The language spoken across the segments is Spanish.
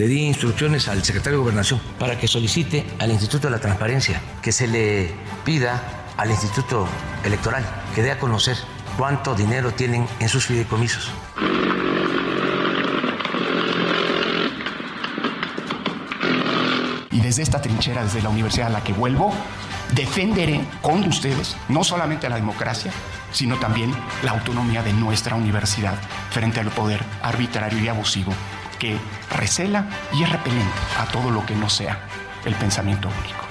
Le di instrucciones al secretario de Gobernación para que solicite al Instituto de la Transparencia que se le pida al Instituto Electoral que dé a conocer cuánto dinero tienen en sus fideicomisos. Y desde esta trinchera, desde la universidad a la que vuelvo, defenderé con ustedes no solamente la democracia, sino también la autonomía de nuestra universidad frente al poder arbitrario y abusivo que recela y es repelente a todo lo que no sea el pensamiento único.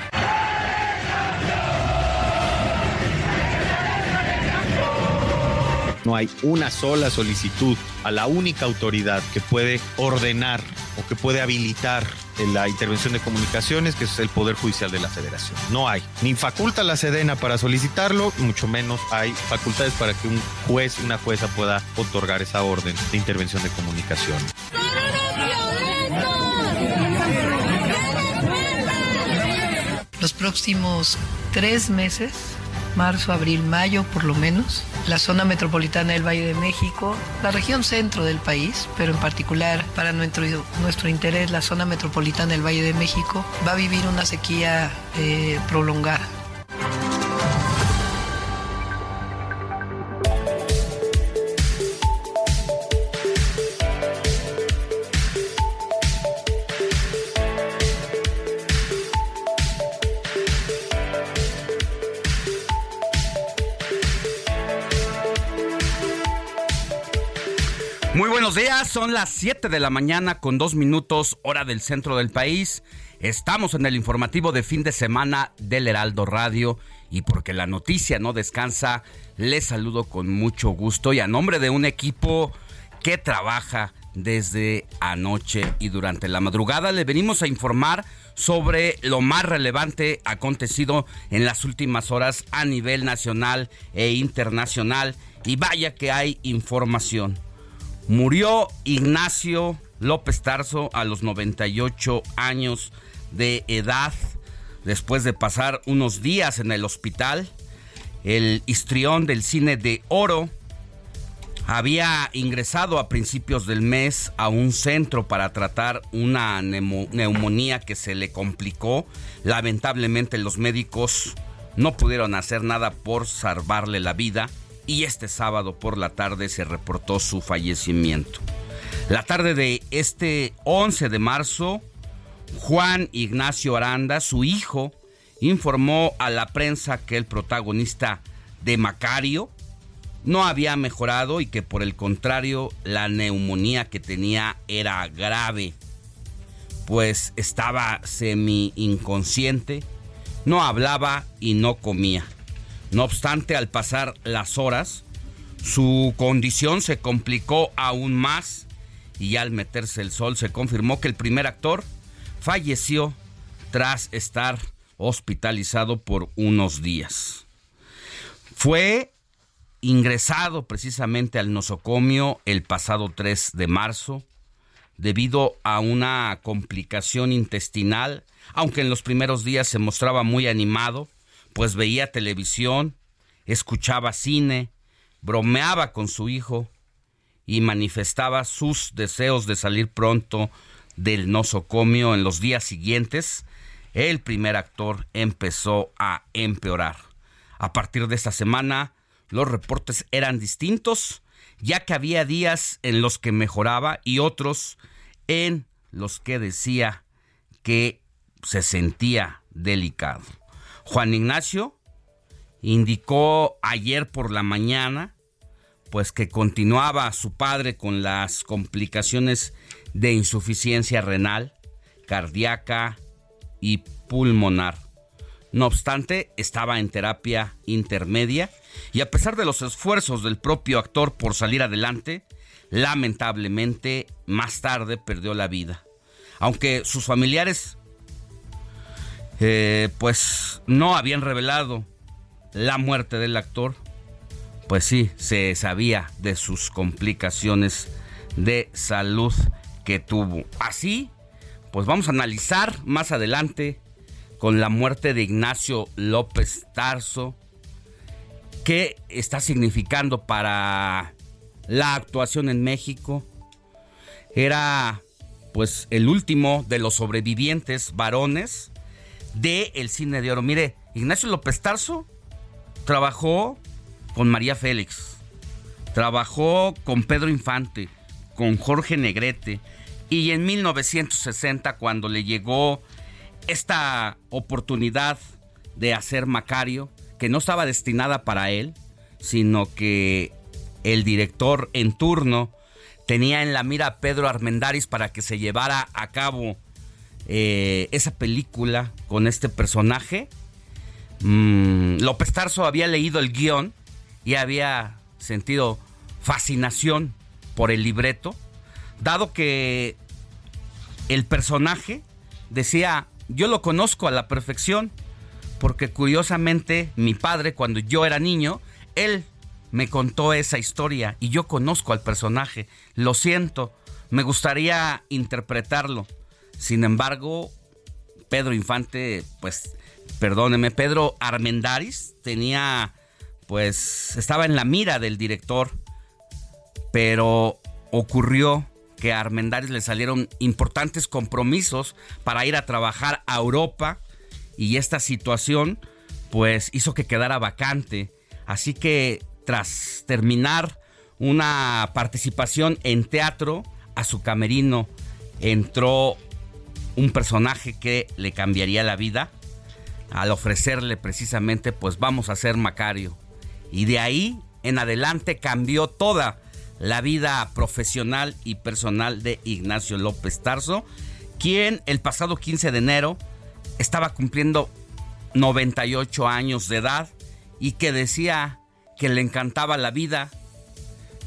No hay una sola solicitud a la única autoridad que puede ordenar o que puede habilitar la intervención de comunicaciones, que es el Poder Judicial de la Federación. No hay. Ni faculta la Sedena para solicitarlo, mucho menos hay facultades para que un juez, una jueza pueda otorgar esa orden de intervención de comunicación. Los próximos tres meses, marzo, abril, mayo por lo menos, la zona metropolitana del Valle de México, la región centro del país, pero en particular para nuestro, nuestro interés la zona metropolitana del Valle de México, va a vivir una sequía eh, prolongada. Son las 7 de la mañana con dos minutos hora del centro del país. Estamos en el informativo de fin de semana del Heraldo Radio y porque la noticia no descansa, les saludo con mucho gusto y a nombre de un equipo que trabaja desde anoche y durante la madrugada le venimos a informar sobre lo más relevante acontecido en las últimas horas a nivel nacional e internacional y vaya que hay información. Murió Ignacio López Tarso a los 98 años de edad después de pasar unos días en el hospital. El histrión del cine de oro había ingresado a principios del mes a un centro para tratar una neumonía que se le complicó. Lamentablemente los médicos no pudieron hacer nada por salvarle la vida y este sábado por la tarde se reportó su fallecimiento. La tarde de este 11 de marzo, Juan Ignacio Aranda, su hijo, informó a la prensa que el protagonista de Macario no había mejorado y que por el contrario la neumonía que tenía era grave, pues estaba semi inconsciente, no hablaba y no comía. No obstante, al pasar las horas, su condición se complicó aún más y al meterse el sol se confirmó que el primer actor falleció tras estar hospitalizado por unos días. Fue ingresado precisamente al nosocomio el pasado 3 de marzo debido a una complicación intestinal, aunque en los primeros días se mostraba muy animado pues veía televisión, escuchaba cine, bromeaba con su hijo y manifestaba sus deseos de salir pronto del nosocomio en los días siguientes, el primer actor empezó a empeorar. A partir de esta semana, los reportes eran distintos, ya que había días en los que mejoraba y otros en los que decía que se sentía delicado. Juan Ignacio indicó ayer por la mañana pues que continuaba su padre con las complicaciones de insuficiencia renal, cardíaca y pulmonar. No obstante, estaba en terapia intermedia y a pesar de los esfuerzos del propio actor por salir adelante, lamentablemente más tarde perdió la vida. Aunque sus familiares eh, pues no habían revelado la muerte del actor, pues sí, se sabía de sus complicaciones de salud que tuvo. Así, pues vamos a analizar más adelante con la muerte de Ignacio López Tarso, qué está significando para la actuación en México. Era pues el último de los sobrevivientes varones de el cine de oro. Mire, Ignacio López Tarso trabajó con María Félix, trabajó con Pedro Infante, con Jorge Negrete y en 1960 cuando le llegó esta oportunidad de hacer Macario, que no estaba destinada para él, sino que el director en turno tenía en la mira a Pedro Armendáriz para que se llevara a cabo eh, esa película con este personaje. Mm, López Tarso había leído el guion y había sentido fascinación por el libreto, dado que el personaje decía, yo lo conozco a la perfección, porque curiosamente mi padre cuando yo era niño, él me contó esa historia y yo conozco al personaje, lo siento, me gustaría interpretarlo. Sin embargo, Pedro Infante, pues, perdóneme, Pedro Armendaris tenía, pues, estaba en la mira del director, pero ocurrió que a Armendaris le salieron importantes compromisos para ir a trabajar a Europa y esta situación, pues, hizo que quedara vacante. Así que tras terminar una participación en teatro, a su camerino entró un personaje que le cambiaría la vida al ofrecerle precisamente pues vamos a ser Macario. Y de ahí en adelante cambió toda la vida profesional y personal de Ignacio López Tarso, quien el pasado 15 de enero estaba cumpliendo 98 años de edad y que decía que le encantaba la vida,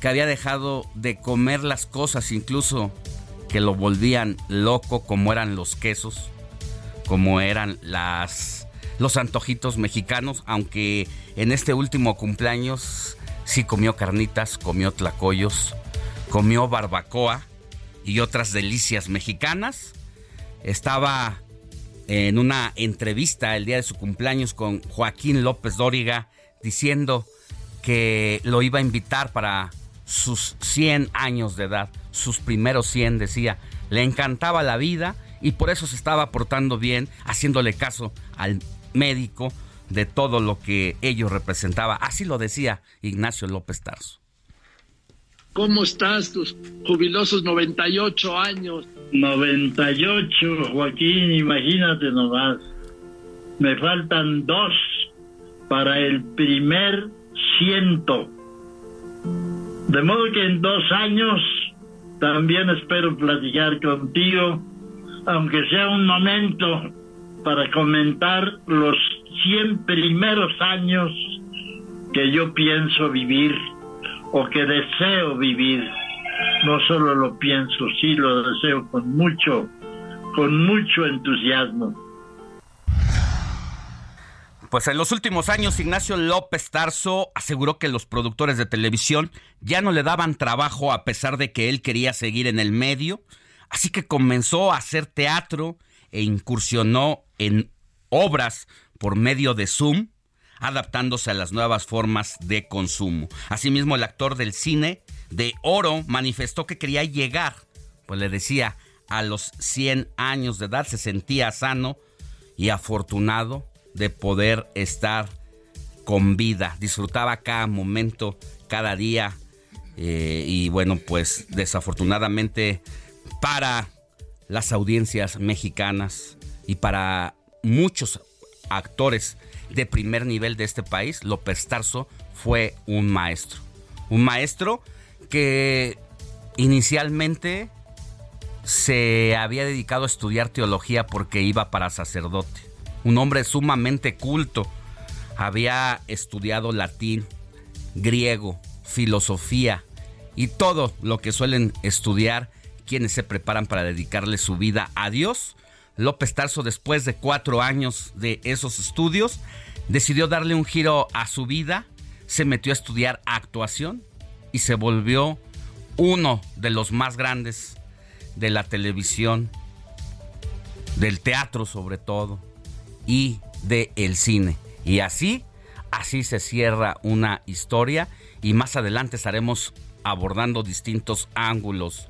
que había dejado de comer las cosas incluso que lo volvían loco, como eran los quesos, como eran las los antojitos mexicanos, aunque en este último cumpleaños sí comió carnitas, comió tlacoyos, comió barbacoa y otras delicias mexicanas. Estaba en una entrevista el día de su cumpleaños con Joaquín López Dóriga diciendo que lo iba a invitar para sus 100 años de edad, sus primeros 100, decía, le encantaba la vida y por eso se estaba portando bien, haciéndole caso al médico de todo lo que ello representaba. Así lo decía Ignacio López Tarso. ¿Cómo estás tus jubilosos 98 años? 98, Joaquín, imagínate nomás. Me faltan dos para el primer ciento. De modo que en dos años también espero platicar contigo, aunque sea un momento para comentar los 100 primeros años que yo pienso vivir o que deseo vivir. No solo lo pienso, sí lo deseo con mucho, con mucho entusiasmo. Pues en los últimos años Ignacio López Tarso aseguró que los productores de televisión ya no le daban trabajo a pesar de que él quería seguir en el medio, así que comenzó a hacer teatro e incursionó en obras por medio de Zoom, adaptándose a las nuevas formas de consumo. Asimismo, el actor del cine de oro, manifestó que quería llegar, pues le decía, a los 100 años de edad, se sentía sano y afortunado de poder estar con vida, disfrutaba cada momento, cada día, eh, y bueno, pues desafortunadamente para las audiencias mexicanas y para muchos actores de primer nivel de este país, López Tarso fue un maestro. Un maestro que inicialmente se había dedicado a estudiar teología porque iba para sacerdote. Un hombre sumamente culto. Había estudiado latín, griego, filosofía y todo lo que suelen estudiar quienes se preparan para dedicarle su vida a Dios. López Tarso, después de cuatro años de esos estudios, decidió darle un giro a su vida, se metió a estudiar actuación y se volvió uno de los más grandes de la televisión, del teatro sobre todo, y del el cine. Y así, así se cierra una historia y más adelante estaremos abordando distintos ángulos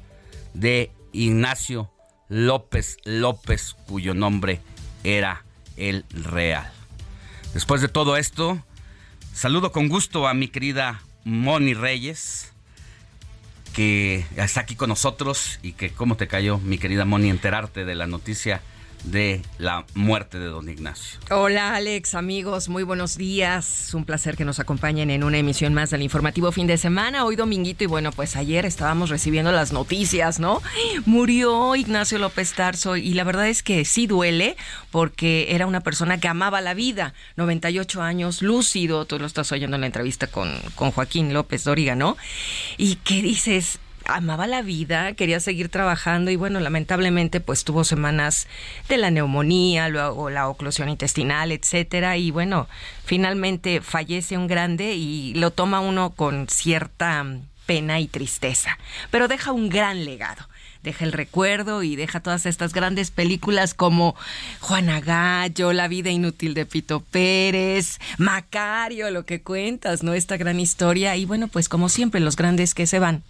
de Ignacio López López, cuyo nombre era el real. Después de todo esto, saludo con gusto a mi querida Moni Reyes, que está aquí con nosotros y que cómo te cayó, mi querida Moni, enterarte de la noticia de la muerte de don Ignacio. Hola Alex, amigos, muy buenos días. Un placer que nos acompañen en una emisión más del informativo fin de semana. Hoy dominguito y bueno, pues ayer estábamos recibiendo las noticias, ¿no? Murió Ignacio López Tarso y la verdad es que sí duele porque era una persona que amaba la vida. 98 años, lúcido, tú lo estás oyendo en la entrevista con, con Joaquín López Dóriga, ¿no? Y qué dices, amaba la vida, quería seguir trabajando y bueno, lamentablemente pues tuvo semanas de la neumonía, luego la oclusión intestinal, etcétera y bueno, finalmente fallece un grande y lo toma uno con cierta pena y tristeza, pero deja un gran legado deja el recuerdo y deja todas estas grandes películas como Juana Gallo, La vida inútil de Pito Pérez, Macario, lo que cuentas, ¿no? Esta gran historia y bueno, pues como siempre los grandes que se van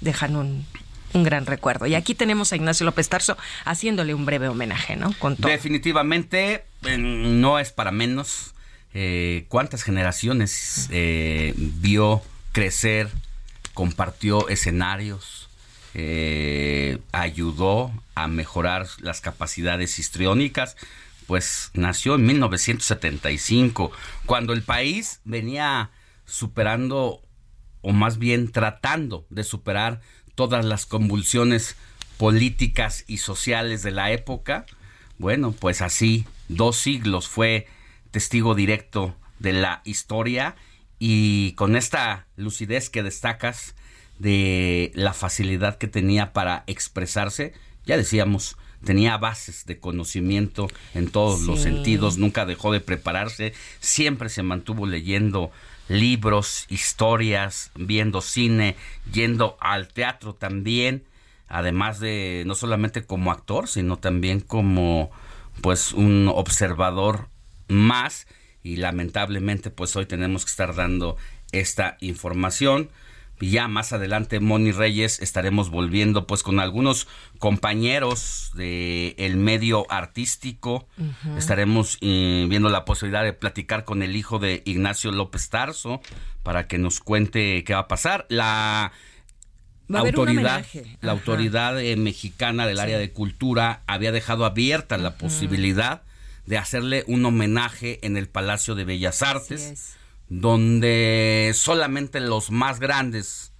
dejan un, gran recuerdo. Y aquí tenemos a Ignacio López Tarso haciéndole un breve homenaje, ¿no? Con Definitivamente no es para menos. Eh, ¿Cuántas generaciones eh, vio crecer, compartió escenarios, eh, ayudó a mejorar las capacidades histriónicas? Pues nació en 1975, cuando el país venía superando o más bien tratando de superar todas las convulsiones políticas y sociales de la época. Bueno, pues así, dos siglos fue testigo directo de la historia y con esta lucidez que destacas de la facilidad que tenía para expresarse, ya decíamos, tenía bases de conocimiento en todos los sentidos, nunca dejó de prepararse, siempre se mantuvo leyendo libros, historias, viendo cine, yendo al teatro también, además de no solamente como actor, sino también como pues un observador más. Y lamentablemente pues hoy tenemos que estar dando esta información ya más adelante, Moni Reyes, estaremos volviendo pues con algunos compañeros del el medio artístico. Estaremos eh, viendo la posibilidad de platicar con el hijo de Ignacio López Tarso para que nos cuente qué va a pasar. La autoridad, la autoridad eh, mexicana del área de cultura había dejado abierta la posibilidad de hacerle un homenaje en el Palacio de Bellas Artes donde solamente los más grandes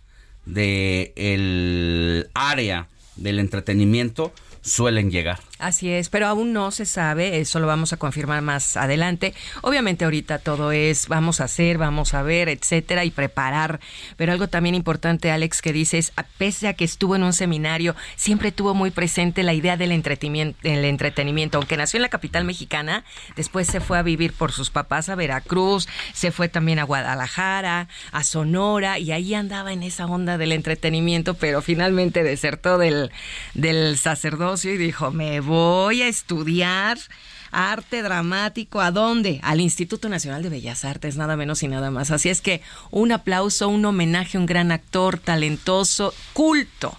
de el área del entretenimiento suelen llegar. Así es, pero aún no se sabe, eso lo vamos a confirmar más adelante. Obviamente ahorita todo es vamos a hacer, vamos a ver, etcétera y preparar, pero algo también importante Alex que dices, pese a que estuvo en un seminario, siempre tuvo muy presente la idea del entretenimiento, el entretenimiento, aunque nació en la capital mexicana, después se fue a vivir por sus papás a Veracruz, se fue también a Guadalajara, a Sonora y ahí andaba en esa onda del entretenimiento, pero finalmente desertó del del sacerdocio y dijo, "Me a estudiar arte dramático, ¿a dónde? Al Instituto Nacional de Bellas Artes, nada menos y nada más. Así es que un aplauso, un homenaje a un gran actor, talentoso, culto.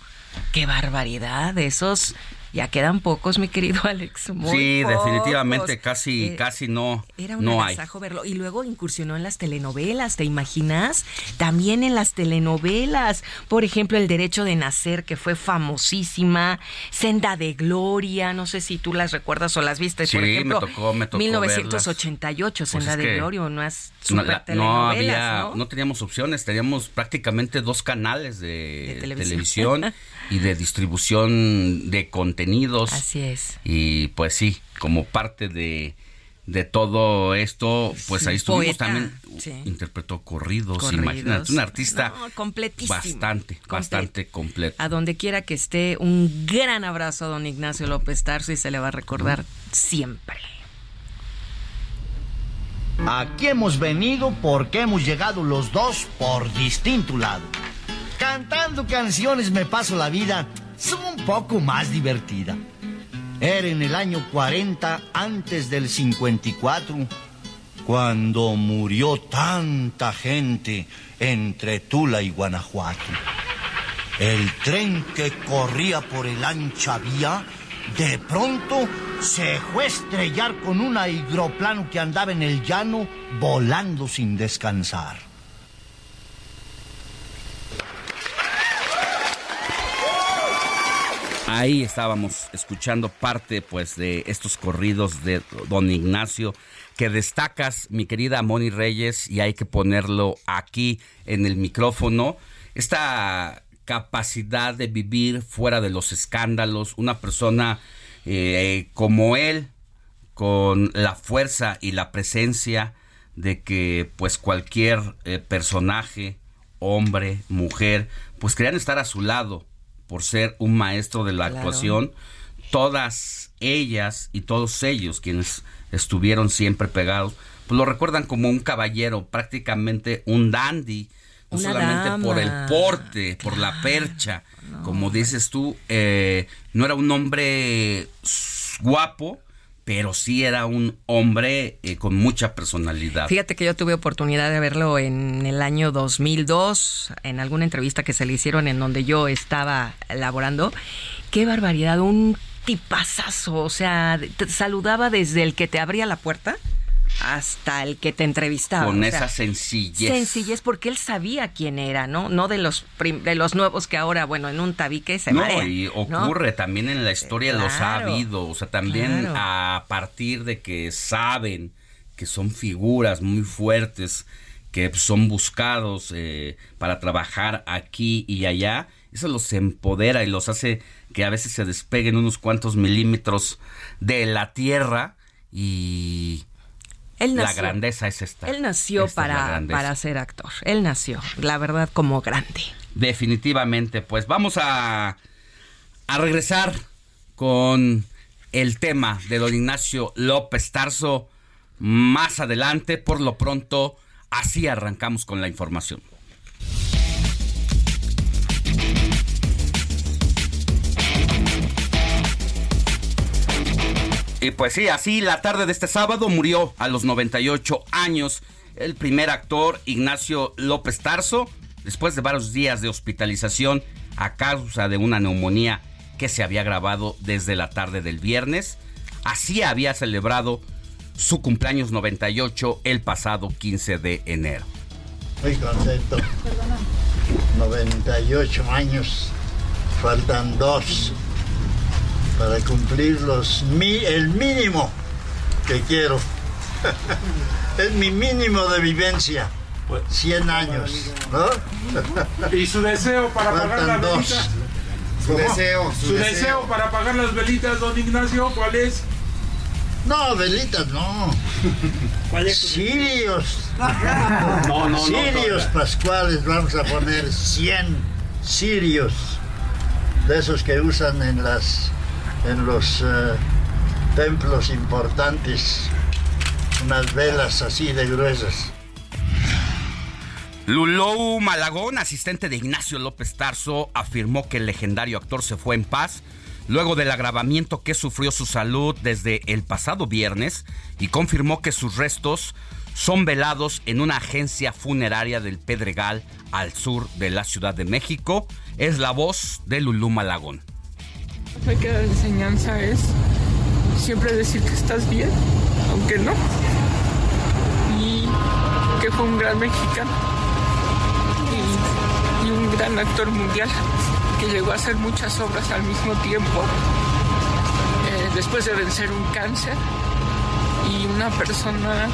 ¡Qué barbaridad! Esos ya quedan pocos, mi querido Alex. sí, definitivamente casi, eh, casi no, era un no hay. verlo. Y luego incursionó en las telenovelas, ¿te imaginas? También en las telenovelas. Por ejemplo, El Derecho de Nacer, que fue famosísima. Senda de Gloria, no sé si tú las recuerdas o las viste. Sí, por ejemplo, me tocó, me tocó 1988, pues Senda de Gloria, no es no, no había, ¿no? teníamos opciones, teníamos prácticamente dos canales de, televisión y de distribución de contenidos. Así es. Y pues sí, como parte de, de todo esto, pues ahí estuvimos también. Interpretó corridos, imagínate, un artista bastante, bastante completo. A donde quiera que esté, un gran abrazo a don Ignacio López Tarso y se le va a recordar siempre. Aquí hemos venido porque hemos llegado los dos por distinto lado. Cantando canciones me paso la vida, un poco más divertida. Era en el año 40 antes del 54 cuando murió tanta gente entre Tula y Guanajuato. El tren que corría por el ancha vía de pronto se fue a estrellar con un hidroplano que andaba en el llano volando sin descansar. Ahí estábamos escuchando parte pues de estos corridos de don Ignacio que destacas, mi querida Moni Reyes, y hay que ponerlo aquí en el micrófono. Esta capacidad de vivir fuera de los escándalos, una persona eh, como él, con la fuerza y la presencia de que pues cualquier eh, personaje, hombre, mujer, pues querían estar a su lado por ser un maestro de la actuación, todas ellas y todos ellos quienes estuvieron siempre pegados, pues lo recuerdan como un caballero, prácticamente un dandy, no solamente por el porte, por la percha, como dices tú, eh, no era un hombre guapo, pero sí era un hombre eh, con mucha personalidad. Fíjate que yo tuve oportunidad de verlo en el año 2002, en alguna entrevista que se le hicieron en donde yo estaba laborando. Qué barbaridad, un tipazazo, o sea, te saludaba desde el que te abría la puerta hasta el que te entrevistaba. Con esa sencillez. Sencillez porque él sabía quién era, ¿no? No de los de los nuevos que ahora, bueno, en un tabique se No, y ocurre también en la historia, los ha habido, o sea, también a partir de que saben que son figuras muy fuertes, que son buscados eh, para trabajar aquí y allá, eso los empodera y los hace que a veces se despeguen unos cuantos milímetros de la tierra y la grandeza es esta. Él nació para, para ser actor. Él nació, la verdad, como grande. Definitivamente, pues vamos a, a regresar con el tema de don Ignacio López Tarso más adelante. Por lo pronto, así arrancamos con la información. Y pues sí, así la tarde de este sábado murió a los 98 años el primer actor Ignacio López Tarso, después de varios días de hospitalización a causa de una neumonía que se había grabado desde la tarde del viernes. Así había celebrado su cumpleaños 98 el pasado 15 de enero. Muy contento. 98 años. Faltan dos para cumplir los, el mínimo que quiero. es mi mínimo de vivencia. 100 años, ¿no? ¿Y su deseo para pagar las velitas? Su deseo. Su, deseo. para pagar las velitas, don Ignacio, ¿cuál es? No, velitas no. ¿Cuál es? Sirios. no, no, Sirios pascuales, vamos a poner 100 sirios. De esos que usan en las en los eh, templos importantes, unas velas así de gruesas. Lulou Malagón, asistente de Ignacio López Tarso, afirmó que el legendario actor se fue en paz luego del agravamiento que sufrió su salud desde el pasado viernes y confirmó que sus restos son velados en una agencia funeraria del Pedregal al sur de la Ciudad de México. Es la voz de Lulú Malagón. Me queda de enseñanza es siempre decir que estás bien, aunque no. Y que fue un gran mexicano y, un gran actor mundial que llegó a hacer muchas obras al mismo tiempo eh, después de vencer un cáncer y una persona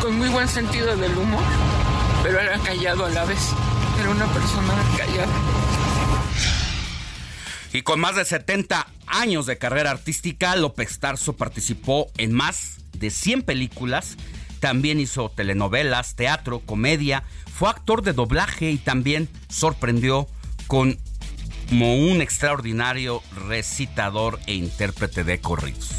con muy buen sentido del humor, pero era callado a la vez. Era una persona callada. Y con más de 70 años de carrera artística, López Tarso participó en más de 100 películas. También hizo telenovelas, teatro, comedia. Fue actor de doblaje y también sorprendió como un extraordinario recitador e intérprete de corridos.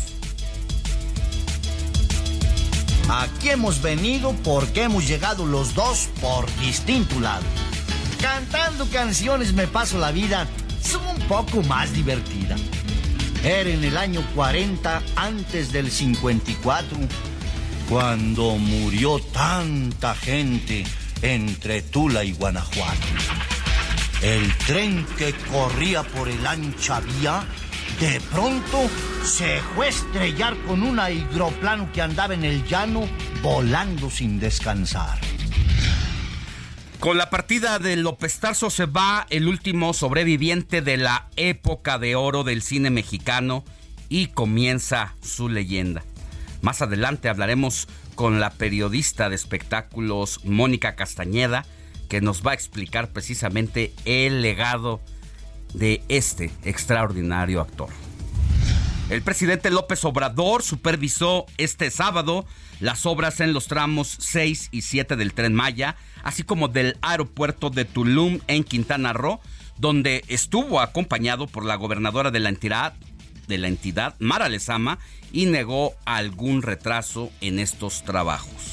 Aquí hemos venido porque hemos llegado los dos por distinto lado. Cantando canciones me paso la vida un poco más divertida. Era en el año 40 antes del 54 cuando murió tanta gente entre Tula y Guanajuato. El tren que corría por el ancha vía de pronto se fue a estrellar con un hidroplano que andaba en el llano volando sin descansar. Con la partida de López Tarso se va el último sobreviviente de la época de oro del cine mexicano y comienza su leyenda. Más adelante hablaremos con la periodista de espectáculos Mónica Castañeda, que nos va a explicar precisamente el legado de este extraordinario actor. El presidente López Obrador supervisó este sábado las obras en los tramos 6 y 7 del tren Maya, así como del aeropuerto de Tulum en Quintana Roo, donde estuvo acompañado por la gobernadora de la entidad, de la entidad Mara Lezama, y negó algún retraso en estos trabajos.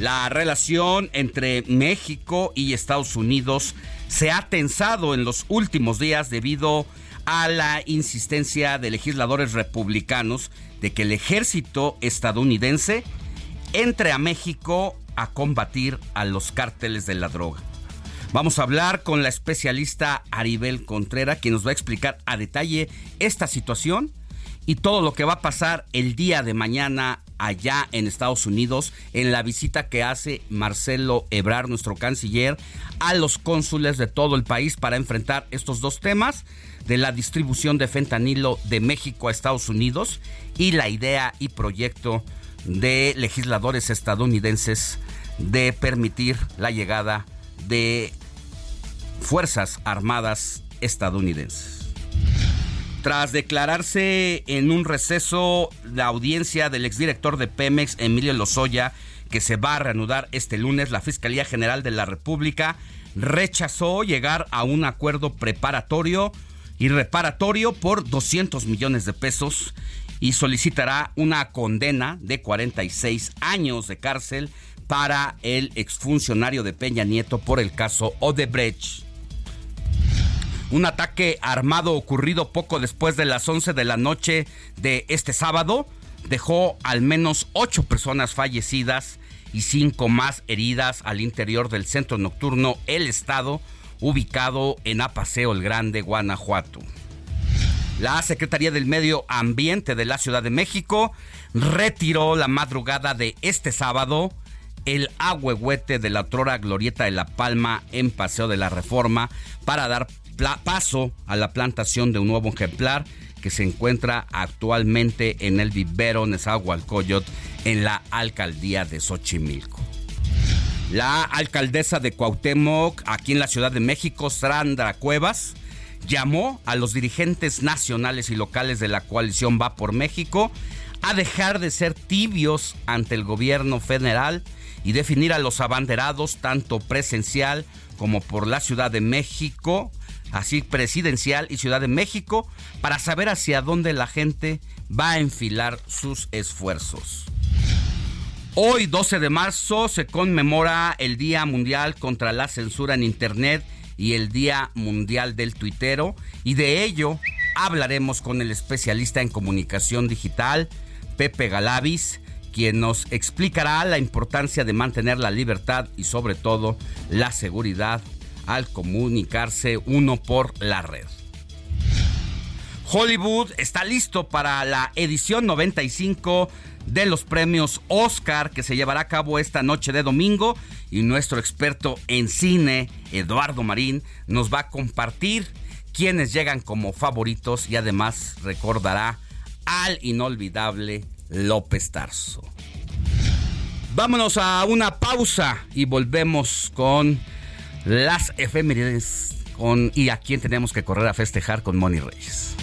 La relación entre México y Estados Unidos se ha tensado en los últimos días debido a la insistencia de legisladores republicanos de que el ejército estadounidense entre a México a combatir a los cárteles de la droga. Vamos a hablar con la especialista Aribel Contrera, quien nos va a explicar a detalle esta situación y todo lo que va a pasar el día de mañana allá en Estados Unidos en la visita que hace Marcelo Ebrar, nuestro canciller, a los cónsules de todo el país para enfrentar estos dos temas de la distribución de fentanilo de México a Estados Unidos y la idea y proyecto de legisladores estadounidenses de permitir la llegada de Fuerzas Armadas estadounidenses. Tras declararse en un receso la audiencia del exdirector de Pemex, Emilio Lozoya, que se va a reanudar este lunes, la Fiscalía General de la República rechazó llegar a un acuerdo preparatorio y reparatorio por 200 millones de pesos y solicitará una condena de 46 años de cárcel para el exfuncionario de Peña Nieto por el caso Odebrecht. Un ataque armado ocurrido poco después de las 11 de la noche de este sábado dejó al menos ocho personas fallecidas y cinco más heridas al interior del centro nocturno El Estado, ubicado en Apaseo el Grande, Guanajuato. La Secretaría del Medio Ambiente de la Ciudad de México retiró la madrugada de este sábado el agüehuete de la otrora Glorieta de la Palma en Paseo de la Reforma para dar paso a la plantación de un nuevo ejemplar que se encuentra actualmente en el vivero Nezahualcóyotl en la alcaldía de Xochimilco. La alcaldesa de Cuauhtémoc, aquí en la Ciudad de México, Sandra Cuevas, llamó a los dirigentes nacionales y locales de la coalición Va por México a dejar de ser tibios ante el gobierno federal y definir a los abanderados tanto presencial como por la Ciudad de México así presidencial y Ciudad de México, para saber hacia dónde la gente va a enfilar sus esfuerzos. Hoy, 12 de marzo, se conmemora el Día Mundial contra la Censura en Internet y el Día Mundial del Tuitero, y de ello hablaremos con el especialista en comunicación digital, Pepe Galavis, quien nos explicará la importancia de mantener la libertad y sobre todo la seguridad al comunicarse uno por la red. Hollywood está listo para la edición 95 de los premios Oscar que se llevará a cabo esta noche de domingo y nuestro experto en cine, Eduardo Marín, nos va a compartir quienes llegan como favoritos y además recordará al inolvidable López Tarso. Vámonos a una pausa y volvemos con las efemérides con y a quién tenemos que correr a festejar con Moni Reyes.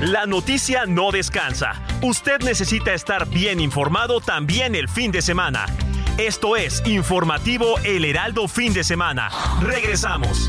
La noticia no descansa. Usted necesita estar bien informado también el fin de semana. Esto es Informativo El Heraldo Fin de Semana. Regresamos.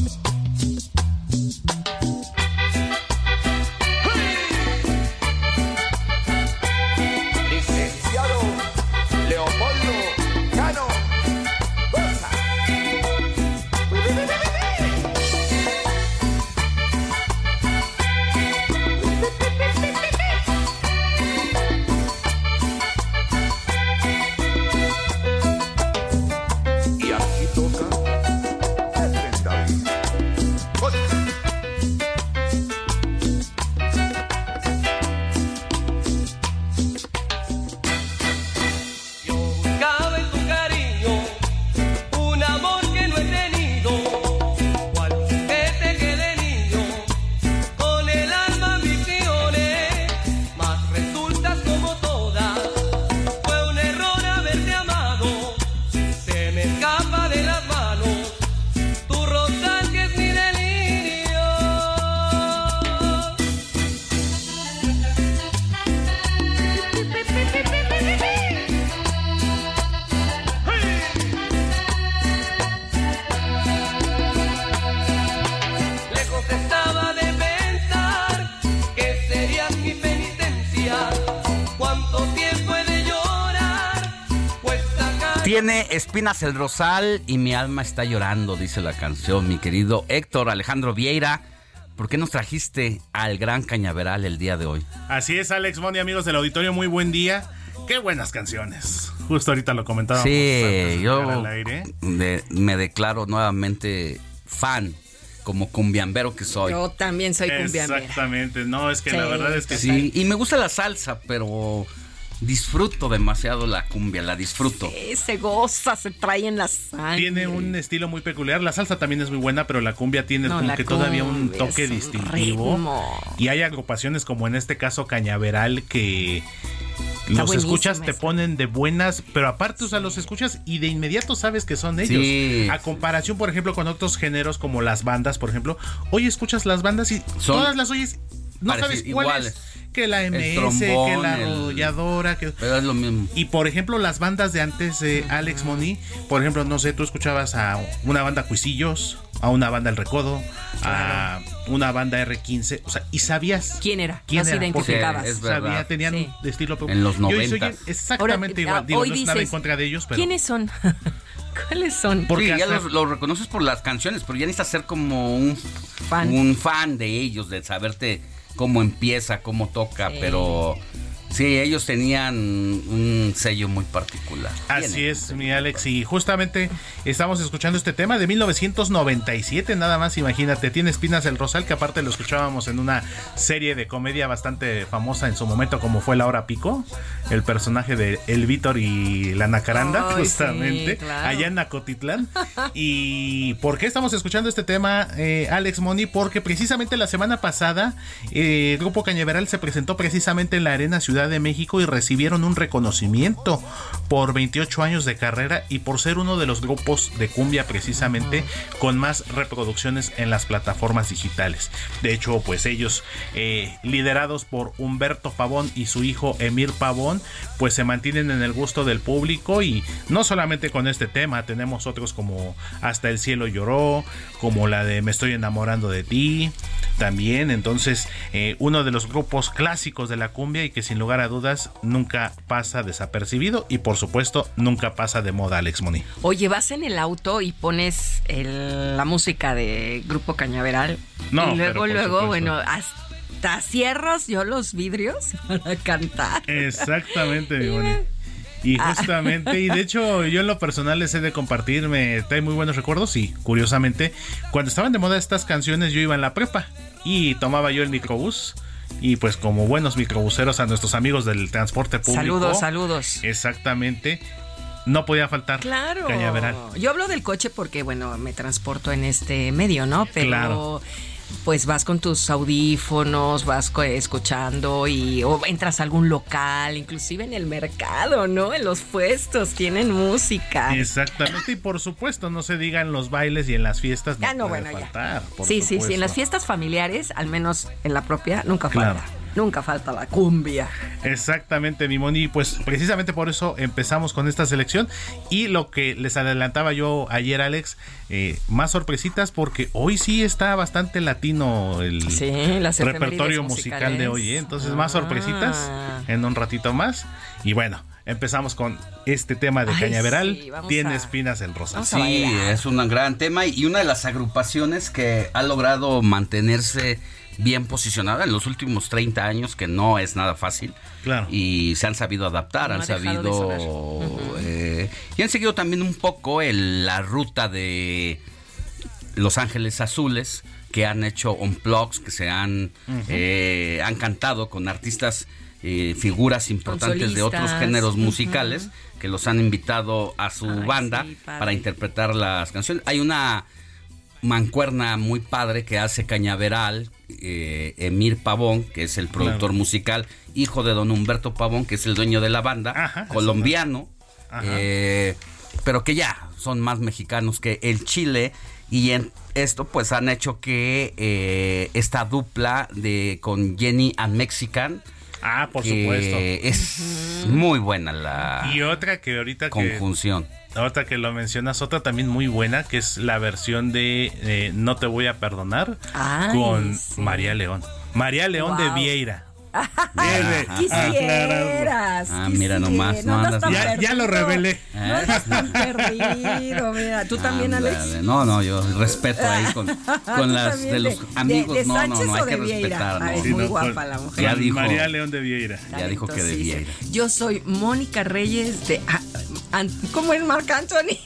Espinas el rosal y mi alma está llorando, dice la canción, mi querido Héctor Alejandro Vieira. ¿Por qué nos trajiste al gran cañaveral el día de hoy? Así es, Alex Mondi, amigos del auditorio, muy buen día. Qué buenas canciones. Justo ahorita lo comentábamos. antes de Sí, yo llegar al aire. de- me declaro nuevamente fan, como cumbiambero que soy. Yo también soy cumbiambera. Exactamente, no, es que Sí. la verdad es que Sí, y me gusta la salsa, pero disfruto demasiado la cumbia, la disfruto. Se goza, se trae en la sangre. Tiene un estilo muy peculiar. La salsa también es muy buena, pero la cumbia tiene No, como que todavía un toque un distintivo. ritmo. Y hay agrupaciones como en este caso Cañaveral que Está los escuchas te ponen de buenas, pero aparte, o sea, los escuchas y de inmediato sabes que son ellos. Sí. A comparación, por ejemplo, con otros géneros como las bandas, por ejemplo. Hoy escuchas las bandas y Son todas las oyes, no sabes parecidas, cuál iguales. es. Que la El MS, que la arrolladora, que... Pero es lo mismo. Y por ejemplo, las bandas de antes, eh, Alex Moni, por ejemplo, no sé, tú escuchabas a una banda Cuisillos, a una banda El Recodo, a una banda R15, o sea, y sabías ¿Quién era? quién era, porque identificabas. es verdad. sabía, tenían Sí. un estilo En los y hoy se 90. oyen exactamente Ahora, igual. Digo, hoy no es nada en contra de ellos, pero ¿Quiénes son? ¿Cuáles son? Porque sí, ya los, los reconoces por las canciones, pero ya necesitas ser como un Fan. un fan de ellos, de saberte cómo empieza, cómo toca, pero sí, ellos tenían un sello muy particular. Así Tienen. es, mi Alex. Y justamente estamos escuchando este tema de 1997, nada más, imagínate. Tiene Espinas el Rosal, que aparte lo escuchábamos en una serie de comedia bastante famosa en su momento, como fue La Hora Pico. El personaje de El Víctor y la Nacaranda, justamente, sí, claro. allá en Nacotitlán. ¿Y por qué estamos escuchando este tema, eh, Alex Moni? Porque precisamente la semana pasada, eh, el Grupo Cañaveral se presentó precisamente en la Arena Ciudad De México y recibieron un reconocimiento por 28 años de carrera y por ser uno de los grupos de cumbia precisamente con más reproducciones en las plataformas digitales. De hecho, pues ellos, eh, liderados por Humberto Pavón y su hijo Emir Pavón, pues se mantienen en el gusto del público y no solamente con este tema, tenemos otros como Hasta el cielo lloró, como la de Me estoy enamorando de ti, también, entonces eh, uno de los grupos clásicos de la cumbia y que sin lugar a dudas nunca pasa desapercibido y por supuesto nunca pasa de moda Alex Moni. Oye, vas en el auto y pones el- la música de Grupo Cañaveral. No, y luego, luego, supuesto. bueno, hasta cierras yo los vidrios para cantar. Exactamente, mi Moni. Y Ah. justamente, y de hecho yo en lo personal les he de compartir, me trae muy buenos recuerdos y curiosamente, cuando estaban de moda estas canciones yo iba en la prepa y tomaba yo el microbús y pues como buenos microbuseros a nuestros amigos del transporte público. Saludos, saludos. Exactamente. No podía faltar Claro. Cañaveral. Yo hablo del coche porque, bueno, me transporto en este medio, ¿no? Pero Claro. Pues vas con tus audífonos, vas escuchando y o entras a algún local, inclusive en el mercado, ¿no? En los puestos tienen música. Exactamente, y por supuesto, no se diga en los bailes y en las fiestas. No Ah, no, puede bueno, ya. faltar, por sí, sí, sí, en las fiestas familiares, al menos en la propia, nunca Claro. falta. Nunca falta la cumbia. Exactamente, mi Moni. Pues precisamente por eso empezamos con esta selección. Y lo que les adelantaba yo ayer, Alex, eh, más sorpresitas porque hoy sí está bastante latino el Sí, las repertorio musical de hoy. ¿eh? Entonces, más Ah. sorpresitas en un ratito más. Y bueno, empezamos con este tema de Ay, Cañaveral. sí, Tiene a- espinas el rosa. Sí, es un gran tema y una de las agrupaciones que ha logrado mantenerse bien posicionada en los últimos 30 años, que no es nada fácil. Claro. Y se han sabido adaptar, No han sabido... eh, y han seguido también un poco el- la ruta de Los Ángeles Azules, que han hecho unplugs, que se han, eh, han cantado con artistas, eh, figuras importantes de otros géneros musicales, que los han invitado a su banda para interpretar las canciones. Hay una mancuerna muy padre que hace Cañaveral, eh, Emir Pavón, que es el productor Claro. musical, hijo de don Humberto Pavón, que es el dueño de la banda, colombiano, eh, pero que ya son más mexicanos que el Chile. Y en esto pues han hecho que eh, esta dupla de con Jenny and Mexican Ah, por que supuesto. es muy buena la Y otra que ahorita que conjunción. Ahorita que lo mencionas, otra también muy buena, que es la versión de eh, No te voy a perdonar Ay, con sí. María León. María León de Wow. Vieira. Quisieras. Ah, mira nomás, no andas andas tan Ya, ya lo revelé. No andas tan perdido, mira. ¿Tú también, Alex? No, no, yo respeto ahí con, con las de los de- amigos. de no, no, Sánchez no, o hay que de Vieira? respetar. Ay, no. es muy guapa la mujer. Ya Con dijo, María León de Vieira. ya dijo que de. Vieira. Yo soy Mónica Reyes de. ah, ¿Cómo es Marc Anthony?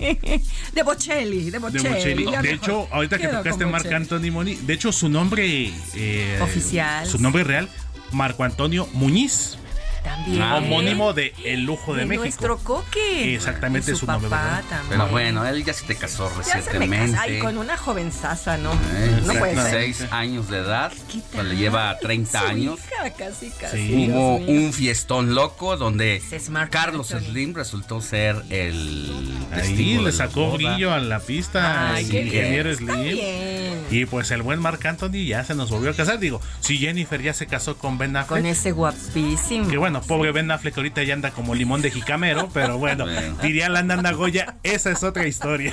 de Bocelli. De De Bocelli. Bocelli. ya De hecho, ahorita que tocaste Marc Bocelli. Anthony Moni, de hecho su nombre eh, Oficial. su nombre real, Marco Antonio Muñiz. También. Homónimo de El Lujo de, De México. nuestro coque. Exactamente Y su, su papá también. Pero bueno, él ya se te casó Ya se me recientemente. Ay, con una jovenzaza, ¿no? ¿eh? No puede ser. Seis años de edad. pues le lleva 30 Su años. hija, casi, casi. Hubo un fiestón loco donde Carlos. Slim resultó ser el Ahí le sacó brillo a la pista. Ay, ingeniero bien. Slim. bien. Y pues el buen Marc Anthony ya se nos volvió a casar. Digo, si Jennifer ya se casó con Ben Affleck. Con ese guapísimo. Que bueno, pobre Ben Affleck ahorita ya anda como limón de jicamero, pero bueno, diría la Nana Goya, esa es otra historia.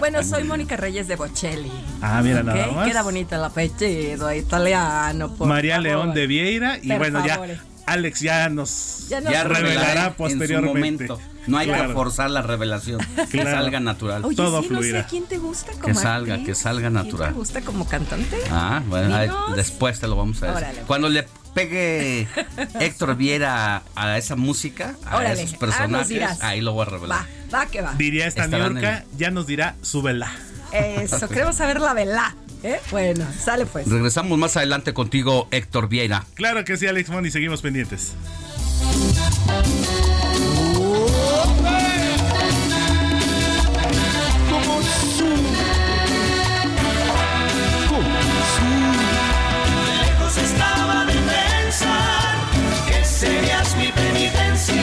Bueno, soy Mónica Reyes de Bocelli. Ah, mira, nada ¿Ok? más. Queda bonito el apellido italiano. por María favor. León de Vieira. Y Per bueno, favore. ya Alex ya nos, Ya nos revelará en su posteriormente. momento. No hay que Claro. forzar la revelación. Que Claro. salga natural. Oye, sí, no sé quién te gusta como Que salga, actriz? que salga ¿Quién natural. te gusta como cantante? Ah, bueno, ahí después te lo vamos a decir. Órale. Cuando le pegue Héctor Viera a esa música, a Órale. esos Ah, personajes, dirás. ahí lo voy a revelar. Va, va que va. Diría esta Niurka, ya nos dirá súbela. Eso, queremos saber la vela. ¿eh? Bueno, sale pues. Regresamos más adelante contigo, Héctor Vieira. Claro que sí, Alex Moni, seguimos pendientes.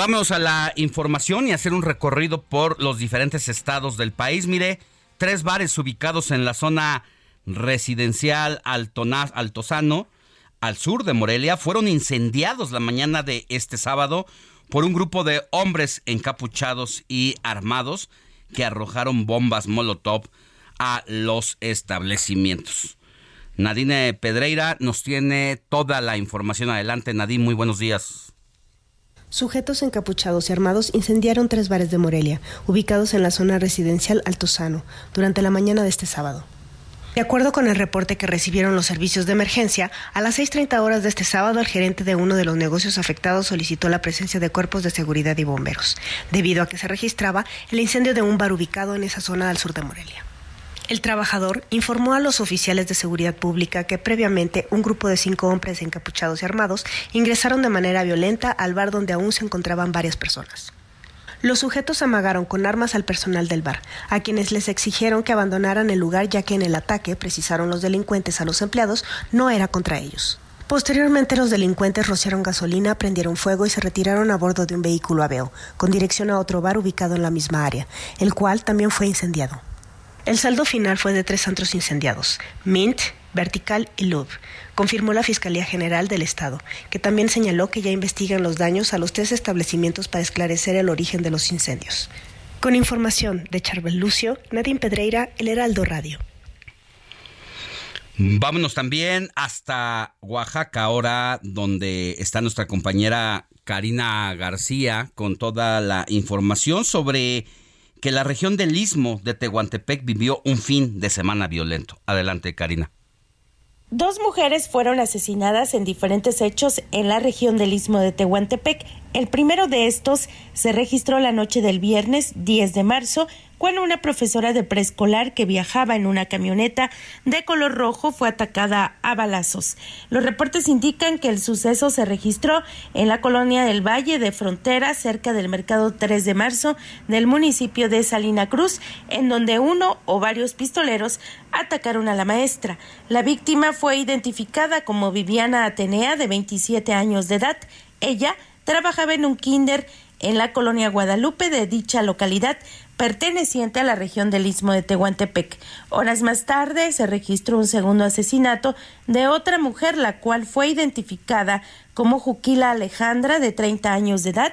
Vamos a la información y hacer un recorrido por los diferentes estados del país. Mire, tres bares ubicados en la zona residencial Altozano, al sur de Morelia, fueron incendiados la mañana de este sábado por un grupo de hombres encapuchados y armados que arrojaron bombas Molotov a los establecimientos. Nadine Pedreira nos tiene toda la información. Adelante, Nadine, muy buenos días. Sujetos encapuchados y armados incendiaron tres bares de Morelia, ubicados en la zona residencial Altozano, durante la mañana de este sábado. De acuerdo con el reporte que recibieron los servicios de emergencia, a las 6.30 horas de este sábado el gerente de uno de los negocios afectados solicitó la presencia de cuerpos de seguridad y bomberos, debido a que se registraba el incendio de un bar ubicado en esa zona al sur de Morelia. El trabajador informó a los oficiales de seguridad pública que previamente un grupo de cinco hombres encapuchados y armados ingresaron de manera violenta al bar donde aún se encontraban varias personas. Los sujetos amagaron con armas al personal del bar, a quienes les exigieron que abandonaran el lugar ya que en el ataque, precisaron los delincuentes a los empleados, no era contra ellos. Posteriormente los delincuentes rociaron gasolina, prendieron fuego y se retiraron a bordo de un vehículo aveo, con dirección a otro bar ubicado en la misma área, el cual también fue incendiado. El saldo final fue de tres antros incendiados, Mint, Vertical y Lub, confirmó la Fiscalía General del Estado, que también señaló que ya investigan los daños a los tres establecimientos para esclarecer el origen de los incendios. Con información de Charbel Lucio, Nadine Pedreira, El Heraldo Radio. Vámonos también hasta Oaxaca, ahora donde está nuestra compañera Karina García con toda la información sobre que la región del istmo de Tehuantepec vivió un fin de semana violento. Adelante, Karina. Dos mujeres fueron asesinadas en diferentes hechos en la región del istmo de Tehuantepec. El primero de estos se registró la noche del viernes 10 de marzo cuando una profesora de preescolar que viajaba en una camioneta de color rojo fue atacada a balazos. Los reportes indican que el suceso se registró en la colonia del Valle de Frontera, cerca del mercado 3 de marzo del municipio de Salina Cruz, en donde uno o varios pistoleros atacaron a la maestra. La víctima fue identificada como Viviana Atenea, de 27 años de edad. Ella trabajaba en un kinder en la colonia Guadalupe de dicha localidad, perteneciente a la región del Istmo de Tehuantepec. Horas más tarde se registró un segundo asesinato de otra mujer, la cual fue identificada como Juquila Alejandra, de 30 años de edad,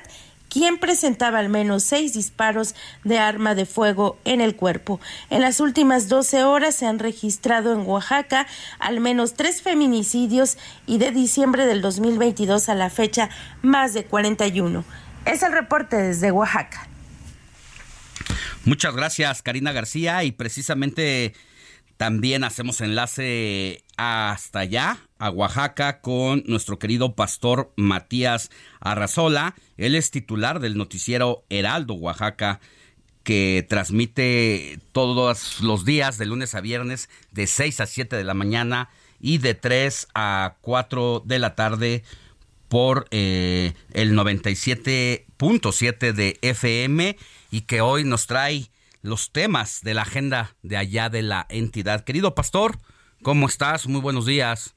quien presentaba al menos seis disparos de arma de fuego en el cuerpo. En las últimas 12 horas se han registrado en Oaxaca al menos tres feminicidios y de diciembre del 2022 a la fecha más de 41. Es el reporte desde Oaxaca. Muchas gracias, Karina García. Y precisamente también hacemos enlace hasta allá, a Oaxaca, con nuestro querido pastor Matías Arrazola. Él es titular del noticiero Heraldo Oaxaca, que transmite todos los días, de lunes a viernes, de 6 a 7 de la mañana y de 3 a 4 de la tarde por eh, el 97.7 de FM y que hoy nos trae los temas de la agenda de allá de la entidad. Querido pastor, ¿cómo estás? Muy buenos días.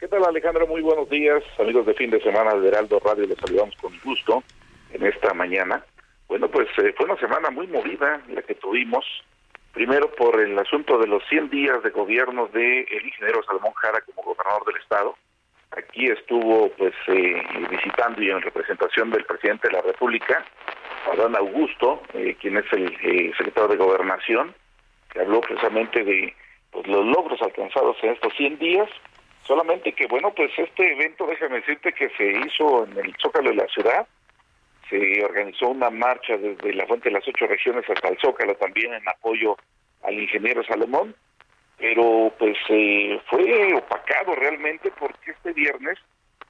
¿Qué tal Alejandro? Muy buenos días, amigos de fin de semana de Heraldo Radio, les saludamos con gusto en esta mañana. Bueno, pues eh, fue una semana muy movida la que tuvimos, primero por el asunto de los 100 días de gobierno del el ingeniero Salomón Jara como gobernador del estado. Aquí estuvo pues eh, visitando y en representación del presidente de la República, Adán Augusto, eh, quien es el eh, secretario de Gobernación, que habló precisamente de pues, los logros alcanzados en estos 100 días. Solamente que, bueno, pues este evento, déjame decirte que se hizo en el Zócalo de la ciudad, se organizó una marcha desde la Fuente de las Ocho Regiones hasta el Zócalo también en apoyo al ingeniero Salomón, pero pues eh, fue opacado realmente porque este viernes,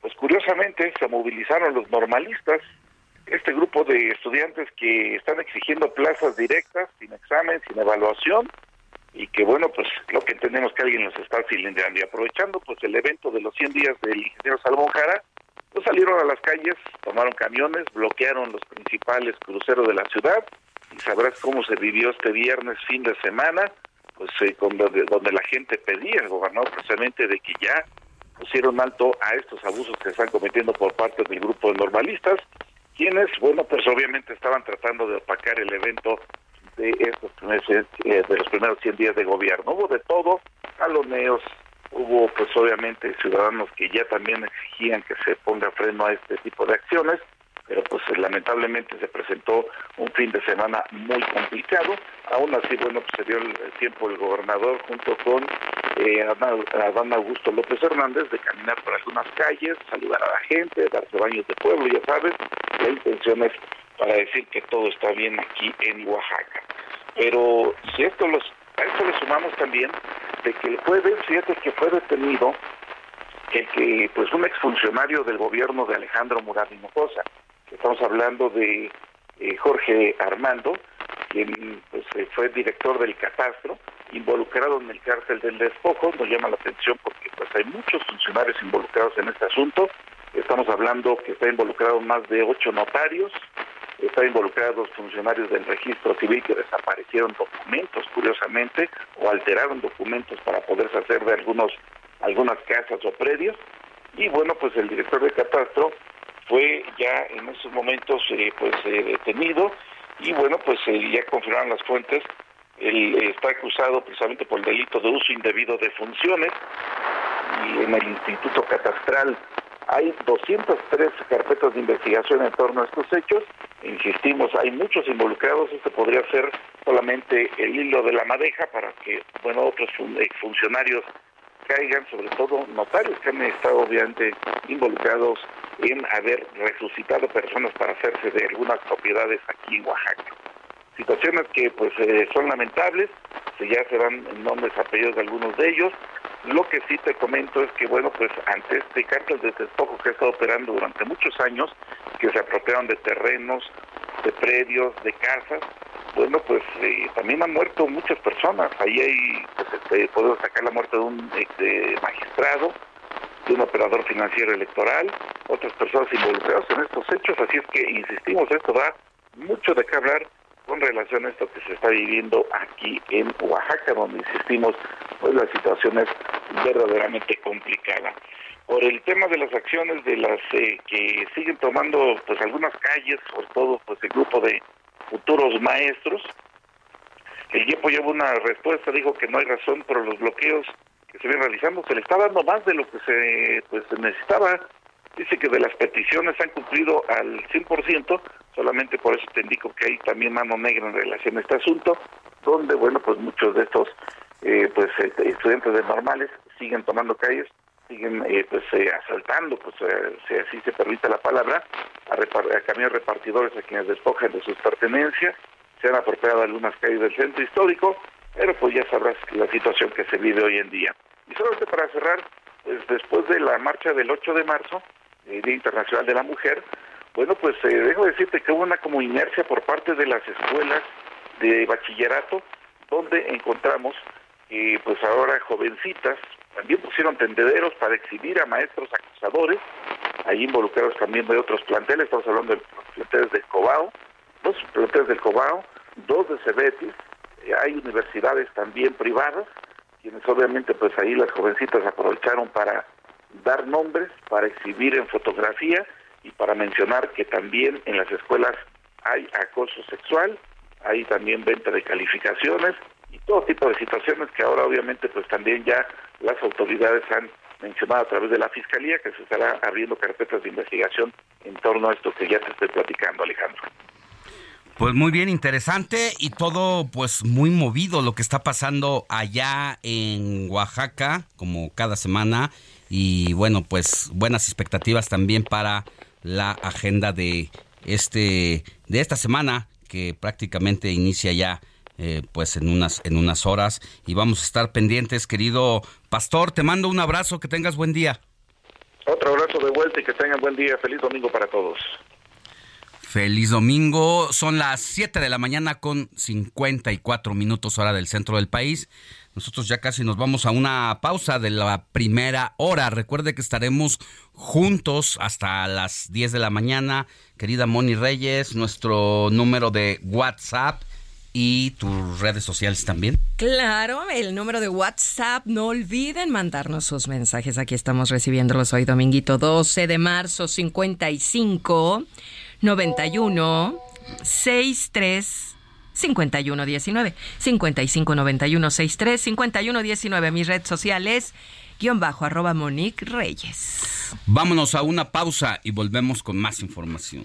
pues curiosamente se movilizaron los normalistas este grupo de estudiantes que están exigiendo plazas directas, sin examen, sin evaluación, y que bueno, pues lo que entendemos que alguien los está cilindrando. Y aprovechando pues el evento de los 100 días del ingeniero Salomón Jara, pues salieron a las calles, tomaron camiones, bloquearon los principales cruceros de la ciudad, y sabrás cómo se vivió este viernes, fin de semana, pues eh, donde la gente pedía al gobernador precisamente de que ya pusieron alto a estos abusos que están cometiendo por parte del grupo de normalistas, quienes, bueno, pues obviamente estaban tratando de opacar el evento de estos meses, eh, de los primeros 100 días de gobierno. Hubo de todo, jaloneos, hubo pues obviamente ciudadanos que ya también exigían que se ponga freno a este tipo de acciones, pero pues lamentablemente se presentó un fin de semana muy complicado. Aún así, bueno, pues se dio el tiempo el gobernador junto con eh, Adán Augusto López Hernández de caminar por algunas calles, saludar a la gente, darse baños de pueblo, ya sabes, la intención es para decir que todo está bien aquí en Oaxaca. Pero si esto los, a esto le sumamos también de que el jueves, fíjate que fue detenido el que, pues un exfuncionario del gobierno de Alejandro Murat Hinojosa, estamos hablando de eh, Jorge Armando, quien pues, eh, fue director del catastro, involucrado en el cárcel del despojo, nos llama la atención porque pues hay muchos funcionarios involucrados en este asunto, estamos hablando que está involucrado más de ocho notarios, está involucrados funcionarios del registro civil que desaparecieron documentos, curiosamente, o alteraron documentos para poderse hacer de algunos algunas casas o predios. Y bueno, pues el director de catastro fue ya en esos momentos eh, pues eh, detenido y bueno, pues eh, ya confirmaron las fuentes, él eh, está acusado precisamente por el delito de uso indebido de funciones y en el Instituto Catastral hay 203 carpetas de investigación en torno a estos hechos. Insistimos, hay muchos involucrados. Este podría ser solamente el hilo de la madeja para que, bueno, otros eh, funcionarios caigan, sobre todo notarios que han estado obviamente involucrados en haber resucitado personas para hacerse de algunas propiedades aquí en Oaxaca. Situaciones que pues eh, son lamentables, se ya se dan nombres, apellidos de algunos de ellos. Lo que sí te comento es que, bueno, pues ante este cártel de despojo que ha estado operando durante muchos años, que se apropiaron de terrenos, de predios, de casas, bueno, pues eh, también han muerto muchas personas. Ahí hay, pues, este, podemos sacar la muerte de un este, magistrado, de un operador financiero electoral, otras personas involucradas en estos hechos. Así es que, insistimos, esto da mucho de qué hablar con relación a esto que se está viviendo aquí en Oaxaca, donde insistimos, pues la situación es verdaderamente complicada. Por el tema de las acciones de las eh, que siguen tomando pues algunas calles, sobre todo pues el grupo de futuros maestros, el IEPO lleva una respuesta, dijo que no hay razón por los bloqueos que se vienen realizando, se le está dando más de lo que se pues necesitaba. Dice que de las peticiones han cumplido al 100%, solamente por eso te indico que hay también mano negra en relación a este asunto, donde, bueno, pues muchos de estos eh, pues eh, estudiantes de normales siguen tomando calles, siguen eh, pues eh, asaltando, pues eh, si así se permite la palabra, a, a camiones repartidores a quienes despojan de sus pertenencias, se han apropiado algunas calles del centro histórico, pero pues ya sabrás la situación que se vive hoy en día. Y solamente para cerrar, pues después de la marcha del 8 de marzo, eh, Día Internacional de la Mujer, bueno, pues eh, dejo decirte que hubo una como inercia por parte de las escuelas de bachillerato, donde encontramos que pues ahora jovencitas también pusieron tendederos para exhibir a maestros acusadores, ahí involucrados también de otros planteles, estamos hablando de los planteles del Cobao, dos planteles del Cobao, dos de Cebetis, hay universidades también privadas, quienes obviamente pues ahí las jovencitas aprovecharon para dar nombres, para exhibir en fotografía y para mencionar que también en las escuelas hay acoso sexual, hay también venta de calificaciones y todo tipo de situaciones que ahora obviamente pues también ya las autoridades han mencionado a través de la fiscalía que se estará abriendo carpetas de investigación en torno a esto que ya te estoy platicando Alejandro. Pues muy bien, interesante y todo pues muy movido lo que está pasando allá en Oaxaca, como cada semana. Y bueno, pues buenas expectativas también para la agenda de este de esta semana que prácticamente inicia ya eh, pues en unas en unas horas y vamos a estar pendientes, querido pastor. Te mando un abrazo, que tengas buen día. Otro abrazo de vuelta y que tengan buen día, feliz domingo para todos. Feliz domingo. Son las 7 de la mañana con 54 minutos hora del centro del país. Nosotros ya casi nos vamos a una pausa de la primera hora. Recuerde que estaremos juntos hasta las 10 de la mañana. Querida Moni Reyes, nuestro número de WhatsApp y tus redes sociales también. Claro, el número de WhatsApp, no olviden mandarnos sus mensajes. Aquí estamos recibiéndolos hoy, dominguito 12 de marzo, 55 91 63 5119 5591 63 5119 mis redes sociales guion bajo arroba Monique Reyes. Vámonos a una pausa y volvemos con más información.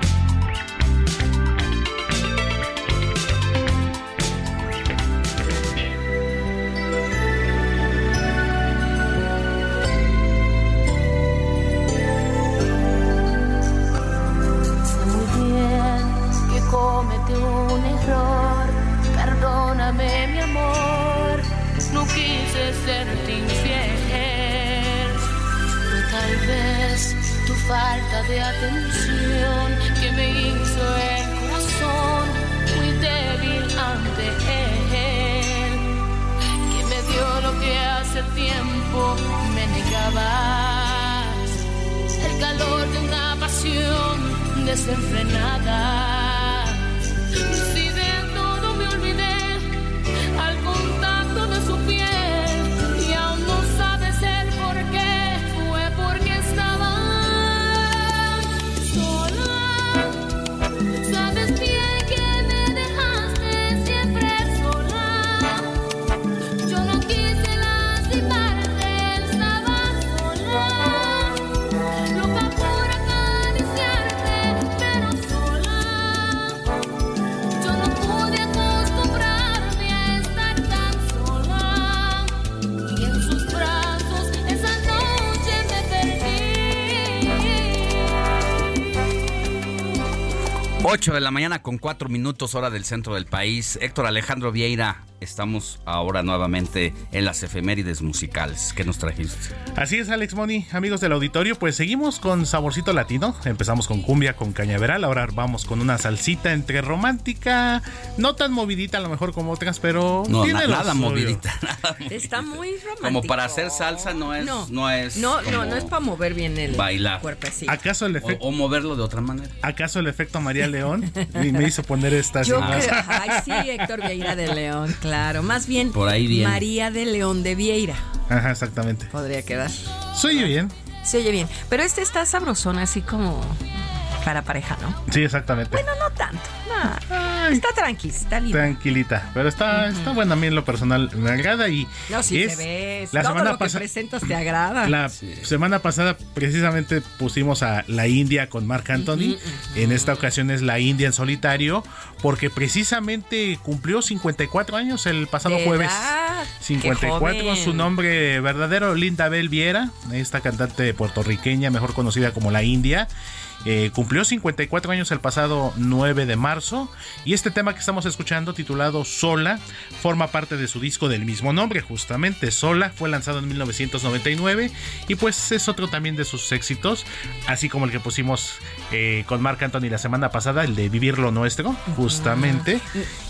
Infiel. Fue tal vez tu falta de atención que me hizo el corazón muy débil ante él. Que me dio lo que hace tiempo me negabas el calor de una pasión desenfrenada. 8 de la mañana con 4 minutos hora del centro del país. Héctor Alejandro Vieira, estamos ahora nuevamente en las efemérides musicales. ¿Qué nos trajiste? Así es, Alex Moni, amigos del auditorio, pues seguimos con saborcito latino. Empezamos con cumbia, con cañaveral, ahora vamos con una salsita entre romántica, no tan movidita a lo mejor como otras, pero No, tiene na- nada suyo. movidita. Está muy romántico. Como para hacer salsa no es, No. no, es No, no, no es para mover bien el bailar. cuerpecito. ¿Acaso el efecto? O, o moverlo de otra manera. ¿Acaso el efecto María León? Y me hizo poner esta Yo creo, ay sí, Héctor Vieira de León, claro. Más bien, Por ahí viene. María de León de Vieira. Ajá, exactamente. Podría quedar. Soy bien. Se oye bien. Pero este está sabrosón, así como para pareja, ¿no? Sí, exactamente. Bueno, no tanto. no. Está tranqui, está libre. Tranquilita, pero está, está buena a mí en lo personal, me agrada y No, si es- te ves. la Todo semana lo que pasada presentas te agrada. La semana pasada precisamente pusimos a la India con Marc Anthony. En esta ocasión es la India en solitario porque precisamente cumplió 54 años el pasado jueves. Qué 54, joven. su nombre verdadero, Linda Bell Viera, esta cantante puertorriqueña, mejor conocida como la India. Eh, cumplió 54 años el pasado 9 de marzo y este tema que estamos escuchando titulado Sola forma parte de su disco del mismo nombre justamente Sola fue lanzado en 1999 y pues es otro también de sus éxitos así como el que pusimos eh, con Marc Anthony la semana pasada el de Vivir lo Nuestro justamente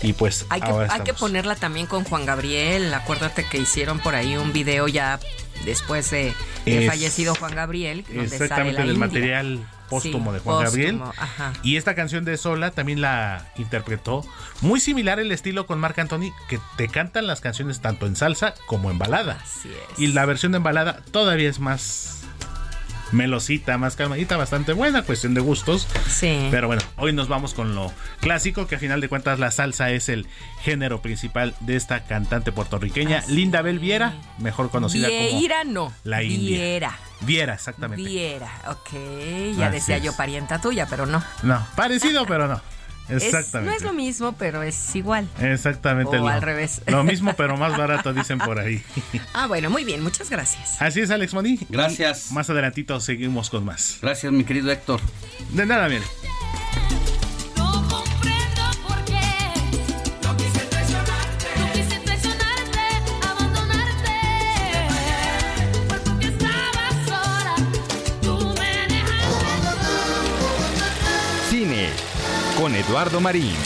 y pues Hay que, hay ponerla también con Juan Gabriel. Acuérdate que hicieron por ahí un video ya después de, de Es- fallecido Juan Gabriel. donde sale Exactamente la del India. material póstumo Sí, de Juan Gabriel. ajá. Y esta canción de Sola también la interpretó. Muy similar el estilo con Marc Anthony, que te cantan las canciones tanto en salsa como en balada. Y la versión en balada todavía es más melosita, más calmadita, bastante buena, cuestión de gustos. Sí. Pero bueno, hoy nos vamos con lo clásico, que a final de cuentas la salsa es el género principal de esta cantante puertorriqueña, Linda Bel Viera, mejor conocida Vieira como no. la India. Viera. Viera, exactamente. Viera, ok. Ya Así decía es. yo parienta tuya, pero no. No, parecido, pero no. Es- Exactamente. no es lo mismo, pero es igual. Exactamente. O lo- al revés. Lo mismo, pero más barato, dicen por ahí. Ah, bueno, muy bien, muchas gracias. Así es, Alex Moni. Gracias. Más adelantito seguimos con más. Gracias, mi querido Héctor. De nada, mire. Eduardo Marín.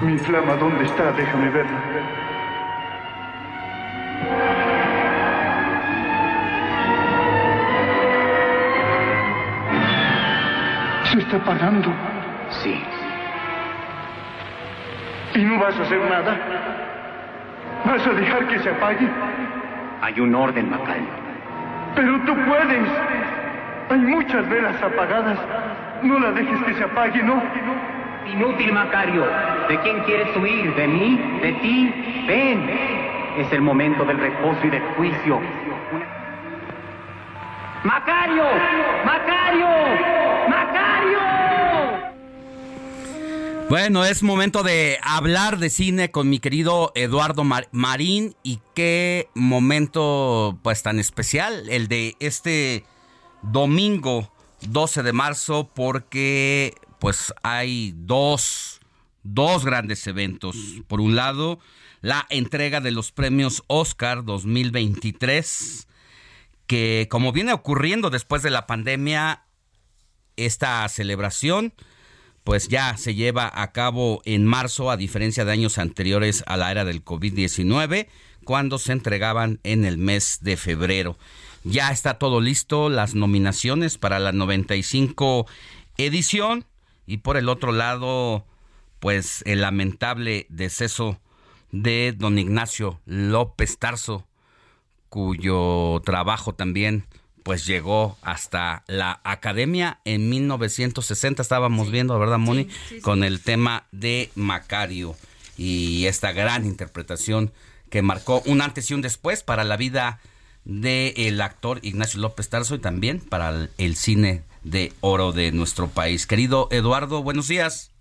Mi flama, ¿dónde está? Déjame verla. Se está apagando. Sí. ¿Y no vas a hacer nada? ¿Vas a dejar que se apague? Hay un orden, Macario. Pero tú puedes. Hay muchas velas apagadas. No la dejes que se apague, ¿no? Inútil, Macario. ¿De quién quieres huir? ¿De mí? ¿De ti? Ven. Es el momento del reposo y del juicio. ¡Macario! ¡Macario! ¡Macario! Bueno, es momento de hablar de cine con mi querido Eduardo Mar- Marín y qué momento pues tan especial el de este domingo 12 de marzo porque pues hay dos, dos grandes eventos. Por un lado, la entrega de los premios Oscar 2023 que como viene ocurriendo después de la pandemia, esta celebración pues ya se lleva a cabo en marzo, a diferencia de años anteriores a la era del COVID-19, cuando se entregaban en el mes de febrero. Ya está todo listo, las nominaciones para la 95 edición. Y por el otro lado, pues el lamentable deceso de don Ignacio López Tarso, cuyo trabajo también pues llegó hasta la academia en 1960 estábamos viendo, ¿verdad, Moni? Con el tema de Macario. Y esta gran interpretación que marcó un antes y un después para la vida del actor Ignacio López Tarso y también para el, cine de oro de nuestro país. Querido Eduardo, buenos días.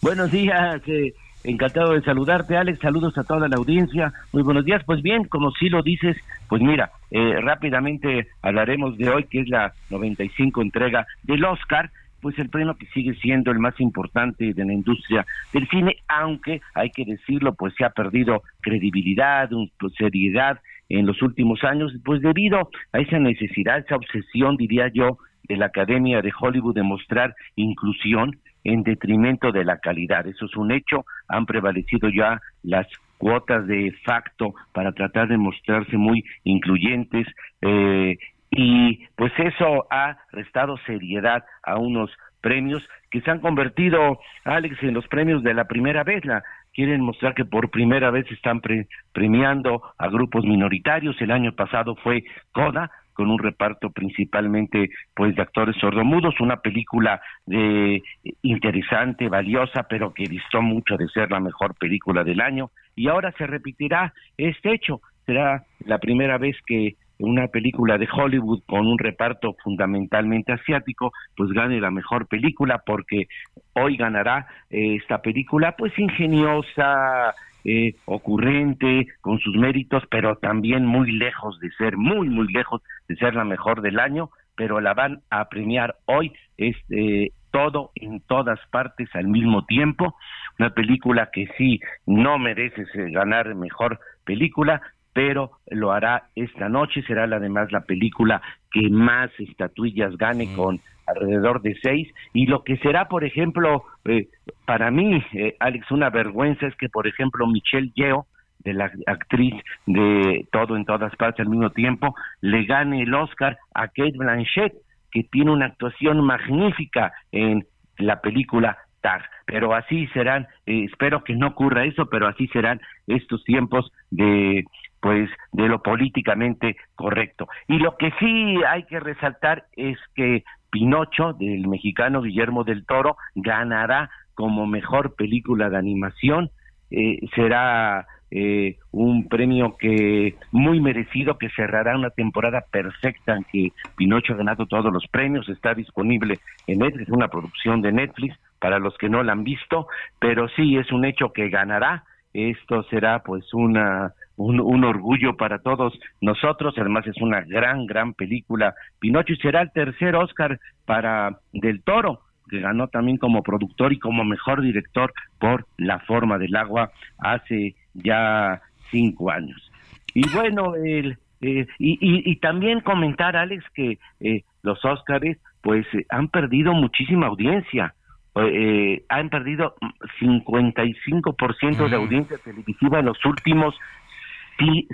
Buenos días, eh, encantado de saludarte, Alex. Saludos a toda la audiencia. Muy buenos días. Pues bien, como sí lo dices, pues mira, eh, rápidamente hablaremos de hoy, que es la 95 entrega del Oscar. Pues el premio que sigue siendo el más importante de la industria del cine, aunque hay que decirlo, pues se ha perdido credibilidad, pues, seriedad en los últimos años, pues debido a esa necesidad, esa obsesión, diría yo, de la Academia de Hollywood de mostrar inclusión en detrimento de la calidad. Eso es un hecho. Han prevalecido ya las cuotas de facto para tratar de mostrarse muy incluyentes eh, y pues eso ha restado seriedad a unos premios que se han convertido, Alex, en los premios de la primera vez. La, quieren mostrar que por primera vez están pre- premiando a grupos minoritarios. El año pasado fue Coda, con un reparto principalmente pues de actores sordomudos, una película de interesante, valiosa, pero que distó mucho de ser la mejor película del año y ahora se repetirá este hecho, será la primera vez que una película de Hollywood con un reparto fundamentalmente asiático, pues gane la mejor película porque hoy ganará eh, esta película pues ingeniosa, eh, ocurrente, con sus méritos, pero también muy lejos de ser, muy, muy lejos de ser la mejor del año, pero la van a premiar hoy, es eh, todo en todas partes al mismo tiempo, una película que sí no merece ganar mejor película, pero lo hará esta noche, será además la película que más estatuillas gane con alrededor de seis, y lo que será, por ejemplo, eh, para mí, eh, Alex, una vergüenza es que, por ejemplo, Michelle Yeoh, de la actriz de Todo en todas partes al mismo tiempo, le gane el Oscar a Kate Blanchett, que tiene una actuación magnífica en la película Tag. Pero así serán, eh, espero que no ocurra eso, pero así serán estos tiempos de pues de lo políticamente correcto. Y lo que sí hay que resaltar es que Pinocho del mexicano Guillermo del Toro ganará como mejor película de animación. Eh, será eh, un premio que muy merecido que cerrará una temporada perfecta en que Pinocho ha ganado todos los premios, está disponible en Netflix, una producción de Netflix para los que no la han visto, pero sí es un hecho que ganará. Esto será pues una un, un, orgullo para todos nosotros. Además es una gran, gran película. Pinocho y será el tercer Oscar para Del Toro, que ganó también como productor y como mejor director por La forma del agua hace ya cinco años. Y bueno, el, eh, y, y, y, también comentar, Alex, que eh, los Oscars pues eh, han perdido muchísima audiencia. Eh, han perdido 55% de audiencia televisiva en los últimos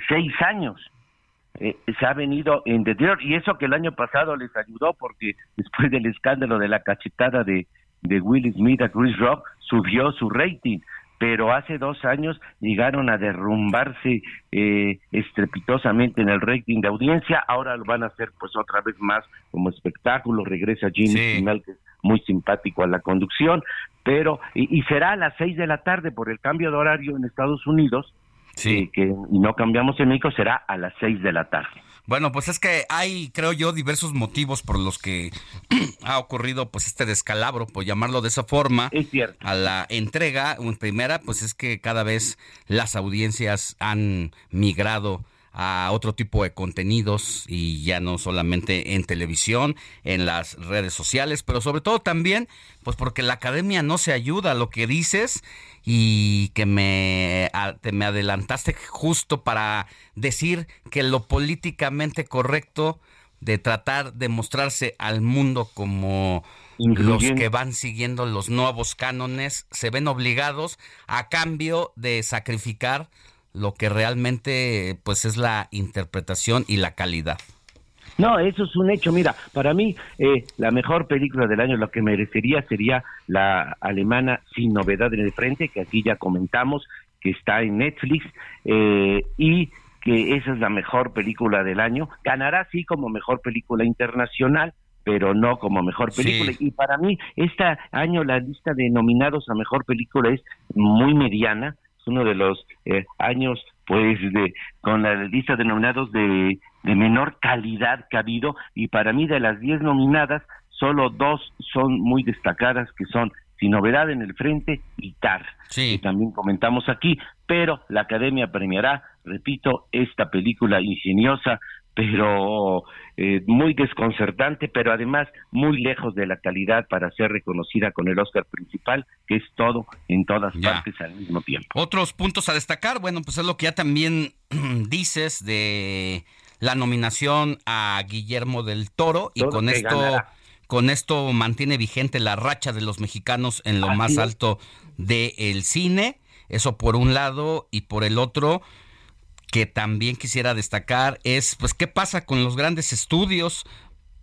seis años. Eh, se ha venido en deterioro y eso que el año pasado les ayudó porque después del escándalo de la cachetada de, de Will Smith a Chris Rock subió su rating pero hace dos años llegaron a derrumbarse eh, estrepitosamente en el rating de audiencia, ahora lo van a hacer pues otra vez más como espectáculo, regresa Jimmy sí. que es muy simpático a la conducción, pero y, y, será a las seis de la tarde por el cambio de horario en Estados Unidos, sí. eh, que no cambiamos en México, será a las seis de la tarde. Bueno, pues es que hay, creo yo, diversos motivos por los que ha ocurrido pues este descalabro, por llamarlo de esa forma, es cierto. a la entrega. En primera, pues es que cada vez las audiencias han migrado a otro tipo de contenidos y ya no solamente en televisión, en las redes sociales, pero sobre todo también, pues porque la academia no se ayuda a lo que dices y que me, te me adelantaste justo para decir que lo políticamente correcto de tratar de mostrarse al mundo como los que van siguiendo los nuevos cánones se ven obligados a cambio de sacrificar lo que realmente pues es la interpretación y la calidad. No, eso es un hecho. Mira, para mí eh, la mejor película del año, lo que merecería sería la alemana Sin Novedad en el Frente, que aquí ya comentamos, que está en Netflix, eh, y que esa es la mejor película del año. Ganará sí como mejor película internacional, pero no como mejor película. Sí. Y para mí, este año la lista de nominados a mejor película es muy mediana. Uno de los eh, años, pues, de con la lista de nominados de, de menor calidad que ha habido. Y para mí, de las 10 nominadas, solo dos son muy destacadas, que son Sin Novedad en el Frente y TAR, sí. que también comentamos aquí. Pero la Academia premiará, repito, esta película ingeniosa, pero eh, muy desconcertante, pero además muy lejos de la calidad para ser reconocida con el Oscar principal, que es todo en todas ya. partes al mismo tiempo. Otros puntos a destacar, bueno, pues es lo que ya también dices de la nominación a Guillermo del Toro y Todo con esto ganará. con esto mantiene vigente la racha de los mexicanos en lo Así más es. alto del cine, eso por un lado y por el otro que también quisiera destacar es pues qué pasa con los grandes estudios,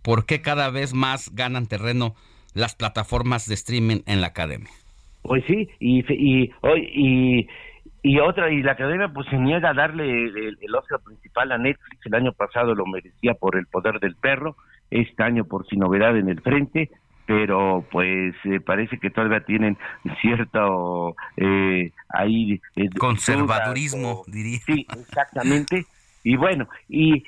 por qué cada vez más ganan terreno las plataformas de streaming en la academia. Pues sí, y, y, y, y otra, y la academia pues se niega a darle el, el principal a Netflix, el año pasado lo merecía por El Poder del Perro, este año por Sin Novedad en el Frente, pero pues eh, parece que todavía tienen cierto eh, ahí eh, Conservadurismo, o- diría. Sí, exactamente. Y bueno, y,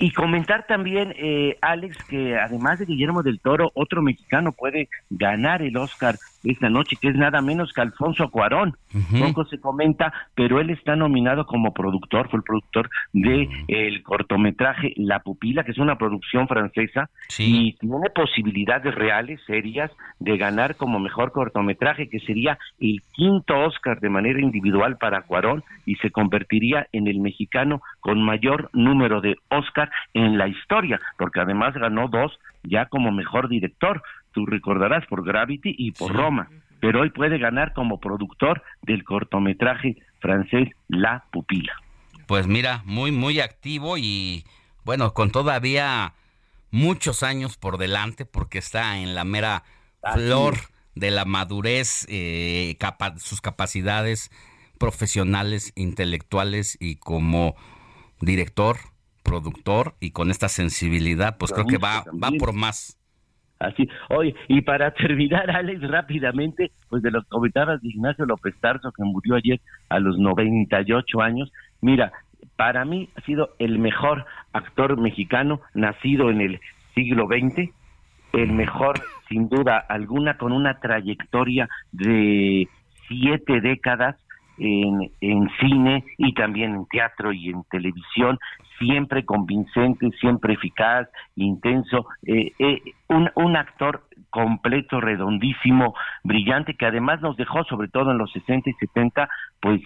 y comentar también, eh, Alex, que además de Guillermo del Toro, otro mexicano puede ganar el Oscar esta noche, que es nada menos que Alfonso Cuarón. Poco se comenta, pero él está nominado como productor, fue el productor de el cortometraje La Pupila, que es una producción francesa, y tiene posibilidades reales, serias, de ganar como mejor cortometraje, que sería el quinto Oscar de manera individual para Cuarón, y se convertiría en el mexicano con mayor número de Oscar en la historia, porque además ganó dos ya como mejor director. Tú recordarás por Gravity y por Roma, pero hoy puede ganar como productor del cortometraje francés La Pupila. Pues mira, muy, muy activo y bueno, con todavía muchos años por delante porque está en la mera Así flor de la madurez, eh, capa- sus capacidades profesionales, intelectuales y como director, productor y con esta sensibilidad, pues creo que va, va por más. Así, oye, y para terminar, Alex, rápidamente, pues de los comentabas de Ignacio López Tarso, que murió ayer a los 98 años. Mira, para mí ha sido el mejor actor mexicano nacido en el siglo XX, el mejor, sin duda alguna, con una trayectoria de siete décadas en, cine y también en teatro y en televisión, siempre convincente, siempre eficaz, intenso, eh, eh, un, un actor completo, redondísimo, brillante, que además nos dejó, sobre todo en los 60 y 70, pues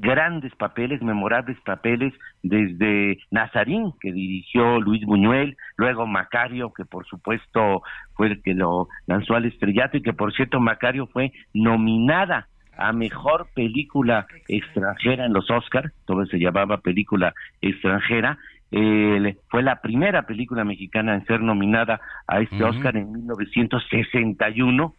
grandes papeles, memorables papeles, desde Nazarín, que dirigió Luis Buñuel, luego Macario, que por supuesto fue el que lo lanzó al estrellato, y que por cierto Macario fue nominada a mejor película extranjera en los Oscars, todo se llamaba película extranjera, eh, fue la primera película mexicana en ser nominada a este Oscar en 1961,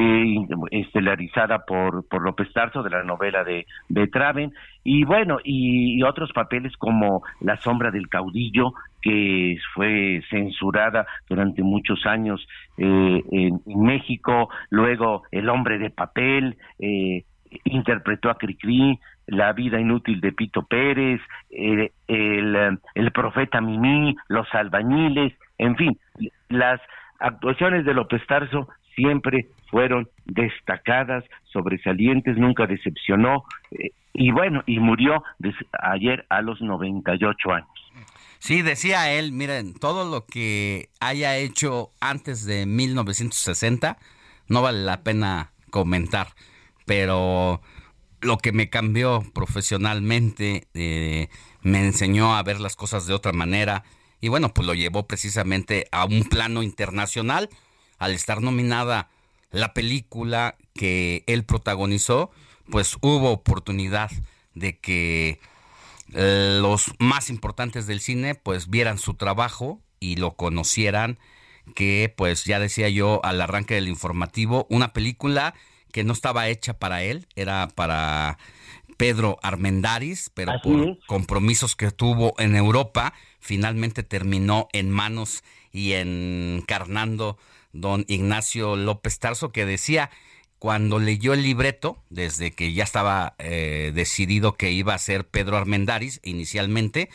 eh, estelarizada por, por López Tarso de la novela de Betraven. Y bueno y, otros papeles como La sombra del caudillo que fue censurada durante muchos años eh, en, México. Luego El hombre de papel eh, interpretó a Cricri. La vida inútil de Pito Pérez, el, el, el profeta Mimí, los albañiles, en fin, las actuaciones de López Tarso siempre fueron destacadas, sobresalientes, nunca decepcionó eh, y bueno, y murió ayer a los 98 años. Sí, decía él, miren, todo lo que haya hecho antes de 1960 no vale la pena comentar, pero lo que me cambió profesionalmente, eh, me enseñó a ver las cosas de otra manera y bueno, pues lo llevó precisamente a un plano internacional al estar nominada la película que él protagonizó, pues hubo oportunidad de que los más importantes del cine pues vieran su trabajo y lo conocieran, que pues ya decía yo al arranque del informativo, una película que no estaba hecha para él, era para Pedro Armendaris, pero Así por es. compromisos que tuvo en Europa, finalmente terminó en manos y encarnando don Ignacio López Tarso, que decía cuando leyó el libreto, desde que ya estaba eh, decidido que iba a ser Pedro Armendaris inicialmente,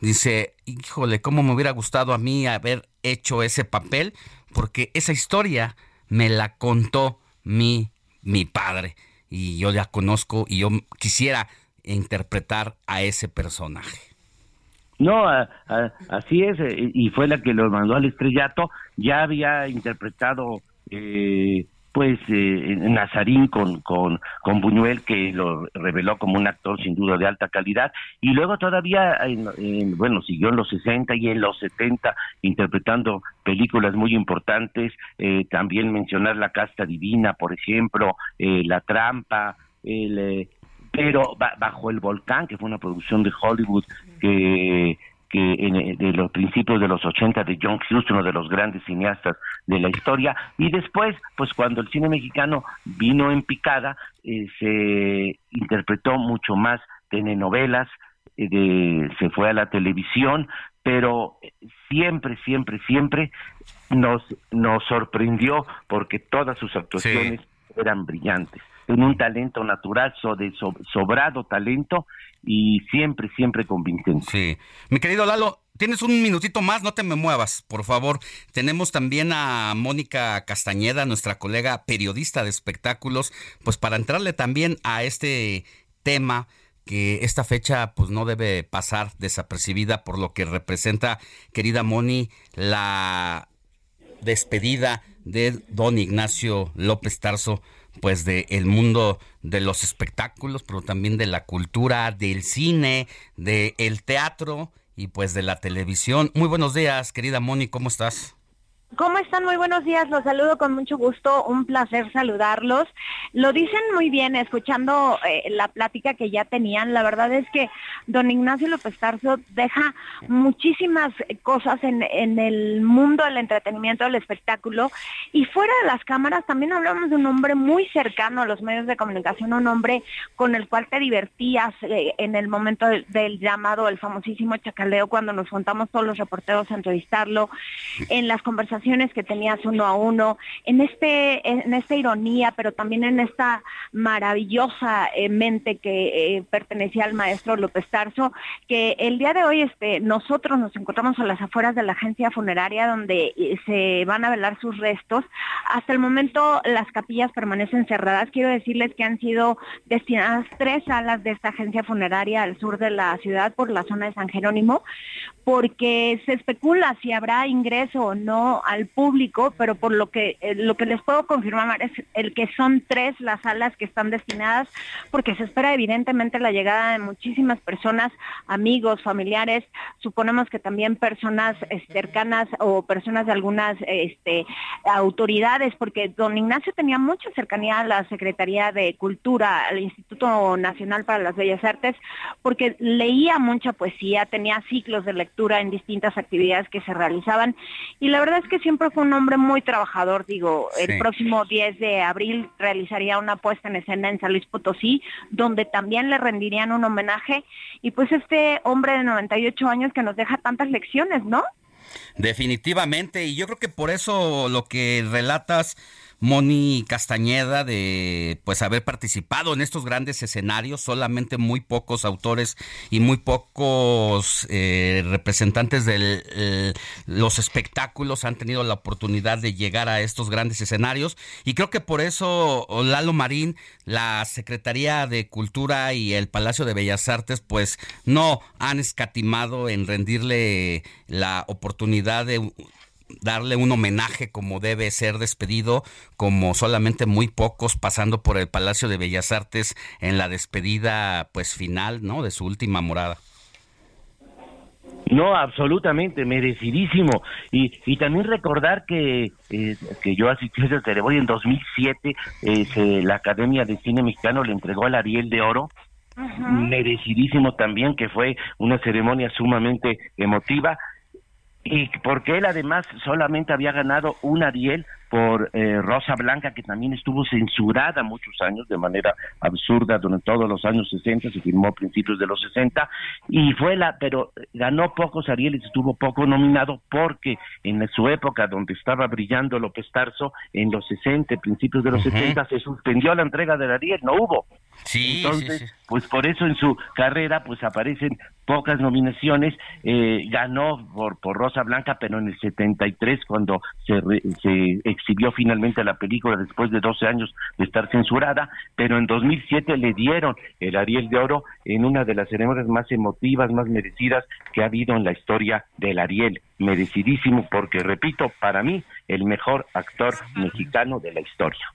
dice, híjole, cómo me hubiera gustado a mí haber hecho ese papel, porque esa historia me la contó mi, mi padre, y yo ya conozco y yo quisiera interpretar a ese personaje. No, así es, eh, y fue la que lo mandó al estrellato. Ya había interpretado, eh, pues, eh, Nazarín con, con, Buñuel, que lo reveló como un actor sin duda de alta calidad. Y luego todavía, en, en, bueno, siguió en los 60 y en los 70 interpretando películas muy importantes. Eh, también mencionar La Casta Divina, por ejemplo, eh, La Trampa, el eh, pero bajo el volcán que fue una producción de Hollywood que que en, de los principios de los 80 de John Hughes, uno de los grandes cineastas de la historia, y después, pues cuando el cine mexicano vino en picada, eh, se interpretó mucho más telenovelas, eh, de, se fue a la televisión, pero siempre, siempre, siempre nos, nos sorprendió porque todas sus actuaciones sí. eran brillantes en un talento natural, de so, sobrado talento y siempre, siempre convincente. Sí. Mi querido Lalo, tienes un minutito más, no te me muevas, por favor. Tenemos también a Mónica Castañeda, nuestra colega periodista de espectáculos, pues para entrarle también a este tema que esta fecha pues no debe pasar desapercibida por lo que representa, querida Moni, la despedida de don Ignacio López Tarso pues de el mundo de los espectáculos, pero también de la cultura, del cine, del teatro y pues de la televisión. Muy buenos días, querida Moni, ¿cómo estás? ¿Cómo están? Muy buenos días, los saludo con mucho gusto, un placer saludarlos. Lo dicen muy bien, escuchando eh, la plática que ya tenían, la verdad es que don Ignacio López Tarso deja muchísimas cosas en, en el mundo del entretenimiento, del espectáculo, y fuera de las cámaras también hablamos de un hombre muy cercano a los medios de comunicación, un hombre con el cual te divertías eh, en el momento del, del llamado, el famosísimo chacaleo, cuando nos juntamos todos los reporteros a entrevistarlo, en las conversaciones que tenías uno a uno, en este, en esta ironía, pero también en esta maravillosa eh, mente que eh, pertenecía al maestro López Tarso, que el día de hoy este, nosotros nos encontramos a las afueras de la agencia funeraria donde eh, se van a velar sus restos. Hasta el momento las capillas permanecen cerradas. Quiero decirles que han sido destinadas tres salas de esta agencia funeraria al sur de la ciudad por la zona de San Jerónimo, porque se especula si habrá ingreso o no al público, pero por lo que eh, lo que les puedo confirmar es el que son tres las salas que están destinadas, porque se espera evidentemente la llegada de muchísimas personas, amigos, familiares, suponemos que también personas eh, cercanas o personas de algunas este, autoridades, porque don Ignacio tenía mucha cercanía a la Secretaría de Cultura, al Instituto Nacional para las Bellas Artes, porque leía mucha poesía, tenía ciclos de lectura en distintas actividades que se realizaban. Y la verdad es que siempre fue un hombre muy trabajador. Digo, el próximo 10 de abril realizaría una puesta en escena en San Luis Potosí, donde también le rendirían un homenaje. Y pues este hombre de 98 años que nos deja tantas lecciones, ¿no? Definitivamente, y yo creo que por eso lo que relatas, Moni Castañeda, de pues haber participado en estos grandes escenarios, solamente muy pocos autores y muy pocos eh, representantes de los espectáculos han tenido la oportunidad de llegar a estos grandes escenarios, y creo que por eso Lalo Marín, la Secretaría de Cultura y el Palacio de Bellas Artes, pues no han escatimado en rendirle la oportunidad de darle un homenaje como debe ser despedido, como solamente muy pocos pasando por el Palacio de Bellas Artes en la despedida pues final, ¿no? de su última morada. No, absolutamente, merecidísimo. Y, y también recordar que, eh, que yo asistí a esa ceremonia en 2007, eh, se- la Academia de Cine Mexicano le entregó el Ariel de Oro, merecidísimo también, que fue una ceremonia sumamente emotiva. Y porque él además solamente había ganado un Ariel por eh, Rosa Blanca, que también estuvo censurada muchos años de manera absurda durante todos los años 60, se firmó a principios de los 60, y fue la, pero ganó pocos Arieles, estuvo poco nominado porque en su época donde estaba brillando López Tarso, en los 60, principios de los Ujú. 70, se suspendió la entrega del Ariel, no hubo. Sí, Entonces, sí, sí. pues por eso en su carrera pues aparecen pocas nominaciones, eh, ganó por, por Rosa Blanca, pero en el 73 cuando se, re- se exhibió finalmente la película después de 12 años de estar censurada, pero en 2007 le dieron el Ariel de Oro en una de las ceremonias más emotivas, más merecidas que ha habido en la historia del Ariel, merecidísimo porque repito, para mí el mejor actor mexicano de la historia.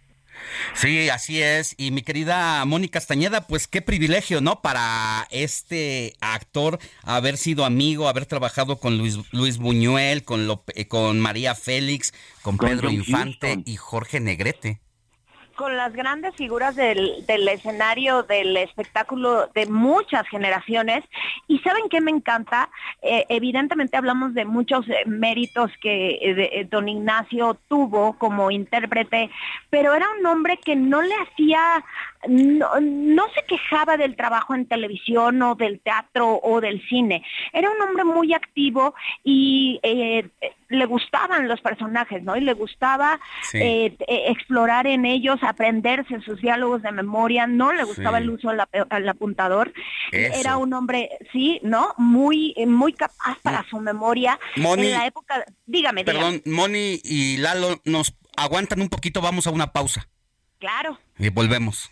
Sí, así es. Y mi querida Mónica Castañeda, pues qué privilegio, ¿no? Para este actor haber sido amigo, haber trabajado con Luis, Luis Buñuel, con, Lope- con María Félix, con, Con Pedro Infante y Jorge Negrete. Con las grandes figuras del, escenario, del espectáculo de muchas generaciones. Y saben qué me encanta, Eh, evidentemente hablamos de muchos eh, méritos que eh, don Ignacio tuvo como intérprete, pero era un hombre que no le hacía, no, no se quejaba del trabajo en televisión o del teatro o del cine. Era un hombre muy activo y eh, le gustaban los personajes, ¿no? Y le gustaba Sí. eh, eh, explorar en ellos, aprenderse sus diálogos de memoria, no le gustaba Sí. el uso del al apuntador. Eso. Era un hombre, sí, ¿no? Muy, muy capaz para su memoria. Moni- en la época, dígame, dígame. Perdón, Moni y Lalo nos aguantan un poquito, vamos a una pausa Claro. y volvemos.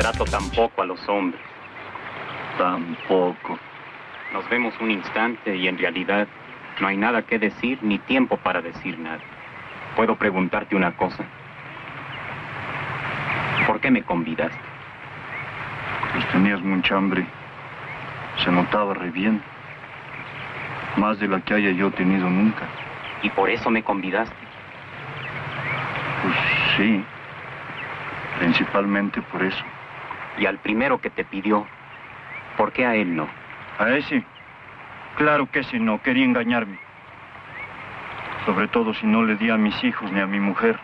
Trato tampoco a los hombres. Tampoco. Nos vemos un instante y en realidad no hay nada que decir ni tiempo para decir nada. ¿Puedo preguntarte una cosa? ¿Por qué me convidaste? Pues tenías mucha hambre. Se notaba re bien. Más de la que haya yo tenido nunca. ¿Y por eso me convidaste? Pues sí. Principalmente por eso. Y al primero que te pidió, ¿por qué a él no? A ese. Claro que ese no. Quería engañarme. Sobre todo si no le di a mis hijos ni a mi mujer.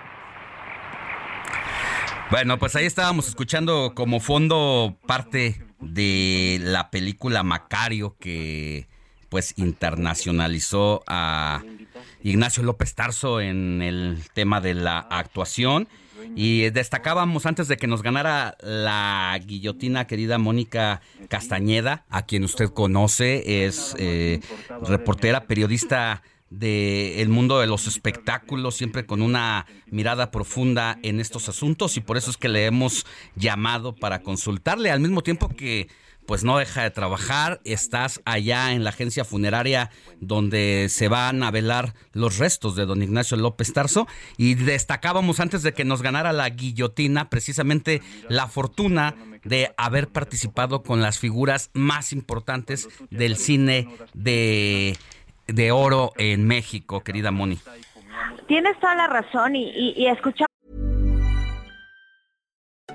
Bueno, pues ahí estábamos escuchando como fondo parte de la película Macario que pues internacionalizó a Ignacio López Tarso en el tema de la actuación y destacábamos antes de que nos ganara la guillotina querida Mónica Castañeda, a quien usted conoce, es eh, reportera, periodista del mundo de los espectáculos, siempre con una mirada profunda en estos asuntos y por eso es que le hemos llamado para consultarle al mismo tiempo que pues no deja de trabajar, estás allá en la agencia funeraria donde se van a velar los restos de don Ignacio López Tarso y destacábamos antes de que nos ganara la guillotina precisamente la fortuna de haber participado con las figuras más importantes del cine de de oro en México, querida Moni. Tienes toda la razón y, y, y escucha.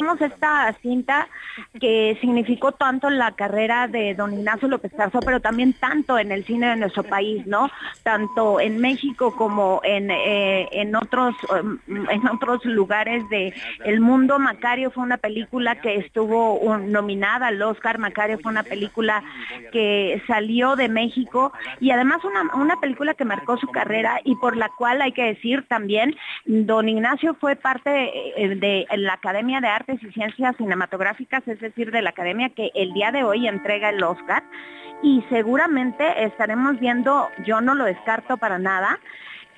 Vimos esta cinta que significó tanto la carrera de don Ignacio López Tarso, pero también tanto en el cine de nuestro país, ¿no? Tanto en México como en, eh, en otros um, en otros lugares de el mundo. Macario fue una película que estuvo nominada al Oscar. Macario fue una película que salió de México y además una, una película que marcó su carrera y por la cual hay que decir también, don Ignacio fue parte eh, de la Academia de Y Ciencias Cinematográficas, es decir, de la Academia que el día de hoy entrega el Oscar y seguramente estaremos viendo, yo no lo descarto para nada,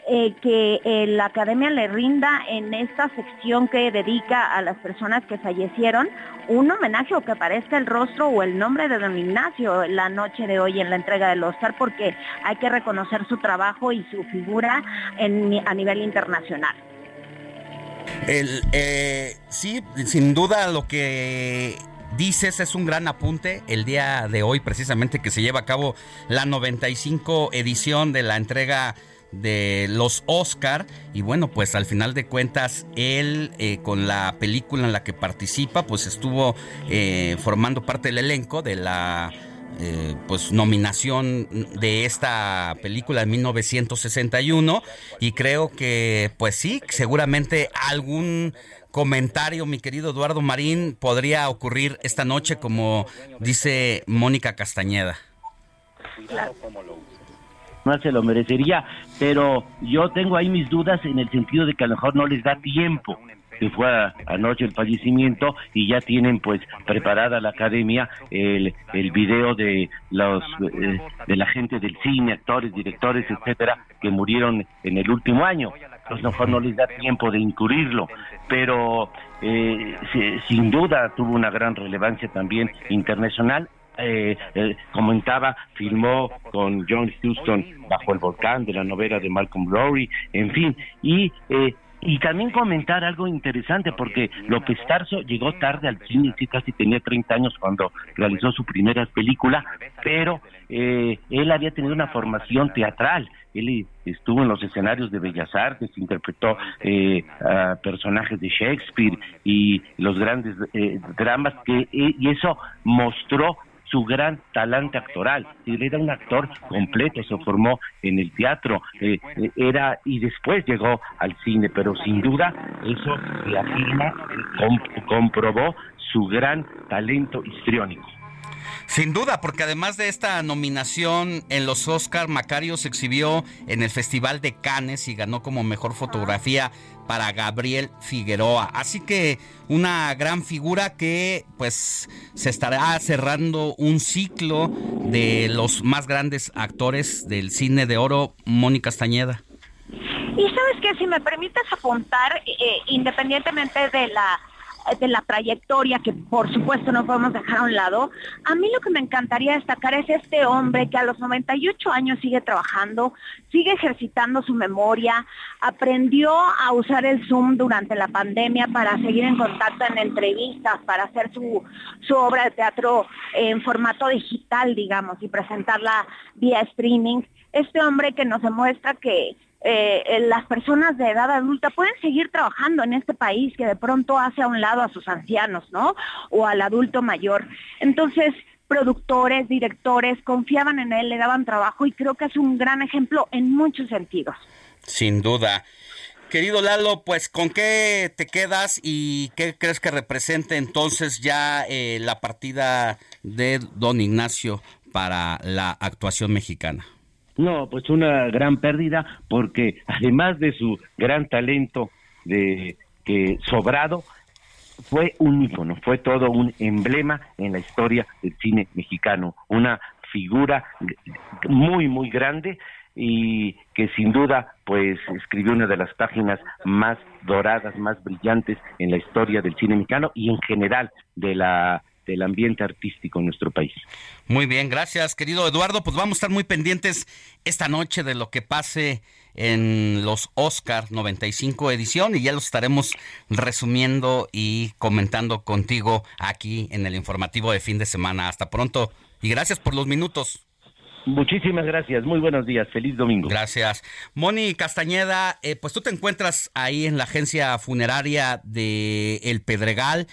eh, que eh, la academia le rinda en esta sección que dedica a las personas que fallecieron un homenaje o que aparezca el rostro o el nombre de don Ignacio la noche de hoy en la entrega del Oscar porque hay que reconocer su trabajo y su figura a nivel internacional. El, eh, sí, sin duda lo que dices es un gran apunte. El día de hoy precisamente que se lleva a cabo la 95 edición de la entrega de los Oscar y bueno pues al final de cuentas él eh, con la película en la que participa pues estuvo eh, formando parte del elenco de la eh, pues nominación de esta película de 1961 y creo que pues sí, seguramente algún comentario, mi querido Eduardo Marín, podría ocurrir esta noche como dice Mónica Castañeda. no se lo merecería, pero yo tengo ahí mis dudas en el sentido de que a lo mejor no les da tiempo que fue anoche el fallecimiento y ya tienen pues preparada la academia el, el video de los eh, de la gente del cine, actores, directores, etcétera, que murieron en el último año. Mejor no les da tiempo de incurrirlo, pero eh, si- sin duda tuvo una gran relevancia también internacional eh, eh, comentaba, filmó con John Huston bajo el volcán de la novela de Malcolm Lowry, en fin, y eh, Y también comentar algo interesante, porque López Tarso llegó tarde al cine, sí, casi tenía 30 años cuando realizó su primera película, pero eh, él había tenido una formación teatral. Él estuvo en los escenarios de Bellas Artes, interpretó eh, a personajes de Shakespeare y los grandes eh, dramas, que, y eso mostró su gran talante actoral. Era un actor completo, se formó en el teatro, eh, eh, era y después llegó al cine, pero sin duda eso reafirma, comp- comprobó su gran talento histriónico. Sin duda, porque además de esta nominación en los Oscar, Macario se exhibió en el Festival de Cannes y ganó como mejor fotografía para Gabriel Figueroa. Así que una gran figura que pues se estará cerrando un ciclo de los más grandes actores del cine de oro, Mónica Castañeda. Y sabes que si me permites apuntar, eh, independientemente de la de la trayectoria que por supuesto no podemos dejar a un lado, a mí lo que me encantaría destacar es este hombre que a los 98 años sigue trabajando, sigue ejercitando su memoria, aprendió a usar el Zoom durante la pandemia para seguir en contacto en entrevistas, para hacer su, su obra de teatro en formato digital, digamos, y presentarla vía streaming. Este hombre que nos demuestra que eh, las personas de edad adulta pueden seguir trabajando en este país que de pronto hace a un lado a sus ancianos, ¿no? O al adulto mayor. Entonces, productores, directores confiaban en él, le daban trabajo y creo que es un gran ejemplo en muchos sentidos. Sin duda. Querido Lalo, pues ¿con qué te quedas y qué crees que represente entonces ya eh, la partida de don Ignacio para la actuación mexicana? No, pues una gran pérdida porque además de su gran talento de que sobrado fue un ícono, fue todo un emblema en la historia del cine mexicano, una figura muy muy grande y que sin duda pues escribió una de las páginas más doradas, más brillantes en la historia del cine mexicano y en general de la del ambiente artístico en nuestro país. Muy bien, gracias querido Eduardo. Pues vamos a estar muy pendientes esta noche de lo que pase en los Oscar 95 edición y ya los estaremos resumiendo y comentando contigo aquí en el informativo de fin de semana. Hasta pronto y gracias por los minutos. Muchísimas gracias, muy buenos días, feliz domingo. Gracias. Moni Castañeda, eh, pues tú te encuentras ahí en la agencia funeraria de El Pedregal.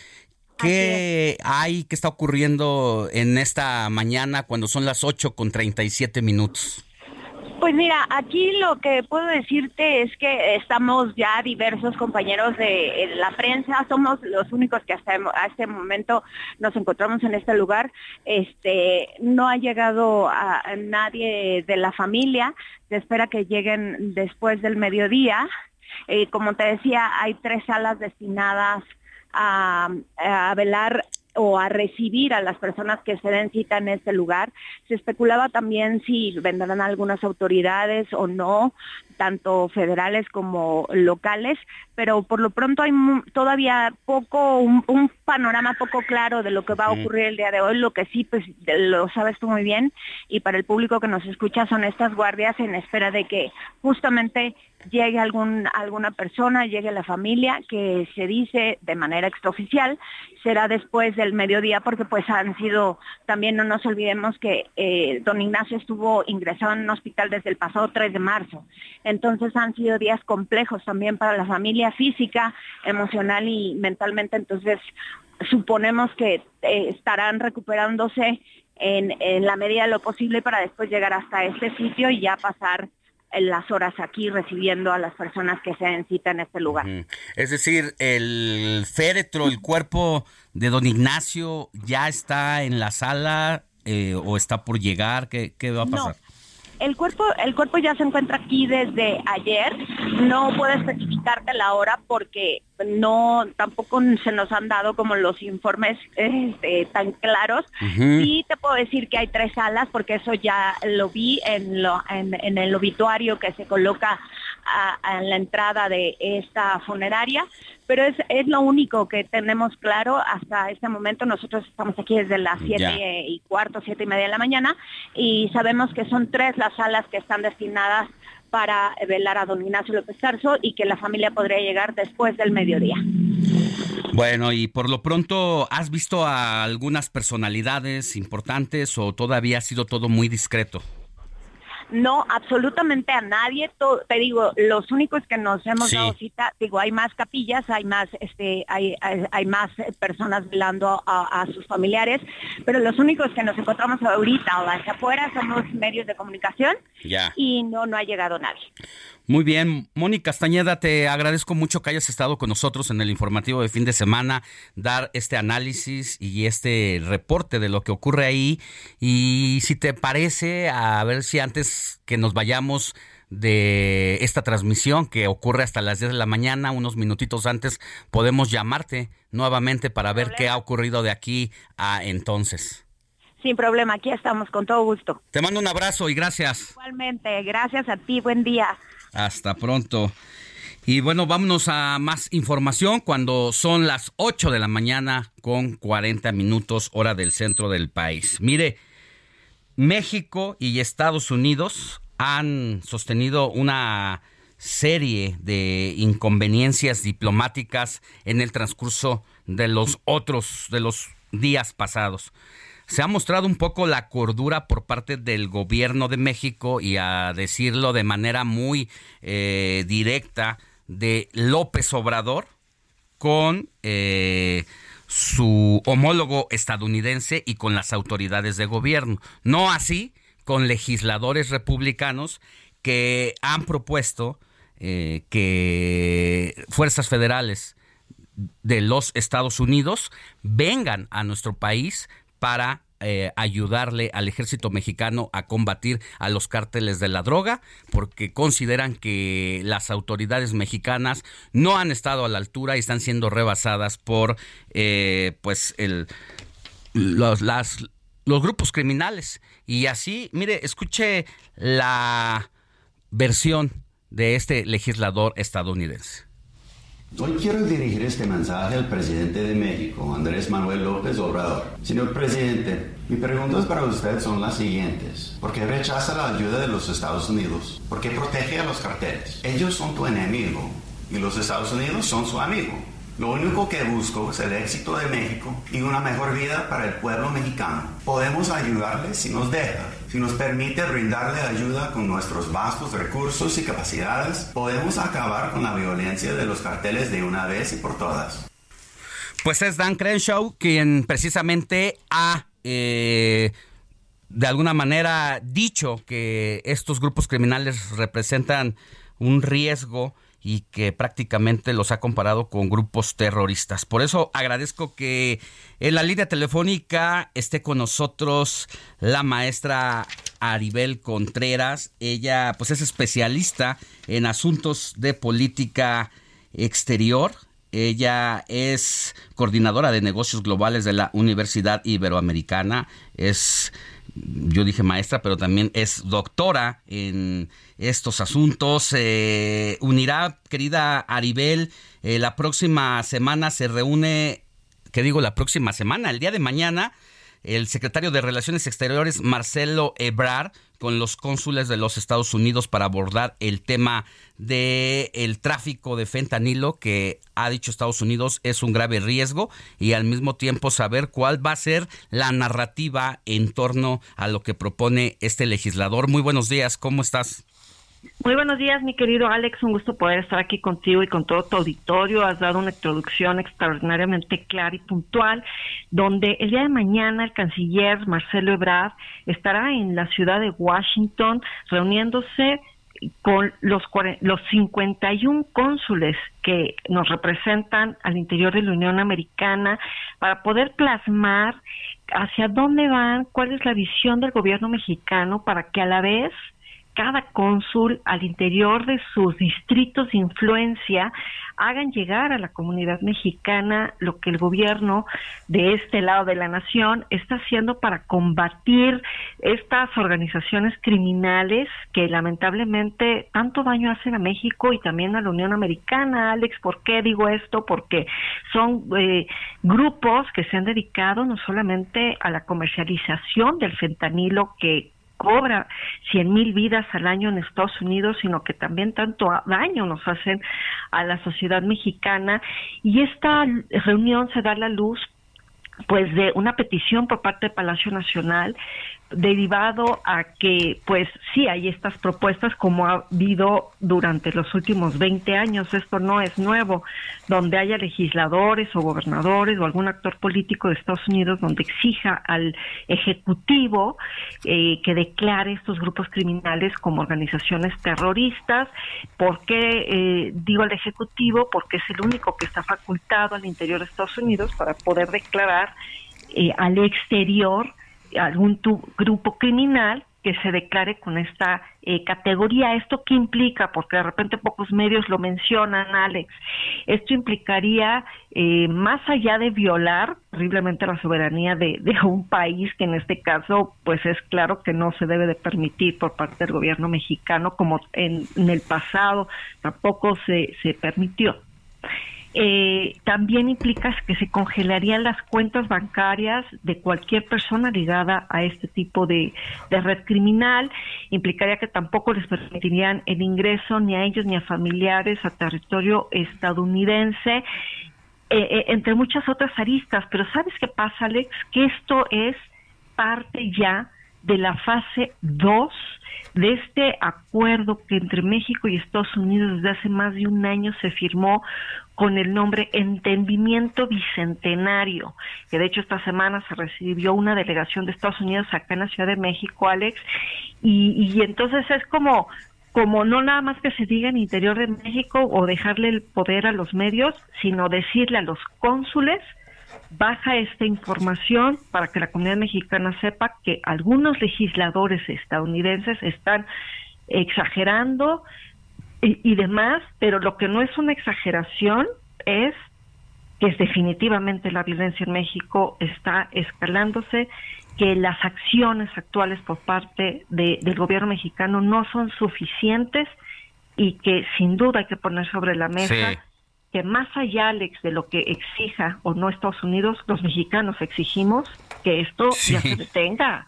¿Qué hay, qué está ocurriendo en esta mañana cuando son las 8 con 37 minutos? Pues mira, aquí lo que puedo decirte es que estamos ya diversos compañeros de la prensa, somos los únicos que hasta a este momento nos encontramos en este lugar. Este, no ha llegado a, a nadie de la familia, se espera que lleguen después del mediodía. Eh, como te decía, hay tres salas destinadas a, a velar o a recibir a las personas que se den cita en este lugar. Se especulaba también si vendrán algunas autoridades o no, tanto federales como locales, pero por lo pronto hay todavía poco, un, un panorama poco claro de lo que va a ocurrir el día de hoy. Lo que sí, pues lo sabes tú muy bien, y para el público que nos escucha son estas guardias en espera de que justamente llegue algún, alguna persona, llegue la familia, que se dice de manera extraoficial, será después del mediodía, porque pues han sido, también no nos olvidemos que eh, don Ignacio estuvo ingresado en un hospital desde el pasado 3 de marzo. Entonces han sido días complejos también para la familia física, emocional y mentalmente. Entonces suponemos que eh, estarán recuperándose en, en la medida de lo posible para después llegar hasta este sitio y ya pasar las horas aquí recibiendo a las personas que se den cita en este lugar. Es decir, el féretro, el cuerpo de don Ignacio ya está en la sala eh, o está por llegar. ¿Qué, qué va a No. El cuerpo, el cuerpo ya se encuentra aquí desde ayer. No puedo especificarte la hora porque no tampoco se nos han dado como los informes este, tan claros. Ujú. Sí te puedo decir que hay tres salas porque eso ya lo vi en, lo, en, en el obituario que se coloca a, a la entrada de esta funeraria, pero es, es lo único que tenemos claro hasta este momento. Nosotros estamos aquí desde las Ya. siete y cuarto, siete y media de la mañana y sabemos que son tres las salas que están destinadas para velar a don Ignacio López Tarso y que la familia podría llegar después del mediodía. Bueno, y por lo pronto, ¿has visto a algunas personalidades importantes o todavía ha sido todo muy discreto? No, absolutamente a nadie. Te digo, los únicos que nos hemos Sí. dado cita, digo, hay más capillas, hay más, este, hay, hay, hay más eh, personas velando a, a sus familiares, pero los únicos que nos encontramos ahorita o hacia afuera son los medios de comunicación Ya. y no, no ha llegado nadie. Muy bien, Mónica Castañeda, te agradezco mucho que hayas estado con nosotros en el informativo de fin de semana, dar este análisis y este reporte de lo que ocurre ahí. Y si te parece, a ver si antes que nos vayamos de esta transmisión que ocurre hasta las 10 de la mañana, unos minutitos antes, podemos llamarte nuevamente para ver qué ha ocurrido de aquí a entonces. Sin problema, aquí estamos con todo gusto. Te mando un abrazo y gracias. Igualmente, gracias a ti, buen día. Hasta pronto. Y bueno, vámonos a más información cuando son las 8 de la mañana con 40 minutos hora del centro del país. Mire, México y Estados Unidos han sostenido una serie de inconveniencias diplomáticas en el transcurso de los otros, de los días pasados. Se ha mostrado un poco la cordura por parte del gobierno de México y a decirlo de manera muy eh, directa de López Obrador con eh, su homólogo estadounidense y con las autoridades de gobierno. No así con legisladores republicanos que han propuesto eh, que fuerzas federales de los Estados Unidos vengan a nuestro país para eh, ayudarle al ejército mexicano a combatir a los cárteles de la droga, porque consideran que las autoridades mexicanas no han estado a la altura y están siendo rebasadas por eh, pues el los, las, los grupos criminales. Y así, mire, escuche la versión de este legislador estadounidense. Hoy quiero dirigir este mensaje al presidente de México, Andrés Manuel López Obrador. Señor presidente, mis preguntas para usted son las siguientes. ¿Por qué rechaza la ayuda de los Estados Unidos? ¿Por qué protege a los carteles? Ellos son tu enemigo y los Estados Unidos son su amigo. Lo único que busco es el éxito de México y una mejor vida para el pueblo mexicano. Podemos ayudarle si nos deja, si nos permite brindarle ayuda con nuestros vastos recursos y capacidades. Podemos acabar con la violencia de los carteles de una vez y por todas. Pues es Dan Crenshaw quien precisamente ha eh, de alguna manera dicho que estos grupos criminales representan un riesgo y que prácticamente los ha comparado con grupos terroristas. Por eso agradezco que en la línea telefónica esté con nosotros la maestra Aribel Contreras. Ella pues es especialista en asuntos de política exterior. Ella es coordinadora de negocios globales de la Universidad Iberoamericana. Es, yo dije maestra, pero también es doctora en estos asuntos. Eh, unirá, querida Aribel, eh, la próxima semana se reúne, ¿qué digo la próxima semana? El día de mañana el secretario de Relaciones Exteriores Marcelo Ebrard con los cónsules de los Estados Unidos para abordar el tema de el tráfico de fentanilo que ha dicho Estados Unidos es un grave riesgo y al mismo tiempo saber cuál va a ser la narrativa en torno a lo que propone este legislador. Muy buenos días, ¿cómo estás? Muy buenos días, mi querido Alex. Un gusto poder estar aquí contigo y con todo tu auditorio. Has dado una introducción extraordinariamente clara y puntual, donde el día de mañana el canciller Marcelo Ebrard estará en la ciudad de Washington reuniéndose con los, los 51 cónsules que nos representan al interior de la Unión Americana para poder plasmar hacia dónde van, cuál es la visión del gobierno mexicano para que a la vez cada cónsul al interior de sus distritos de influencia hagan llegar a la comunidad mexicana lo que el gobierno de este lado de la nación está haciendo para combatir estas organizaciones criminales que lamentablemente tanto daño hacen a México y también a la Unión Americana. Alex, ¿por qué digo esto? Porque son eh, grupos que se han dedicado no solamente a la comercialización del fentanilo que cobra cien mil vidas al año en Estados Unidos, sino que también tanto daño nos hacen a la sociedad mexicana. Y esta reunión se da la luz pues de una petición por parte del Palacio Nacional derivado a que pues sí hay estas propuestas como ha habido durante los últimos 20 años, esto no es nuevo, donde haya legisladores o gobernadores o algún actor político de Estados Unidos donde exija al Ejecutivo eh, que declare estos grupos criminales como organizaciones terroristas. ¿Por qué eh, digo al Ejecutivo? Porque es el único que está facultado al interior de Estados Unidos para poder declarar eh, al exterior algún grupo criminal que se declare con esta eh, categoría. ¿Esto qué implica? Porque de repente pocos medios lo mencionan, Alex. Esto implicaría, eh, más allá de violar horriblemente la soberanía de, de, un país, que en este caso, pues es claro que no se debe de permitir por parte del gobierno mexicano, como en, en el pasado tampoco se, se permitió eh, también implica que se congelarían las cuentas bancarias de cualquier persona ligada a este tipo de, red criminal, implicaría que tampoco les permitirían el ingreso ni a ellos ni a familiares a territorio estadounidense, eh, eh, entre muchas otras aristas. Pero ¿sabes qué pasa, Alex? Que esto es parte ya de la fase 2 de este acuerdo que entre México y Estados Unidos desde hace más de un año se firmó con el nombre Entendimiento Bicentenario, que de hecho esta semana se recibió una delegación de Estados Unidos acá en la Ciudad de México, Alex, y, y entonces es como como no nada más que se diga en interior de México o dejarle el poder a los medios, sino decirle a los cónsules baja esta información para que la comunidad mexicana sepa que algunos legisladores estadounidenses están exagerando y, demás, pero lo que no es una exageración es que definitivamente la violencia en México está escalándose, que las acciones actuales por parte del gobierno mexicano no son suficientes y que sin duda hay que poner sobre la mesa que más allá, Alex, de lo que exija o no Estados Unidos, los mexicanos exigimos que esto ya se detenga.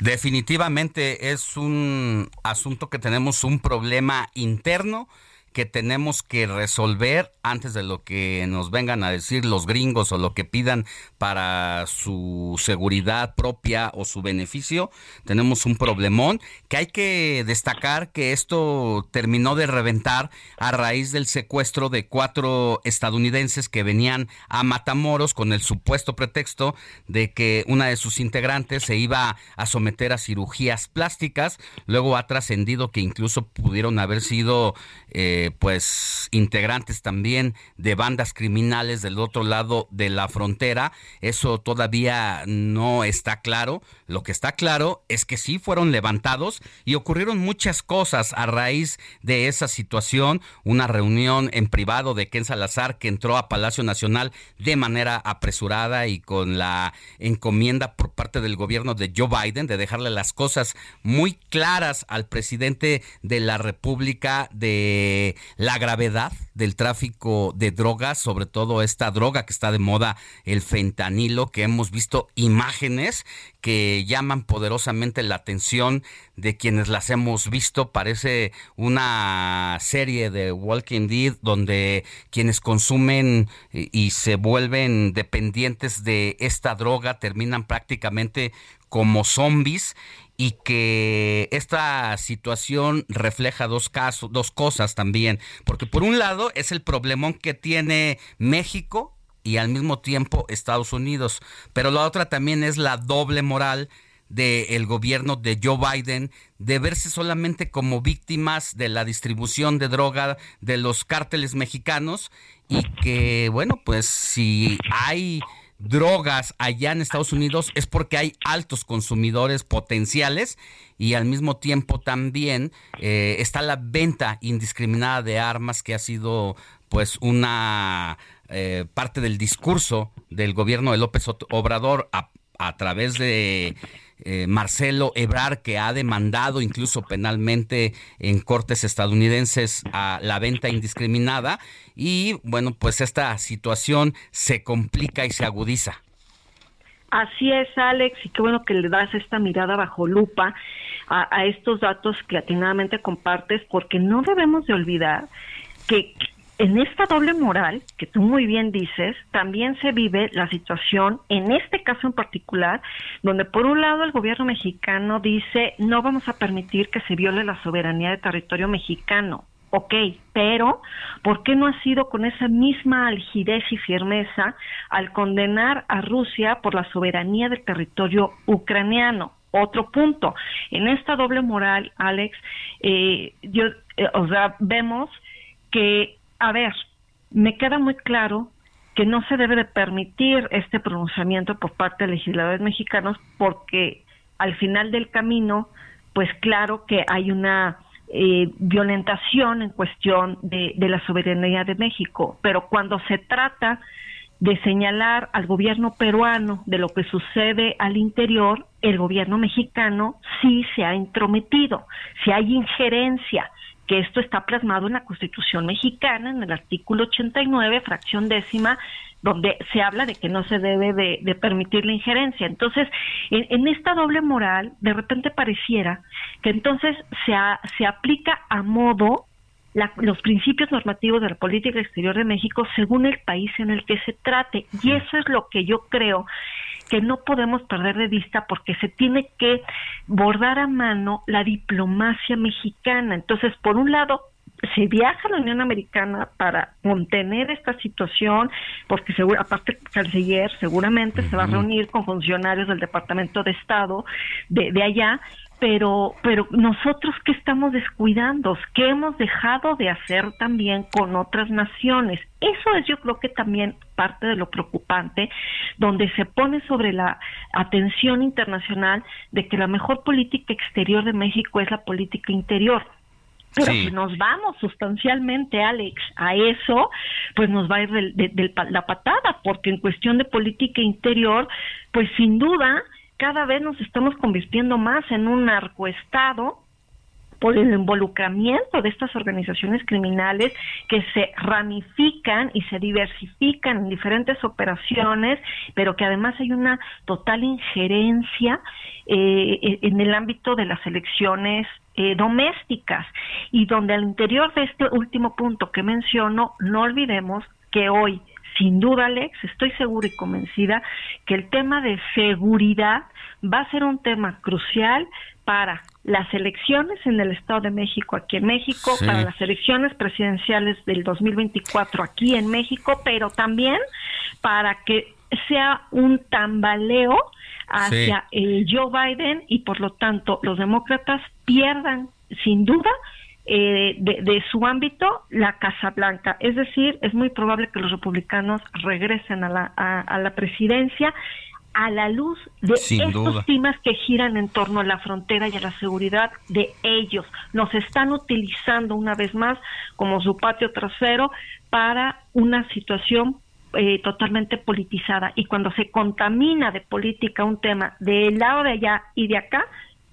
Definitivamente es un asunto que tenemos un problema interno que tenemos que resolver antes de lo que nos vengan a decir los gringos o lo que pidan para su seguridad propia o su beneficio. Tenemos un problemón que hay que destacar que esto terminó de reventar a raíz del secuestro de cuatro estadounidenses que venían a Matamoros con el supuesto pretexto de que una de sus integrantes se iba a someter a cirugías plásticas. Luego ha trascendido que incluso pudieron haber sido eh, pues integrantes también de bandas criminales del otro lado de la frontera. Eso todavía no está claro. Lo que está claro es que sí fueron levantados y ocurrieron muchas cosas a raíz de esa situación. Una reunión en privado de Ken Salazar que entró a Palacio Nacional de manera apresurada y con la encomienda por parte del gobierno de Joe Biden de dejarle las cosas muy claras al presidente de la República de la gravedad del tráfico de drogas, sobre todo esta droga que está de moda, el fentanilo, que hemos visto imágenes que llaman poderosamente la atención de quienes las hemos visto. Parece una serie de Walking Dead donde quienes consumen y se vuelven dependientes de esta droga terminan prácticamente como zombies y que esta situación refleja dos casos, dos cosas también, porque por un lado es el problemón que tiene México y al mismo tiempo Estados Unidos, pero la otra también es la doble moral del gobierno de Joe Biden de verse solamente como víctimas de la distribución de droga de los cárteles mexicanos y que bueno pues si hay drogas allá en Estados Unidos es porque hay altos consumidores potenciales y al mismo tiempo también eh, está la venta indiscriminada de armas que ha sido pues una eh, parte del discurso del gobierno de López Obrador a, a través de eh, Marcelo Ebrar, que ha demandado incluso penalmente en cortes estadounidenses a la venta indiscriminada. Y bueno, pues esta situación se complica y se agudiza. Así es, Alex, y qué bueno que le das esta mirada bajo lupa a, estos datos que atinadamente compartes, porque no debemos de olvidar que en esta doble moral que tú muy bien dices, también se vive la situación, en este caso en particular, donde por un lado el gobierno mexicano dice no vamos a permitir que se viole la soberanía de territorio mexicano. Ok, pero ¿por qué no ha sido con esa misma algidez y firmeza al condenar a Rusia por la soberanía del territorio ucraniano? Otro punto, en esta doble moral, Alex, eh, yo, eh, o sea, vemos que a ver, me queda muy claro que no se debe de permitir este pronunciamiento por parte de legisladores mexicanos porque al final del camino, pues claro que hay una eh, violentación en cuestión de, de la soberanía de México, pero cuando se trata de señalar al gobierno peruano de lo que sucede al interior, el gobierno mexicano sí se ha intrometido, si hay injerencia, que esto está plasmado en la Constitución mexicana, en el artículo 89, fracción décima, donde se habla de que no se debe de, permitir la injerencia. Entonces, en, esta doble moral, de repente pareciera que entonces se, se aplica a modo los principios normativos de la política exterior de México según el país en el que se trate. Y eso es lo que yo creo que no podemos perder de vista porque se tiene que bordar a mano la diplomacia mexicana. Entonces, por un lado, se viaja a la Unión Americana para contener esta situación, porque seguro, aparte el canciller seguramente se va a reunir con funcionarios del Departamento de Estado de, de allá pero pero nosotros qué estamos descuidando, qué hemos dejado de hacer también con otras naciones. Eso es yo creo que también parte de lo preocupante, donde se pone sobre la atención internacional de que la mejor política exterior de México es la política interior. Pero si nos vamos sustancialmente, Alex, a eso, pues nos va a ir de la patada, porque en cuestión de política interior, pues sin duda cada vez nos estamos convirtiendo más en un narcoestado por el involucramiento de estas organizaciones criminales que se ramifican y se diversifican en diferentes operaciones, pero que además hay una total injerencia eh, en el ámbito de las elecciones eh, domésticas. Y donde al interior de este último punto que menciono, no olvidemos que hoy sin duda, Alex, estoy segura y convencida que el tema de seguridad va a ser un tema crucial para las elecciones en el Estado de México, aquí en México, para las elecciones presidenciales del 2024 aquí en México, pero también para que sea un tambaleo hacia el Joe Biden y por lo tanto los demócratas pierdan sin duda eh, de, su ámbito la Casa Blanca. Es decir, es muy probable que los republicanos regresen a la, a, la presidencia a la luz de estos temas que giran en torno a la frontera y a la seguridad de ellos. Nos están utilizando una vez más como su patio trasero para una situación eh, totalmente politizada. Y cuando se contamina de política un tema del lado de allá y de acá,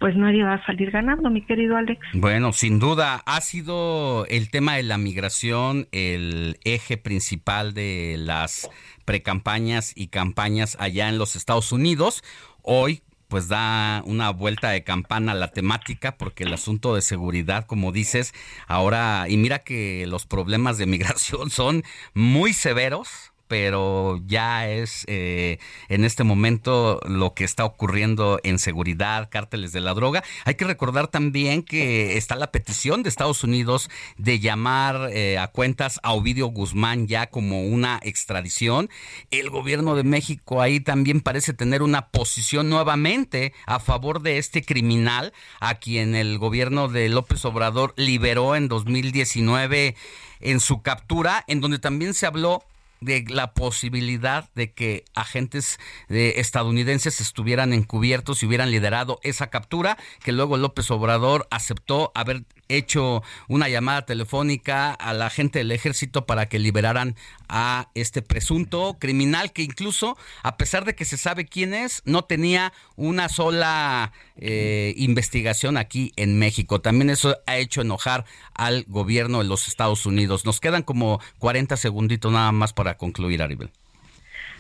pues nadie va a salir ganando, mi querido Alex. Bueno, sin duda, ha sido el tema de la migración el eje principal de las precampañas y campañas allá en los Estados Unidos. Hoy, pues da una vuelta de campana a la temática porque el asunto de seguridad, como dices, ahora, y mira que los problemas de migración son muy severos, pero ya es eh, en este momento lo que está ocurriendo en seguridad, cárteles de la droga. Hay que recordar también que está la petición de Estados Unidos de llamar eh, a cuentas a Ovidio Guzmán ya como una extradición. El gobierno de México ahí también parece tener una posición nuevamente a favor de este criminal a quien el gobierno de López Obrador liberó en 2019 en su captura, en donde también se habló de la posibilidad de que agentes eh, estadounidenses estuvieran encubiertos y hubieran liderado esa captura, que luego López Obrador aceptó haber hecho una llamada telefónica a la gente del ejército para que liberaran a este presunto criminal que incluso, a pesar de que se sabe quién es, no tenía una sola eh, investigación aquí en México. También eso ha hecho enojar al gobierno de los Estados Unidos. Nos quedan como 40 segunditos nada más para concluir, Aribel.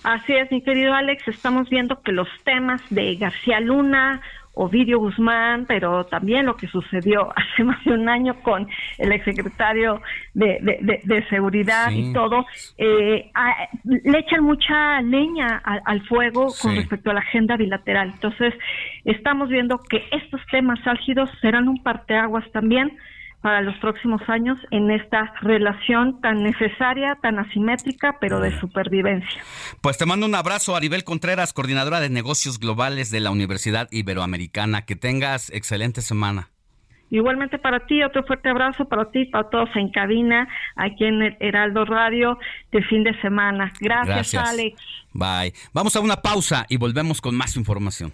Así es, mi querido Alex, estamos viendo que los temas de García Luna, Ovidio Guzmán, pero también lo que sucedió hace más de un año con el exsecretario de, de, de, Seguridad Sí. y todo, eh, a- le echan mucha leña al, al fuego con respecto a la agenda bilateral. Entonces, estamos viendo que estos temas álgidos serán un parteaguas también para los próximos años en esta relación tan necesaria, tan asimétrica, pero de supervivencia. Pues te mando un abrazo, Aribel Contreras, coordinadora de negocios globales de la Universidad Iberoamericana. Que tengas excelente semana. Igualmente para ti, otro fuerte abrazo para ti, para todos en cabina, aquí en el Heraldo Radio de fin de semana. Gracias, Gracias. Alex. Bye. Vamos a una pausa y volvemos con más información.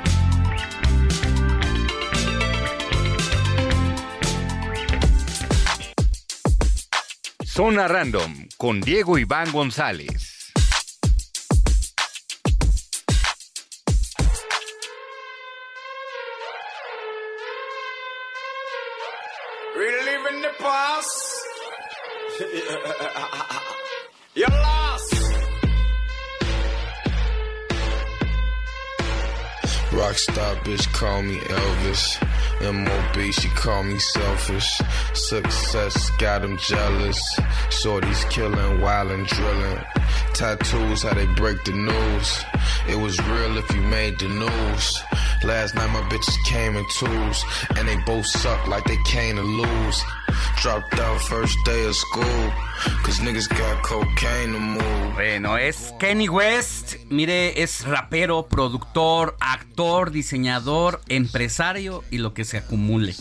Zona Random con Diego Iván González. Rockstar bitch call me Elvis. MOB, she call me selfish. Success got them jealous. Shorties killing, wildin' drilling. Tattoos, how they break the news. It was real if you made the news. Last night my bitches came in twos. And they both suck like they came to lose. Dropped out first day of school. Cause niggas got cocaine to move. Bueno, es Kenny West. Mire, es rapero, productor, actor, diseñador, empresario y lo que se acumule.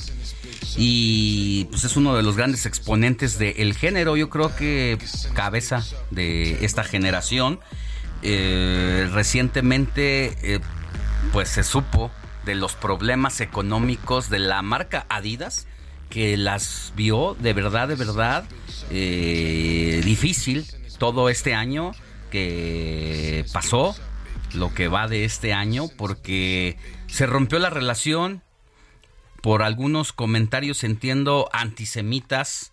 Y pues es uno de los grandes exponentes del género. Yo creo que cabeza de esta generación. Eh, recientemente, eh, pues se supo de los problemas económicos de la marca Adidas que las vio de verdad, de verdad eh, difícil todo este año que pasó, lo que va de este año, porque se rompió la relación por algunos comentarios, entiendo, antisemitas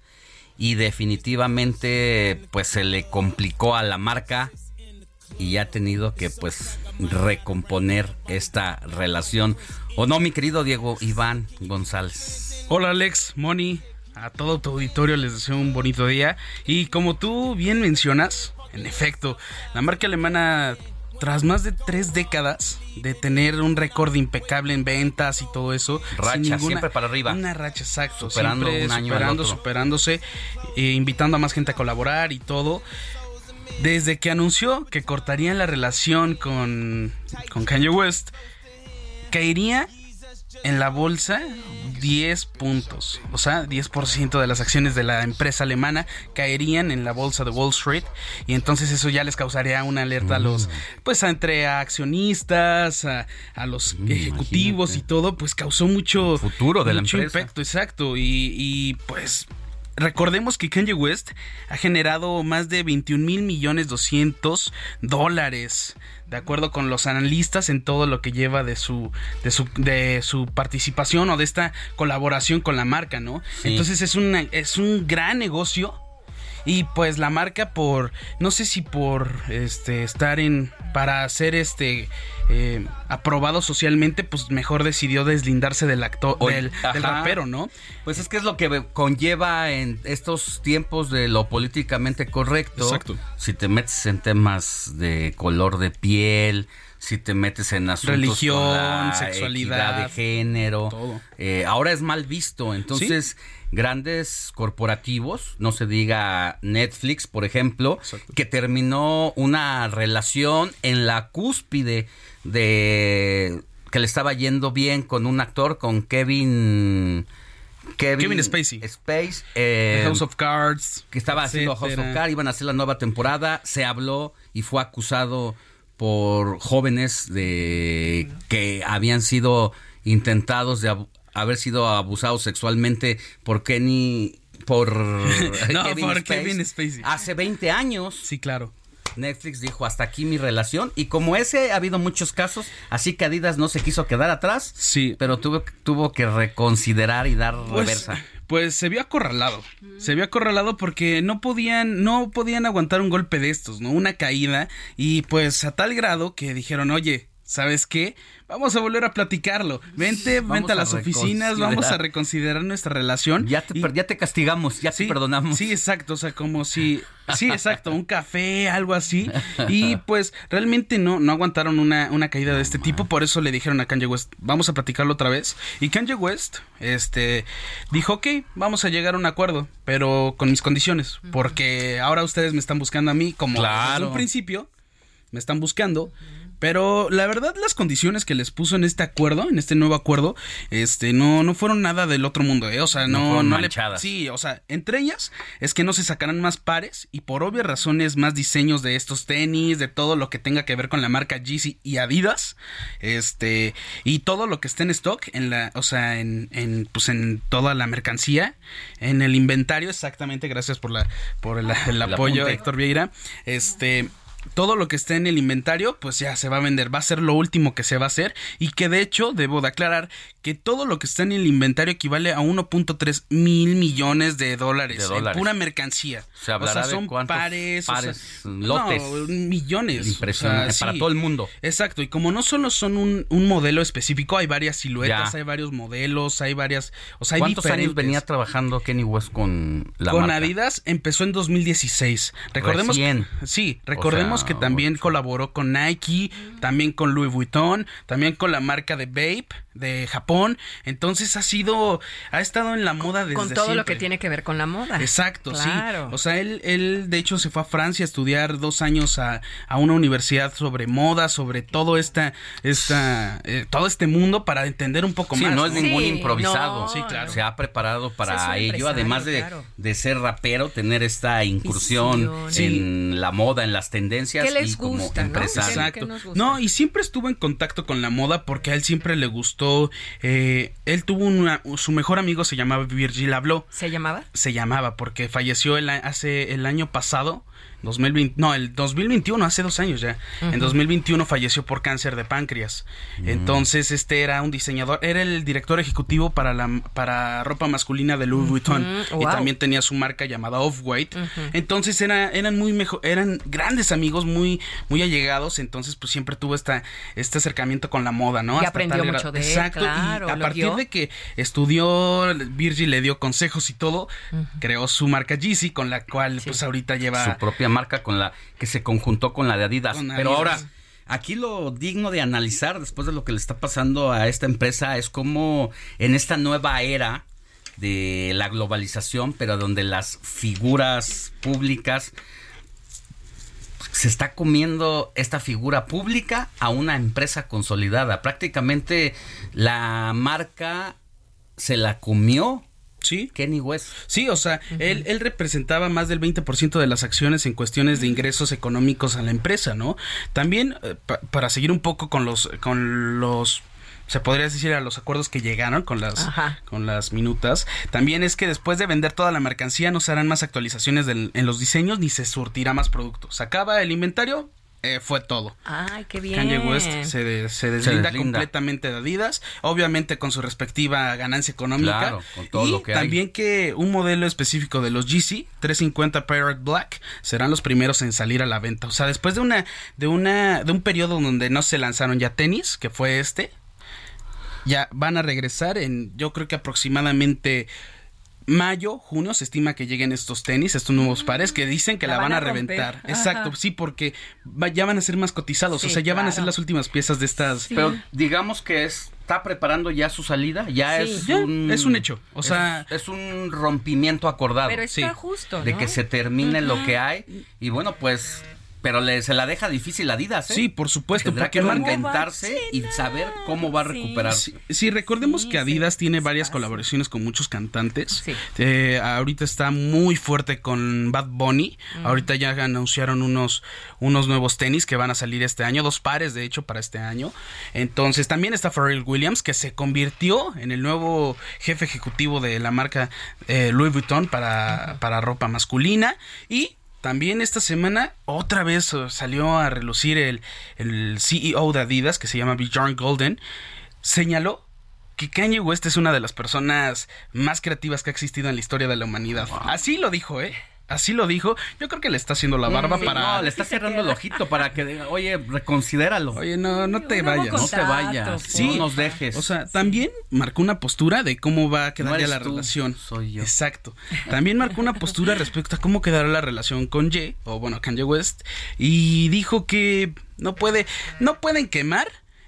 y definitivamente pues se le complicó a la marca y ha tenido que pues recomponer esta relación. ¿O no, mi querido Diego Iván González? Hola Alex, Moni, a todo tu auditorio les deseo un bonito día. Y como tú bien mencionas, en efecto, la marca alemana, tras más de tres décadas de tener un récord impecable en ventas y todo eso, Racha, siempre para arriba. Una racha, exacto. Superando siempre un año al superando, otro. superándose, eh, invitando a más gente a colaborar y todo. Desde que anunció que cortarían la relación con, con Kanye West, caería en la bolsa 10 puntos. O sea, 10% de las acciones de la empresa alemana caerían en la bolsa de Wall Street. Y entonces eso ya les causaría una alerta a los, pues entre accionistas, a, a los ejecutivos y todo, pues causó mucho Futuro de la mucho empresa. impacto, exacto. Y, y, pues recordemos que Kanye West ha generado más de 21 mil millones 200 dólares de acuerdo con los analistas en todo lo que lleva de su de su de su participación o de esta colaboración con la marca no Sí. entonces es una es un gran negocio y pues la marca por no sé si por este estar en para ser este eh, aprobado socialmente pues mejor decidió deslindarse del actor del, del rapero no Pues es que es lo que conlleva en estos tiempos de lo políticamente correcto. Exacto. Si te metes en temas de color de piel, si te metes en asuntos Religión, con la sexualidad, de género, todo. eh, ahora es mal visto. Entonces, grandes corporativos, no se diga Netflix, por ejemplo, que terminó una relación en la cúspide de que le estaba yendo bien con un actor, con Kevin. Kevin Spacey. Space, eh, House of Cards. que estaba haciendo House of. Cards, iban a hacer la nueva temporada, se habló y fue acusado por jóvenes de que habían sido intentados de abu- haber sido abusados sexualmente por Kenny por No, Kevin por. Kevin Spacey. Hace 20 años. Sí, claro. Netflix dijo hasta aquí mi relación y como ese ha habido muchos casos, así que Adidas no se quiso quedar atrás, sí, pero tuvo tuvo que reconsiderar y dar Pues, reversa. Pues se vio acorralado. Se vio acorralado porque no podían, no podían aguantar un golpe de estos, ¿no? Una caída. Y pues a tal grado que dijeron, oye, ¿sabes qué? Vamos a volver a platicarlo. Vente, Vamos vente a a las oficinas, vamos a reconsiderar. nuestra relación. Ya te, per- ya te castigamos, ya te perdonamos. Sí, exacto, o sea, como si, sí, exacto, un café, algo así. Y pues realmente no, no aguantaron una, una caída de este tipo, por eso le dijeron a Kanye West, vamos a platicarlo otra vez. Y Kanye West, este, dijo, ok, vamos a llegar a un acuerdo, pero con mis condiciones, porque ahora ustedes me están buscando a mí como desde Claro. un principio, me están buscando. Pero la verdad las condiciones que les puso en este acuerdo, en este nuevo acuerdo, este no no fueron nada del otro mundo, ¿eh? o sea, No no no le sí, o sea, entre ellas es que no se sacarán más pares y por obvias razones más diseños de estos tenis, de todo lo que tenga que ver con la marca Yeezy y Adidas, este y todo lo que esté en stock en la, o sea, en, en pues en toda la mercancía, en el inventario, exactamente, gracias por la por el, el apoyo. Héctor Vieira, este todo lo que esté en el inventario, pues ya se va a vender, va a ser lo último que se va a hacer y que de hecho debo de aclarar que todo lo que está en el inventario equivale a 1.3 mil millones de dólares, De en pura mercancía. Se o sea, son cuántos pares, o sea, pares, lotes. no, millones. Impresionante, o sea, para sí. todo el mundo. Exacto, y como no solo son un, un modelo específico, hay varias siluetas, Ya. hay varios modelos, hay varias, o sea, hay ¿Cuántos años venía trabajando Kenny West con la con marca? Adidas empezó en 2016. Recordemos Recién. Sí, recordemos Que también colaboró con Nike, también con Louis Vuitton, también con la marca de Bape de Japón. Entonces ha sido ha estado en la moda desde Con todo lo que tiene que ver con la moda. Exacto, Claro. sí. O sea, él, él de hecho se fue a Francia a estudiar dos años a, a una universidad sobre moda, sobre todo esta, esta, eh, todo este mundo para entender un poco Sí, más. no es ningún Sí, improvisado. no. Sí, claro. Se ha preparado para ello, además de, claro. de ser rapero, tener esta incursión en la moda, en las tendencias ¿Qué les y como gusta, no? empresario. ¿Qué- Exacto. qué nos gusta? No, y siempre estuvo en contacto con la moda porque a él siempre le gustó. Eh, él tuvo una, su mejor amigo se llamaba Virgil Abloh. ¿Se llamaba? Se llamaba porque falleció el, hace el año pasado. 2020, no, el 2021, hace dos años ya. En Ujú. 2021 falleció por cáncer de páncreas. Entonces, este era un diseñador, era el director ejecutivo para la para ropa masculina de Louis Vuitton. Y wow. también tenía su marca llamada Off-White. Entonces era, eran muy mejor, eran grandes amigos, muy, muy allegados. Entonces, pues siempre tuvo esta, este acercamiento con la moda, ¿no? Y Hasta aprendió mucho de él, Exacto. claro, y a partir guió. de que estudió, Virgil le dio consejos y todo, creó su marca Yeezy, con la cual, pues ahorita lleva. su propia marca con la que se conjuntó con la de Adidas. Con Pero Adidas. ahora, aquí lo digno de analizar después de lo que le está pasando a esta empresa es cómo en esta nueva era de la globalización, pero donde las figuras públicas se está comiendo esta figura pública a una empresa consolidada. Prácticamente la marca se la comió Sí. Kenny West. Sí, o sea, él, él representaba más del 20% de las acciones en cuestiones de ingresos económicos a la empresa, ¿no? También, eh, pa- para seguir un poco con los, con los se podría decir a los acuerdos que llegaron con las Ajá. con las minutas también es que después de vender toda la mercancía no se harán más actualizaciones del- en los diseños ni se surtirá más productos se acaba el inventario eh, fue todo Ay, qué bien. Kanye West se, de- se deslinda, deslinda. completamente de Adidas, obviamente con su respectiva ganancia económica. Claro, con todo y lo que hay. también que un modelo específico de los Yeezy 350 Pirate Black serán los primeros en salir a la venta. O sea, después de una de una de un periodo donde no se lanzaron ya tenis, que fue este, ya van a regresar en yo creo que aproximadamente mayo, junio se estima que lleguen estos tenis, estos nuevos pares que dicen que la, La van, van a a romper. reventar. Ajá. Exacto, sí, porque va- ya van a ser más cotizados, Sí, o sea, ya van a ser las últimas piezas de estas. Pero digamos que es- está preparando ya su salida, ya Sí. es Ya, un es un hecho, o sea- es, un rompimiento acordado. Pero está justo, de que se termine lo que hay y bueno, pues pero le, se la deja difícil Adidas, ¿eh? Sí, por supuesto, Tendrá porque que reinventarse y saber cómo va a recuperar. Sí, sí, recordemos que Adidas tiene varias colaboraciones con muchos cantantes. Eh, ahorita está muy fuerte con Bad Bunny. Mm. Ahorita ya anunciaron unos, unos nuevos tenis que van a salir este año, dos pares de hecho para este año. Entonces también está Pharrell Williams que se convirtió en el nuevo jefe ejecutivo de la marca eh, Louis Vuitton para, para ropa masculina. Y también esta semana otra vez eh, salió a relucir el, el CEO de Adidas, que se llama Bjorn Golden, señaló que Kanye West es una de las personas más creativas que ha existido en la historia de la humanidad. Así lo dijo, ¿eh? Así lo dijo. Yo creo que le está haciendo la barba Sí, para... no, le está cerrando el ojito para que diga, oye, reconsidéralo. Oye, no, no te vayas. No te vayas, Sí. no nos dejes. O sea, también marcó una postura de cómo va a quedar No ya la tú, relación. soy yo. Exacto. También marcó una postura respecto a cómo quedará la relación con Ye, o bueno, Kanye West, y dijo que no puede, no pueden quemar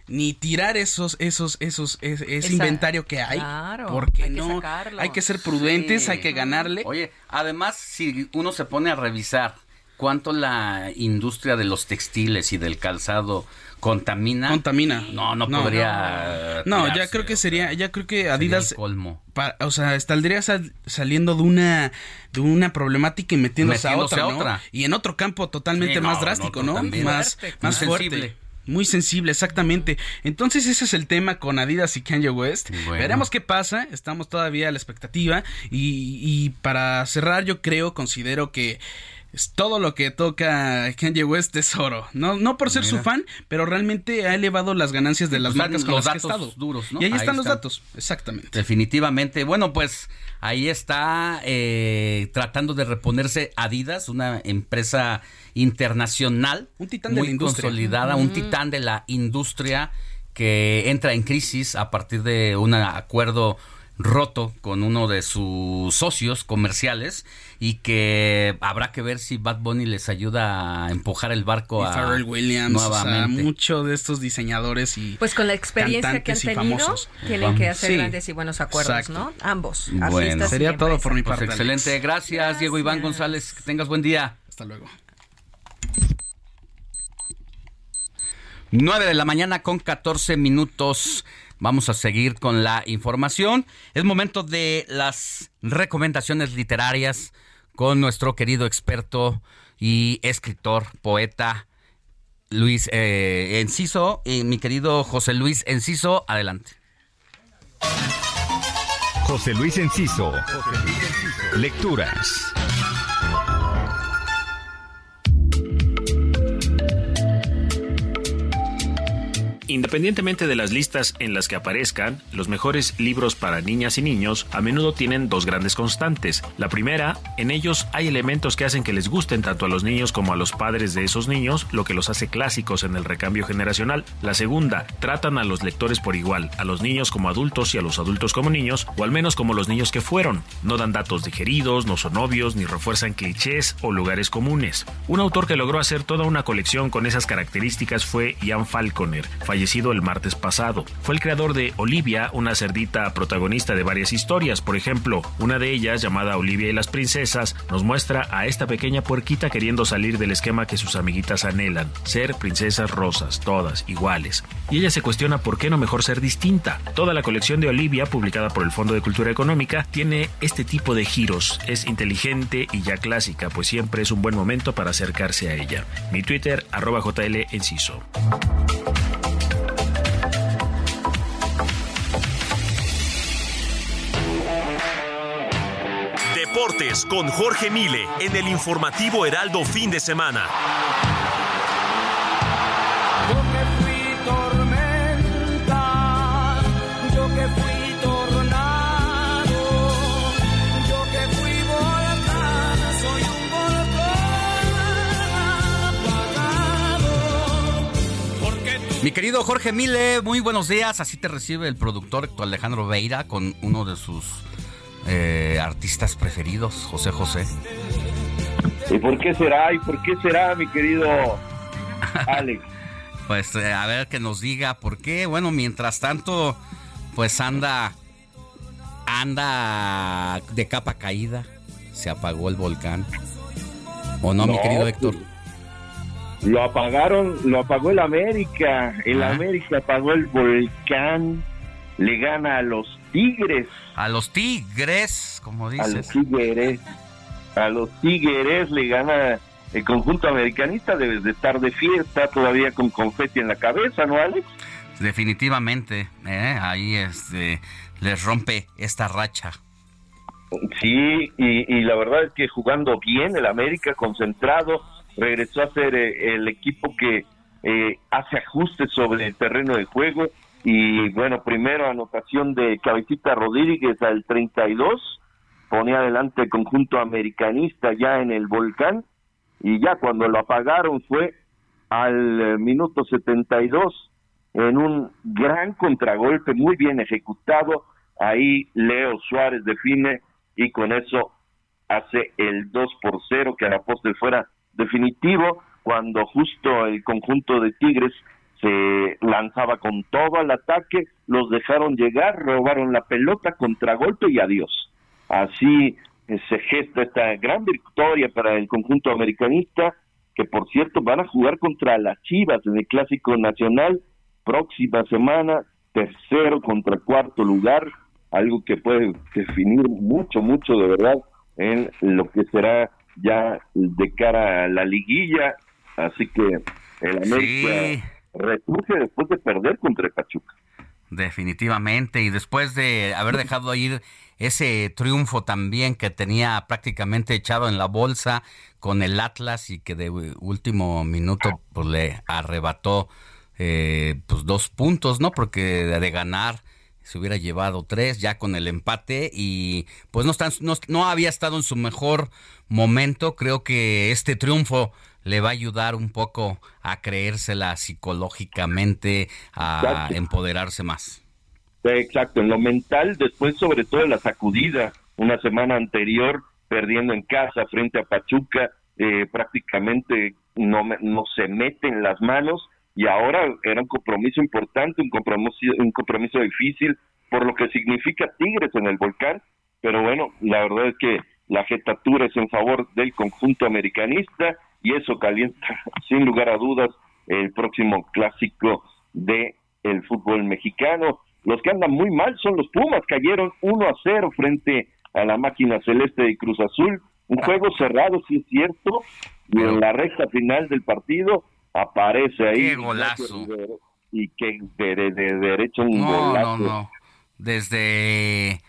ni tirar esos, esos, esos, es- ese, Esa- inventario que hay, Claro, porque hay que no, sacarlo. hay que ser prudentes, Sí. hay que ganarle. Oye, además, si uno se pone a revisar cuánto la industria de los textiles y del calzado contamina. Contamina. No, no, No. podría. No, ya creo que sería, ya creo que Adidas, el colmo. pa- o sea, estaría sal- saliendo de una, de una problemática y metiéndose, Metiéndose a a otra. Y en otro campo totalmente Sí, no, más drástico, ¿no? Más, Fuerte, más muy fuerte. sensible. Muy sensible, exactamente. Entonces ese es el tema con Adidas y Kanye West. Bueno. Veremos qué pasa. Estamos todavía a la expectativa. Y, y para cerrar, yo creo, considero que es todo lo que toca Kanye West es oro. No, no por ser su fan, pero realmente ha elevado las ganancias de las Pues dan marcas con los las que ha datos estado. duros, ¿no? Y ahí, Ahí están los datos, exactamente. Definitivamente. Bueno, pues ahí está eh, tratando de reponerse Adidas, una empresa internacional. Un titán de muy la industria. consolidada, un titán de la industria que entra en crisis a partir de un acuerdo roto con uno de sus socios comerciales y que habrá que ver si Bad Bunny les ayuda a empujar el barco Y a Pharrell Williams, o sea, nuevamente. mucho de estos diseñadores y Pues con la experiencia que han tenido, famosos. tienen que hacer Sí. grandes y buenos acuerdos, Exacto. ¿no? Ambos. Así Bueno, Sería todo por mi Pues parte. excelente, gracias, Diego Iván González, que tengas buen día. Hasta luego. 9 de la mañana con 14 minutos. Vamos a seguir con la información. Es momento de las recomendaciones literarias con nuestro querido experto y escritor, poeta Luis eh, Enciso. Y mi querido José Luis Enciso, adelante. José Luis Enciso. Lecturas. Independientemente de las listas en las que aparezcan, los mejores libros para niñas y niños a menudo tienen dos grandes constantes. La primera, en ellos hay elementos que hacen que les gusten tanto a los niños como a los padres de esos niños, lo que los hace clásicos en el recambio generacional. La segunda, tratan a los lectores por igual, a los niños como adultos y a los adultos como niños, o al menos como los niños que fueron. No dan datos digeridos, no son obvios, ni refuerzan clichés o lugares comunes. Un autor que logró hacer toda una colección con esas características fue Ian Falconer, fallecido el martes pasado. Fue el creador de Olivia, una cerdita protagonista de varias historias. Por ejemplo, una de ellas, llamada Olivia y las princesas, nos muestra a esta pequeña puerquita queriendo salir del esquema que sus amiguitas anhelan, ser princesas rosas, todas iguales. Y ella se cuestiona por qué no mejor ser distinta. Toda la colección de Olivia, publicada por el Fondo de Cultura Económica, tiene este tipo de giros. Es inteligente y ya clásica, pues siempre es un buen momento para acercarse a ella. Mi Twitter, arroba JL Enciso. Deportes con Jorge Mile en el informativo Heraldo fin de semana. Yo que fui tormenta, yo que fui tornado, yo que fui volcán, soy un volcán apagado. Porque tú Mi querido Jorge Mile, muy buenos días. Así te recibe el productor Héctor Alejandro Veira con uno de sus eh, artistas preferidos, José José. ¿Y por qué será? ¿Y por qué será, mi querido Alex? pues eh, a ver que nos diga por qué. Bueno, mientras tanto, pues anda anda de capa caída. Se apagó el volcán. ¿O no, mi querido Héctor? Lo apagaron, lo apagó el América. El Ajá. América apagó el volcán. Le gana a los Tigres. A los Tigres, como A los dices. Tigres. A los Tigres le gana el conjunto americanista. Debes de estar de fiesta todavía con confeti en la cabeza, ¿no, Alex? Definitivamente, ¿eh? ahí este, les rompe esta racha. Sí, y, y la verdad es que jugando bien el América, concentrado, regresó a ser eh, el equipo que eh, hace ajustes sobre el terreno de juego. Y bueno, primero anotación de Cabecita Rodríguez al 32, ponía adelante el conjunto americanista ya en el volcán. Y ya cuando lo apagaron fue al eh, minuto 72 en un gran contragolpe muy bien ejecutado. Ahí Leo Suárez define y con eso hace el 2 por 0 que a la postre fuera definitivo cuando justo el conjunto de Tigres se lanzaba con todo al ataque, los dejaron llegar, robaron la pelota, contragolpe y adiós. Así eh, se gesta esta gran victoria para el conjunto americanista, que por cierto van a jugar contra las Chivas en el Clásico Nacional próxima semana, tercero contra cuarto lugar, algo que puede definir mucho, mucho de verdad en lo que será ya de cara a la liguilla. Así que el América resurge después de perder contra Pachuca. Definitivamente, y después de haber dejado ir ese triunfo también que tenía prácticamente echado en la bolsa con el Atlas y que de último minuto pues, le arrebató eh, pues dos puntos, ¿no? Porque de ganar se hubiera llevado tres ya con el empate y pues no, están, no, no había estado en su mejor momento. Creo que este triunfo le va a ayudar un poco a creérsela psicológicamente, a Exacto. empoderarse más. Exacto, en lo mental, después sobre todo de la sacudida, una semana anterior, perdiendo en casa frente a Pachuca, eh, prácticamente no, no se mete en las manos y ahora era un compromiso importante, un compromiso, un compromiso difícil por lo que significa Tigres en el volcán, pero bueno, la verdad es que la jetatura es en favor del conjunto americanista y eso calienta sin lugar a dudas el próximo clásico de el fútbol mexicano. Los que andan muy mal son los Pumas, cayeron 1 a 0 frente a la máquina celeste de Cruz Azul. Un juego cerrado, sí es cierto, y en la recta final del partido aparece ahí. ¡Qué golazo! Y que de, de- de derecho un No, golazo. no, no. Desde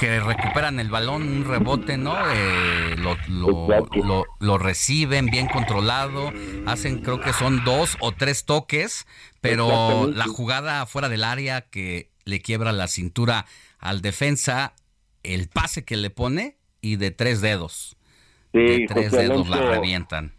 que recuperan el balón, un rebote, ¿no? Eh, lo, lo, lo- lo reciben bien controlado, hacen creo que son dos o tres toques, pero la jugada fuera del área que le quiebra la cintura al defensa, el pase que le pone y de tres dedos. Sí, de tres José dedos la revientan.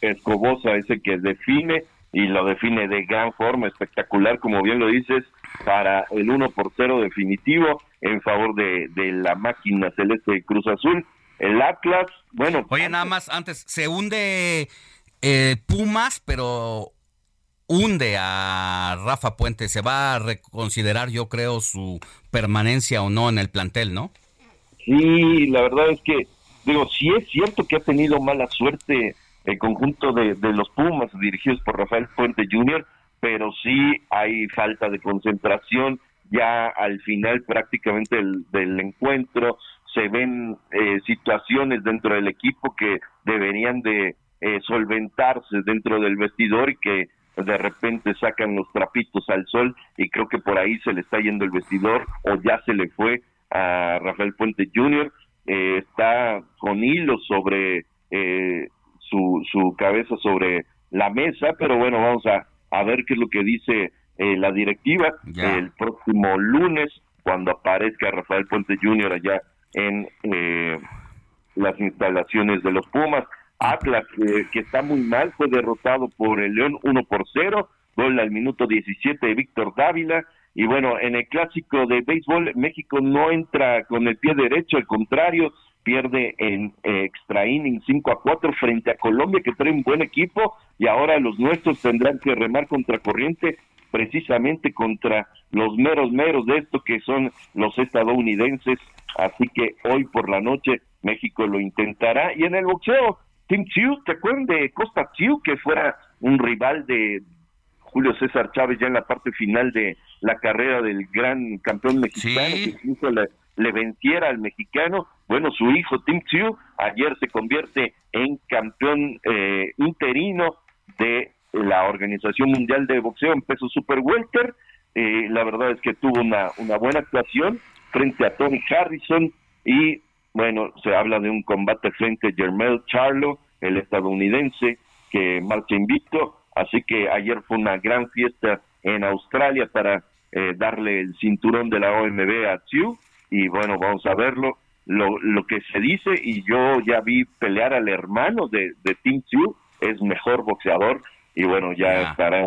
Escobosa, ese que define y lo define de gran forma, espectacular, como bien lo dices, para el 1 por 0 definitivo en favor de, de la máquina celeste de Cruz Azul. El Atlas, bueno, Oye, nada más, antes, se hunde eh, Pumas, pero hunde a Rafa Puente. Se va a reconsiderar, yo creo, su permanencia o no en el plantel, ¿no? Sí, la verdad es que, digo, sí es cierto que ha tenido mala suerte el conjunto de, de los Pumas dirigidos por Rafael Puente Jr., pero sí hay falta de concentración ya al final prácticamente del, del encuentro. Se ven eh, situaciones dentro del equipo que deberían de eh, solventarse dentro del vestidor y que de repente sacan los trapitos al sol y creo que por ahí se le está yendo el vestidor o ya se le fue a Rafael Puente Jr. Eh, está con hilos sobre eh, su, su cabeza sobre la mesa, pero bueno, vamos a, a ver qué es lo que dice eh, la directiva Ya. el próximo lunes cuando aparezca Rafael Puente Jr. allá en eh, las instalaciones de los Pumas. Atlas, eh, que está muy mal, fue derrotado por el León 1 por 0, gol al minuto 17 de Víctor Dávila, Y bueno, en el clásico de béisbol, México no entra con el pie derecho, al contrario, pierde en eh, extra inning 5 a 4 frente a Colombia, que trae un buen equipo, y ahora los nuestros tendrán que remar contra corriente precisamente contra los meros meros de esto que son los estadounidenses. Así que hoy por la noche México lo intentará. Y en el boxeo, Tim Chiu, ¿te acuerdan de Costa Chiu, que fuera un rival de Julio César Chávez ya en la parte final de la carrera del gran campeón mexicano, que incluso le, le venciera al mexicano? Bueno, su hijo Tim Chiu ayer se convierte en campeón eh, interino de la Organización Mundial de Boxeo en peso super welter. Eh, la verdad es que tuvo una, una buena actuación frente a Tony Harrison y bueno, se habla de un combate frente a Jermel Charlo, el estadounidense que marcha invicto, así que ayer fue una gran fiesta en Australia para eh, darle el cinturón de la OMB a Chiu y bueno, vamos a verlo, lo, lo que se dice y yo ya vi pelear al hermano de, de Tim Chiu, es mejor boxeador y bueno, ya estará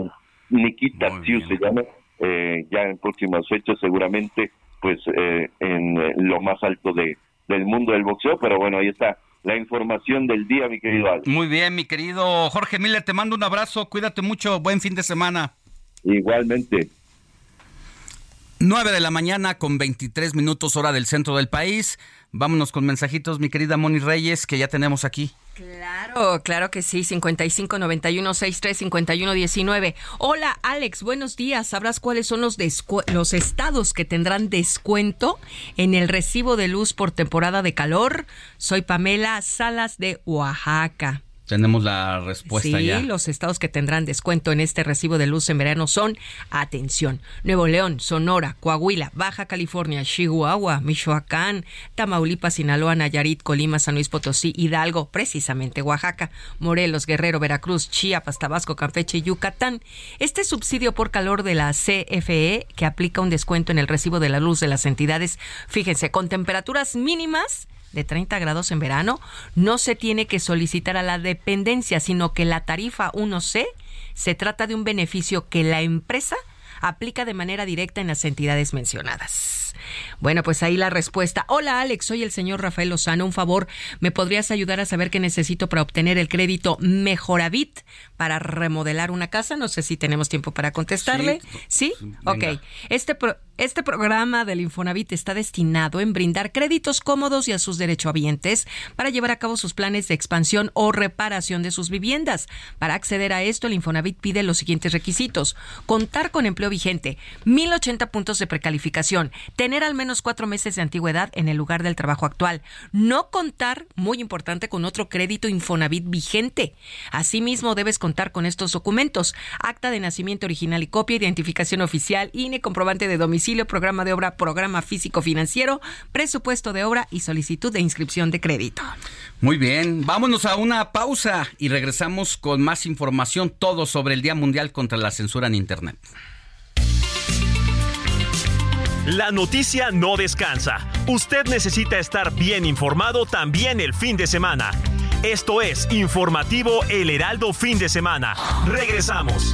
Nikita Tiu se llama, eh, ya en próximas fechas seguramente pues eh, en eh, lo más alto de del mundo del boxeo, pero bueno, ahí está la información del día, mi querido Alex. Muy bien, mi querido Jorge Miller, te mando un abrazo, cuídate mucho, buen fin de semana. Igualmente. 9 de la mañana con 23 minutos hora del centro del país. Vámonos con mensajitos, mi querida Moni Reyes, que ya tenemos aquí. Claro, claro que sí, 55 91 63 51 19. Hola, Alex, buenos días. ¿Sabrás cuáles son los, los estados que tendrán descuento en el recibo de luz por temporada de calor? Soy Pamela Salas de Oaxaca. Tenemos la respuesta sí, ya. los estados que tendrán descuento en este recibo de luz en verano son, atención, Nuevo León, Sonora, Coahuila, Baja California, Chihuahua, Michoacán, Tamaulipas, Sinaloa, Nayarit, Colima, San Luis Potosí, Hidalgo, precisamente Oaxaca, Morelos, Guerrero, Veracruz, Chiapas, Tabasco, Campeche y Yucatán. Este subsidio por calor de la CFE, que aplica un descuento en el recibo de la luz de las entidades, fíjense, con temperaturas mínimas de 30 grados en verano, no se tiene que solicitar a la dependencia, sino que la tarifa 1C se trata de un beneficio que la empresa aplica de manera directa en las entidades mencionadas. Bueno, pues ahí la respuesta. Hola Alex, soy el señor Rafael Lozano. Un favor, ¿me podrías ayudar a saber qué necesito para obtener el crédito Mejoravit para remodelar una casa? No sé si tenemos tiempo para contestarle. ¿Sí? Ok. Este, pro este programa del Infonavit está destinado en brindar créditos cómodos y a sus derechohabientes para llevar a cabo sus planes de expansión o reparación de sus viviendas. Para acceder a esto, el Infonavit pide los siguientes requisitos. Contar con empleo vigente, 1080 puntos de precalificación, tener al menos cuatro meses de antigüedad en el lugar del trabajo actual, no contar, muy importante, con otro crédito Infonavit vigente. Asimismo, debes contar con estos documentos, acta de nacimiento original y copia, identificación oficial, INE, comprobante de domicilio, programa de obra, programa físico financiero, presupuesto de obra y solicitud de inscripción de crédito. Muy bien, vámonos a una pausa y regresamos con más información, todo sobre el Día Mundial contra la Censura en Internet. La noticia no descansa. Usted necesita estar bien informado también el fin de semana. Esto es Informativo El Heraldo Fin de Semana. Regresamos.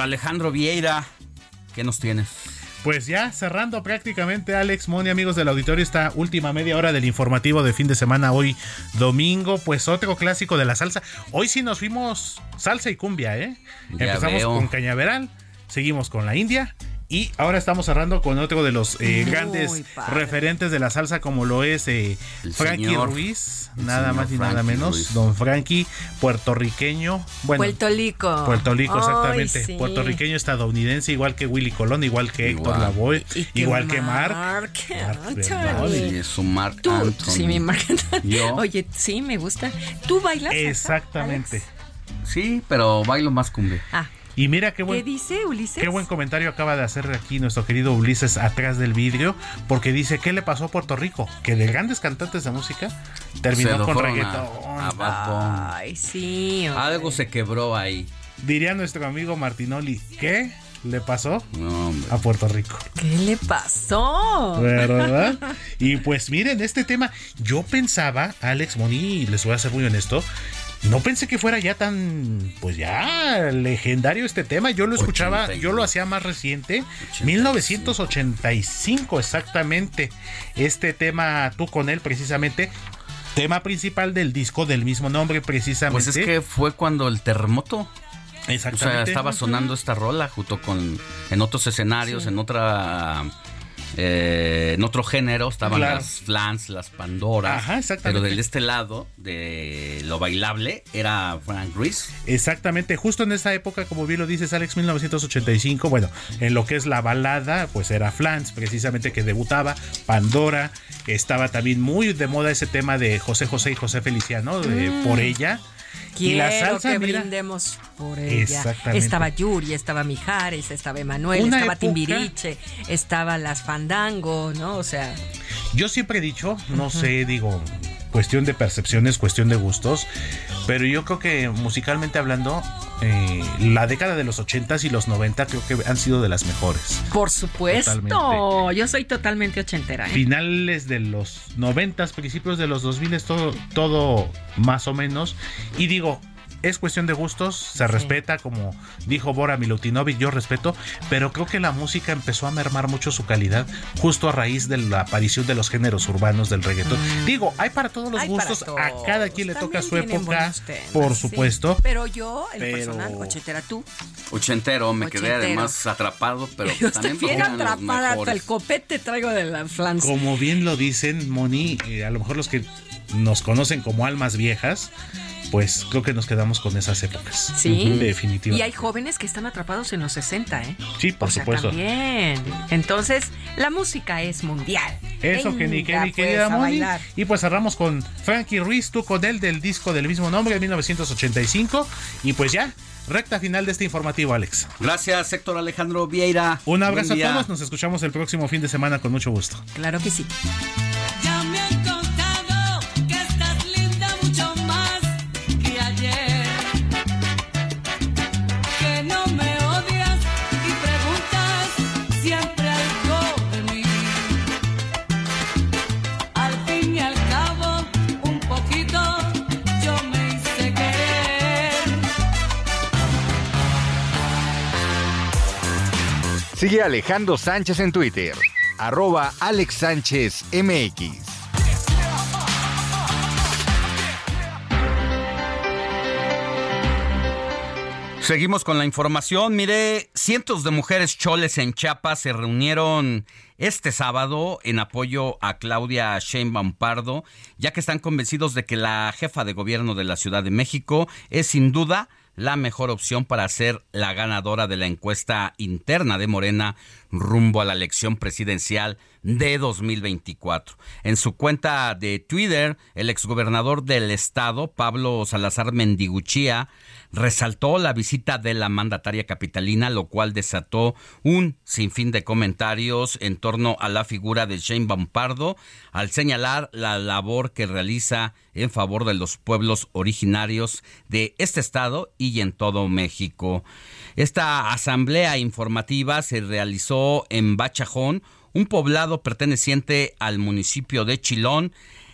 Alejandro Vieira, ¿qué nos tienes? Pues ya cerrando prácticamente, Alex Moni, amigos del auditorio, esta última media hora del informativo de fin de semana, hoy domingo, pues otro clásico de la salsa. Hoy sí nos fuimos salsa y cumbia, ¿eh? Ya Empezamos veo. con Cañaveral, seguimos con la India. Y ahora estamos cerrando con otro de los eh, grandes padre. referentes de la salsa, como lo es eh, Frankie señor- Ruiz, nada más y nada menos. Ruiz. Don Frankie, puertorriqueño. Bueno, Puerto Rico. Puerto Rico, Ay, exactamente. sí. Puertorriqueño estadounidense, igual que Willy Colón, igual que Héctor Igual. Lavoe, igual que Mark. Mark su Marc Tú, Anthony. sí, mi Marc Anthony. Yo. Oye, sí, me gusta. ¿Tú bailas? Exactamente. Sí, pero bailo más cumbia. Ah. Y mira qué ¿Qué buen, dice Ulises? qué buen comentario acaba de hacer aquí nuestro querido Ulises atrás del vidrio, porque dice, ¿qué le pasó a Puerto Rico? Que de grandes cantantes de música terminó con reggaetón. a-. Ay, sí. hombre. Algo se quebró ahí. Diría nuestro amigo Martinoli, ¿qué le pasó No, hombre. a Puerto Rico? ¿Qué le pasó? ¿Verdad? Y pues miren, este tema, yo pensaba, Alex Moni, les voy a ser muy honesto, no pensé que fuera ya tan, pues ya legendario este tema. Yo lo escuchaba, 81. yo lo hacía más reciente, 1985 exactamente. Este tema, tú con él precisamente, tema principal del disco del mismo nombre precisamente. Pues es que fue cuando el terremoto. O sea, Exactamente. estaba sonando esta rola junto con en otros escenarios, en otra eh, en otro género estaban Claro. las flans, las Pandora. Ajá, exactamente. Pero del este lado de lo bailable era Frank Ruiz. Exactamente, justo en esa época, como bien lo dices, Alex, 1985, bueno, en lo que es la balada, pues era Flans, precisamente que debutaba, Pandora, estaba también muy de moda ese tema de José José y José Feliciano, de Mm. Por ella. Y la Quiero salsa, que mira, brindemos por ella. Estaba Yuri, estaba Mijares, estaba Emanuel, Una estaba época- Timbiriche, estaba Las Fandango, ¿no? O sea, yo siempre he dicho, no sé, digo, cuestión de percepciones, cuestión de gustos, pero yo creo que musicalmente hablando, eh, la década de los 80s y los 90 creo que han sido de las mejores. por supuesto. Totalmente. Yo soy totalmente ochentera. ¿eh? finales de los 90, principios de los 2000, todo, todo más o menos. Y digo, es cuestión de gustos, se respeta, como dijo Bora Milutinovic, yo respeto, pero creo que la música empezó a mermar mucho su calidad justo a raíz de la aparición de los géneros urbanos del reggaetón. Digo, hay para todos los Mm. Hay gustos, a cada quien le toca su época, temas, por sí. supuesto. Pero yo, Pero- personal, ochentera tú. Ochentero, me quedé además atrapado, pero Yo estoy también bien tocaban los atrapada, hasta el copete traigo de la flans. Como bien lo dicen, Moni, eh, a lo mejor los que nos conocen como almas viejas, pues creo que nos quedamos con esas épocas. Sí. Definitivamente. Y hay jóvenes que están atrapados en los 60, ¿eh? Sí, por o sea, supuesto. también. Entonces, la música es mundial. Eso que ni que pues, querida. Y pues cerramos con Frankie Ruiz, tú con él del disco del mismo nombre de 1985. Y pues ya, recta final de este informativo, Alex. Gracias, Héctor Alejandro Vieira. Un abrazo a todos, nos escuchamos el próximo fin de semana con mucho gusto. Claro que sí. Sigue Alejandro Sánchez en Twitter, arroba Alex Sánchez MX. Seguimos con la información. Mire, cientos de mujeres choles en Chiapas se reunieron este sábado en apoyo a Claudia Sheinbaum Pardo, ya que están convencidos de que la jefa de gobierno de la Ciudad de México es sin duda la mejor opción para ser la ganadora de la encuesta interna de Morena rumbo a la elección presidencial de 2024. En su cuenta de Twitter, el exgobernador del estado, Pablo Salazar Mendiguchía, resaltó la visita de la mandataria capitalina, lo cual desató un sinfín de comentarios en torno a la figura de Shane Bampardo, al señalar la labor que realiza en favor de los pueblos originarios de este estado y en todo México. Esta asamblea informativa se realizó en Bachajón, un poblado perteneciente al municipio de Chilón,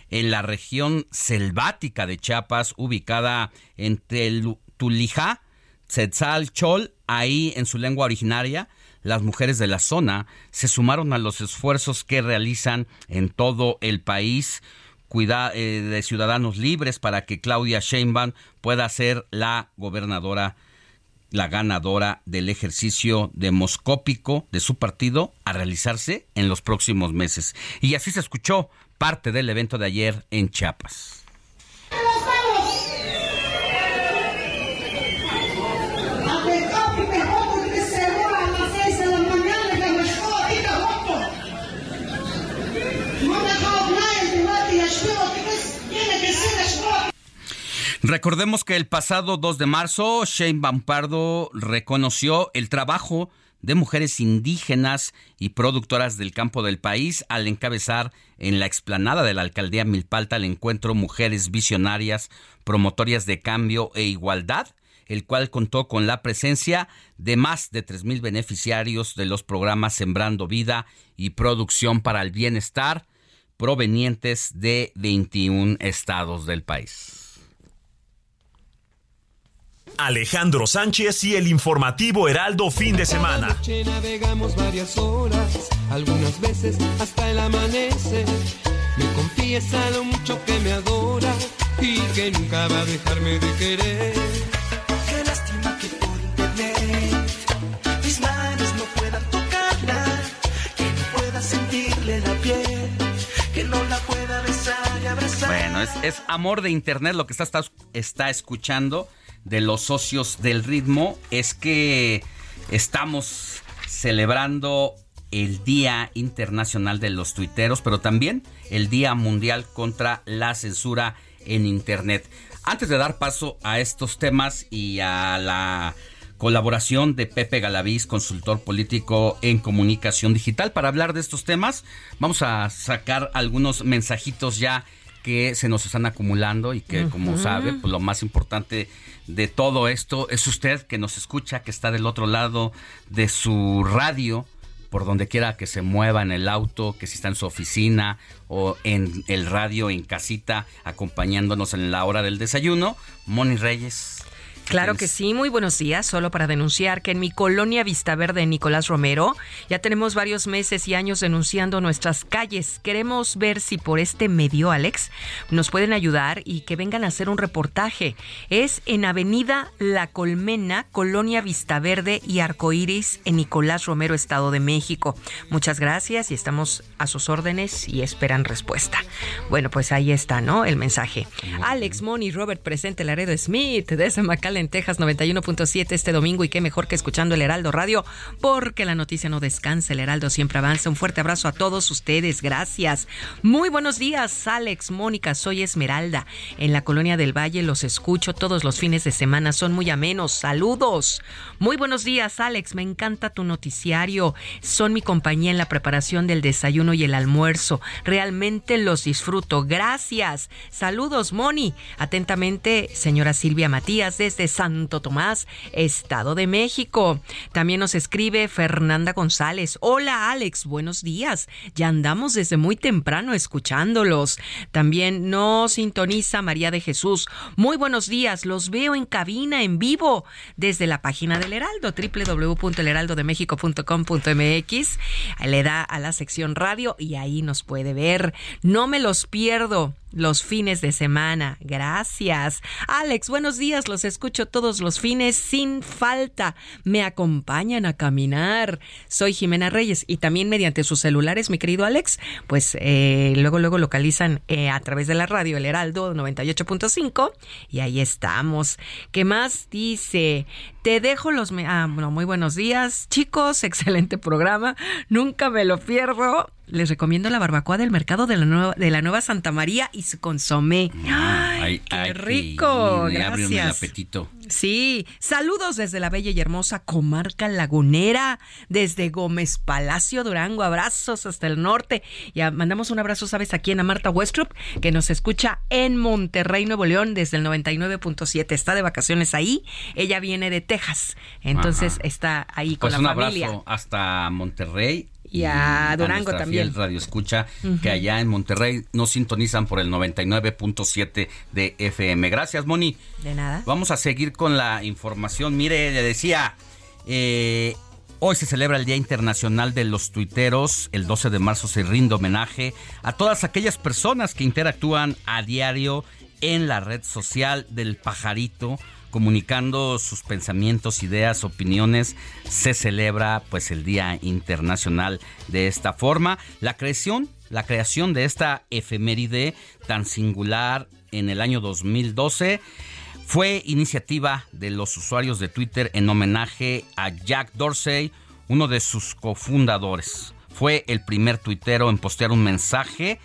en la región selvática de Chiapas, ubicada entre Tulijá, Tzetzal, Chol, ahí en su lengua originaria, las mujeres de la zona se sumaron a los esfuerzos que realizan en todo el país cuida, eh, de ciudadanos libres para que Claudia Sheinbaum pueda ser la gobernadora la ganadora del ejercicio demoscópico de su partido a realizarse en los próximos meses. Y así se escuchó parte del evento de ayer en Chiapas. Recordemos que el pasado 2 de marzo, Shane Bampardo reconoció el trabajo de mujeres indígenas y productoras del campo del país al encabezar en la explanada de la alcaldía Milpalta el encuentro Mujeres Visionarias, Promotorias de Cambio e Igualdad, el cual contó con la presencia de más de 3.000 beneficiarios de los programas Sembrando Vida y Producción para el Bienestar, provenientes de 21 estados del país. Alejandro Sánchez y el informativo Heraldo fin de semana. Noche navegamos varias horas, algunas veces hasta el amanecer. Me confiesa lo mucho que me adora y que nunca va a dejarme de querer. Qué lástima que por internet mis manos no puedan tocarla, que no pueda sentirle la piel, que no la pueda besar y abrazar. Bueno, es, es amor de internet lo que está, está, está escuchando de los socios del ritmo es que estamos celebrando el Día Internacional de los Tuiteros, pero también el Día Mundial contra la Censura en Internet. Antes de dar paso a estos temas y a la colaboración de Pepe Galaviz, consultor político en comunicación digital, para hablar de estos temas, vamos a sacar algunos mensajitos ya que se nos están acumulando y que, como sabe, pues lo más importante de todo esto es usted que nos escucha, que está del otro lado de su radio, por donde quiera que se mueva en el auto, que si está en su oficina o en el radio en casita, acompañándonos en la hora del desayuno. Moni Reyes. Claro que sí, muy buenos días. Solo para denunciar que en mi colonia Vislaverde, Nicolás Romero, ya tenemos varios meses y años denunciando nuestras calles. Queremos ver si por este medio, Alex, nos pueden ayudar y que vengan a hacer un reportaje. Es en Avenida La Colmena, Colonia Vislaverde y Arcoíris, en Nicolás Romero, Estado de México. Muchas gracias y estamos a sus órdenes y esperan respuesta. Bueno, pues ahí está, ¿no? El mensaje. Alex, Moni, Robert, presente Laredo Smith, McAllen, Texas, 91.7 este domingo. Y qué mejor que escuchando el Heraldo Radio, porque la noticia no descansa, el Heraldo siempre avanza. Un fuerte abrazo a todos ustedes, gracias. Muy buenos días, Alex, Mónica, soy Esmeralda. En la colonia del Valle los escucho todos los fines de semana, son muy amenos. Saludos. Muy buenos días, Alex, me encanta tu noticiario. Son mi compañía en la preparación del desayuno y el almuerzo. Realmente los disfruto. Gracias. Saludos, Moni. Atentamente, señora Silvia Matías, desde Santo Tomás, Estado de México. También nos escribe Fernanda González. Hola, Alex. Buenos días. Ya andamos desde muy temprano escuchándolos. También nos sintoniza María de Jesús. Muy buenos días. Los veo en cabina, en vivo, desde la página del Heraldo, www.elheraldodemexico.com.mx. Le da a la sección radio y ahí nos puede ver. No me los pierdo. Los fines de semana. Gracias. Alex, buenos días. Los escucho todos los fines sin falta. Me acompañan a caminar. Soy Jimena Reyes y también mediante sus celulares, mi querido Alex, pues eh, luego, luego localizan eh, a través de la radio El Heraldo 98.5 y ahí estamos. ¿Qué más dice? Te dejo los... Ah, bueno, muy buenos días, chicos. Excelente programa. Nunca me lo pierdo les recomiendo la barbacoa del mercado de la nueva, de la nueva Santa María y su consomé. ¡Ay, qué rico! Gracias. el apetito. Sí, saludos desde la bella y hermosa comarca lagunera, desde Gómez Palacio, Durango, abrazos hasta el norte. Y mandamos un abrazo, ¿sabes? Aquí en a Marta Westrup, que nos escucha en Monterrey, Nuevo León, desde el 99.7. Está de vacaciones ahí. Ella viene de Texas, entonces está ahí con pues la familia. Un abrazo hasta Monterrey y a Durango también. Radio Escucha, que allá en Monterrey nos sintonizan por el 99.7 de FM. Gracias, Moni. De nada. Vamos a seguir con la información. Mire, le decía, eh, hoy se celebra el Día Internacional de los Tuiteros. El 12 de marzo se rinde homenaje a todas aquellas personas que interactúan a diario en la red social del pajarito comunicando sus pensamientos, ideas, opiniones, se celebra pues el Día Internacional de esta forma. La creación, la creación de esta efeméride tan singular en el año 2012 fue iniciativa de los usuarios de Twitter en homenaje a Jack Dorsey, uno de sus cofundadores. Fue el primer tuitero en postear un mensaje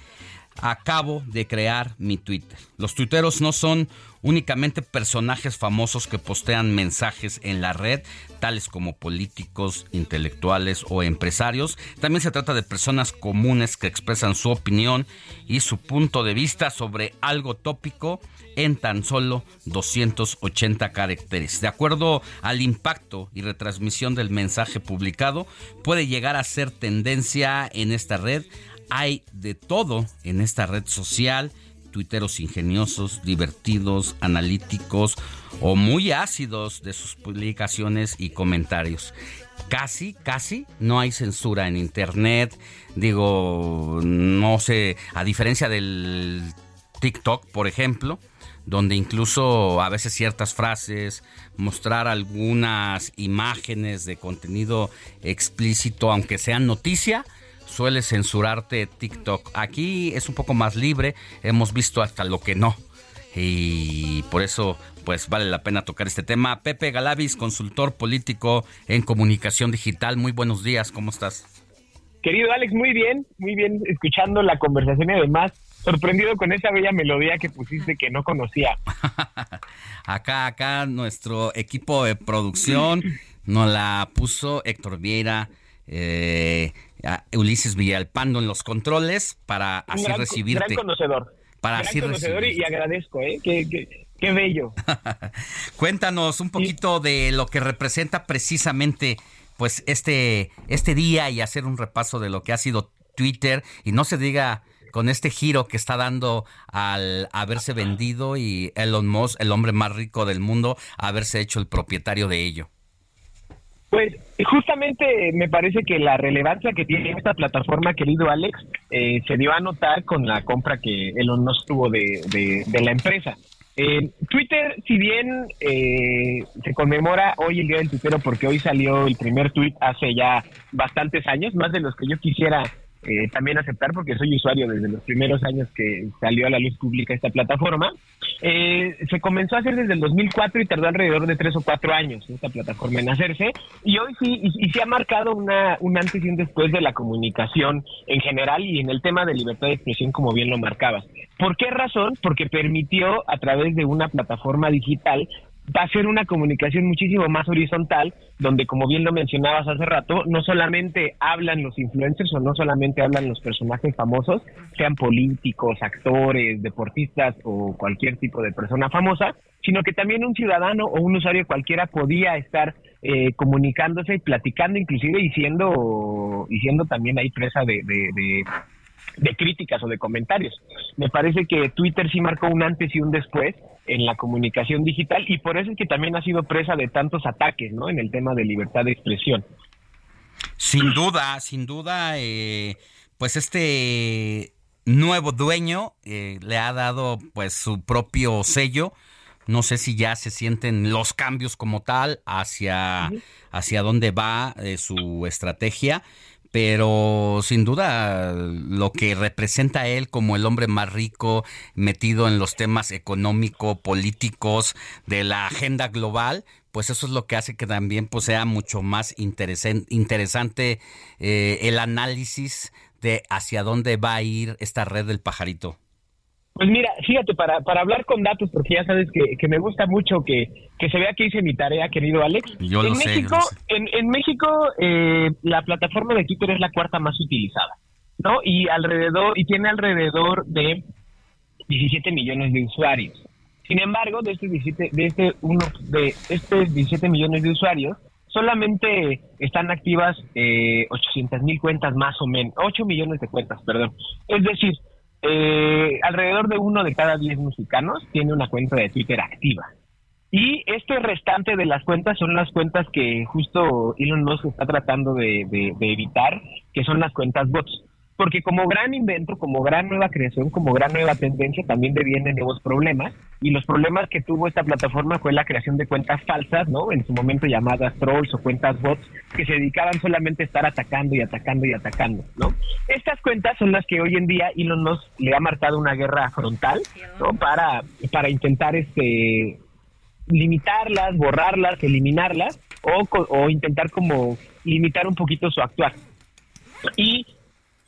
acabo de crear mi Twitter. Los tuiteros no son únicamente personajes famosos que postean mensajes en la red, tales como políticos, intelectuales o empresarios. También se trata de personas comunes que expresan su opinión y su punto de vista sobre algo tópico en tan solo 280 caracteres. De acuerdo al impacto y retransmisión del mensaje publicado, puede llegar a ser tendencia en esta red hay de todo en esta red social, tuiteros ingeniosos, divertidos, analíticos o muy ácidos de sus publicaciones y comentarios. Casi, casi no hay censura en Internet. Digo, no sé, a diferencia del TikTok, por ejemplo, donde incluso a veces ciertas frases, mostrar algunas imágenes de contenido explícito, aunque sean noticia, suele censurarte TikTok. Aquí es un poco más libre, hemos visto hasta lo que no. Y por eso, pues vale la pena tocar este tema. Pepe Galavis, consultor político en comunicación digital. Muy buenos días, ¿cómo estás? Querido Alex, muy bien, muy bien, escuchando la conversación y además sorprendido con esa bella melodía que pusiste que no conocía. acá, acá, nuestro equipo de producción nos la puso Héctor Vieira, eh, Ulises Villalpando en los controles para así recibirte. Gran conocedor. Para así conocedor y, agradezco, ¿eh? Qué, bello. Cuéntanos un poquito de lo que representa precisamente pues este, este día y hacer un repaso de lo que ha sido Twitter y no se diga con este giro que está dando al haberse vendido y Elon Musk, el hombre más rico del mundo, haberse hecho el propietario de ello. Pues justamente me parece que la relevancia que tiene esta plataforma, querido Alex, eh, se dio a notar con la compra que Elon Musk tuvo de, de, la empresa. Eh, Twitter, si bien eh, se conmemora hoy el Día del Twittero porque hoy salió el primer tweet hace ya bastantes años, más de los que yo quisiera eh, también aceptar porque soy usuario desde los primeros años que salió a la luz pública esta plataforma. Eh, se comenzó a hacer desde el 2004 y tardó alrededor de tres o cuatro años esta plataforma en hacerse y hoy sí, y, se ha marcado una, un antes y un después de la comunicación en general y en el tema de libertad de expresión como bien lo marcabas. ¿Por qué razón? Porque permitió a través de una plataforma digital va a ser una comunicación muchísimo más horizontal, donde como bien lo mencionabas hace rato, no solamente hablan los influencers o no solamente hablan los personajes famosos, sean políticos, actores, deportistas o cualquier tipo de persona famosa, sino que también un ciudadano o un usuario cualquiera podía estar eh, comunicándose y platicando inclusive y siendo, y siendo también ahí presa de, de de críticas o de comentarios. Me parece que Twitter sí marcó un antes y un después en la comunicación digital y por eso es que también ha sido presa de tantos ataques, ¿no? En el tema de libertad de expresión. Sin duda, sin duda, eh, pues este nuevo dueño, eh, le ha dado pues su propio sello. No sé si ya se sienten los cambios como tal hacia, hacia dónde va eh, su estrategia, pero sin duda lo que representa él como el hombre más rico metido en los temas económico políticos de la agenda global pues eso es lo que hace que también pues, sea mucho más interesante eh, el análisis de hacia dónde va a ir esta red del pajarito. Pues mira, fíjate, para, para hablar con datos, porque ya sabes que, que me gusta mucho que, que, se vea que hice mi tarea, querido Alex. Yo en lo sé, México, En, en México, eh, la plataforma de Twitter es la cuarta más utilizada, ¿no? Y alrededor, y tiene alrededor de 17 millones de usuarios. Sin embargo, de estos 17, de este uno, de estos 17 millones de usuarios, solamente están activas eh, 800 mil cuentas más o menos, 8 millones de cuentas, perdón. Es decir, eh, alrededor de uno de cada 10 mexicanos tiene una cuenta de Twitter activa. Y este restante de las cuentas son las cuentas que justo Elon Musk está tratando de evitar, que son las cuentas bots porque como gran invento, como gran nueva creación, como gran nueva tendencia, también devienen nuevos problemas. Y los problemas que tuvo esta plataforma fue la creación de cuentas falsas, ¿no? En su momento llamadas trolls o cuentas bots, que se dedicaban solamente a estar atacando y atacando y atacando, ¿no? Estas cuentas son las que hoy en día Elon Musk le ha marcado una guerra frontal, ¿no? Para, para intentar este limitarlas, borrarlas, eliminarlas o, o intentar como limitar un poquito su actuar. Y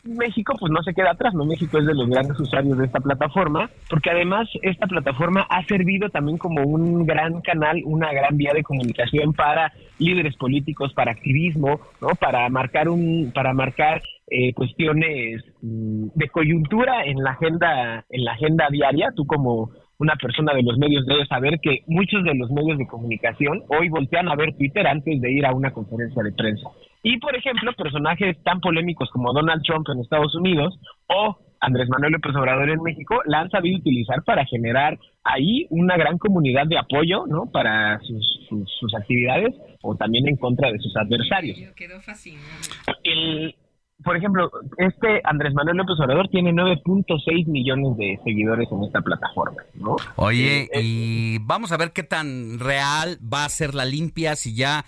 México pues no se queda atrás, ¿no? México es de los grandes usuarios de esta plataforma, porque además esta plataforma ha servido también como un gran canal, una gran vía de comunicación para líderes políticos, para activismo, ¿no? Para marcar un, para marcar eh, cuestiones mm, de coyuntura en la agenda, en la agenda diaria. Tú como una persona de los medios debe saber que muchos de los medios de comunicación hoy voltean a ver Twitter antes de ir a una conferencia de prensa. Y, por ejemplo, personajes tan polémicos como Donald Trump en Estados Unidos o Andrés Manuel López Obrador en México la han sabido utilizar para generar ahí una gran comunidad de apoyo, ¿no? Para sus, sus, actividades o también en contra de sus adversarios. Quedó fascinante. El, por ejemplo, este Andrés Manuel López Obrador tiene 9.6 millones de seguidores en esta plataforma, ¿no? Oye, y vamos a ver qué tan real va a ser la limpia, si ya,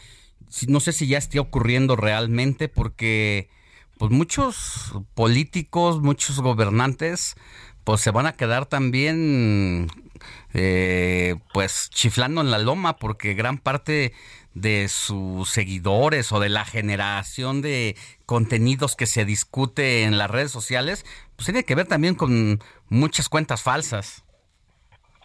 no sé si ya esté ocurriendo realmente, porque pues muchos políticos, muchos gobernantes, pues se van a quedar también eh, pues chiflando en la loma porque gran parte de sus seguidores o de la generación de contenidos que se discute en las redes sociales, pues tiene que ver también con muchas cuentas falsas.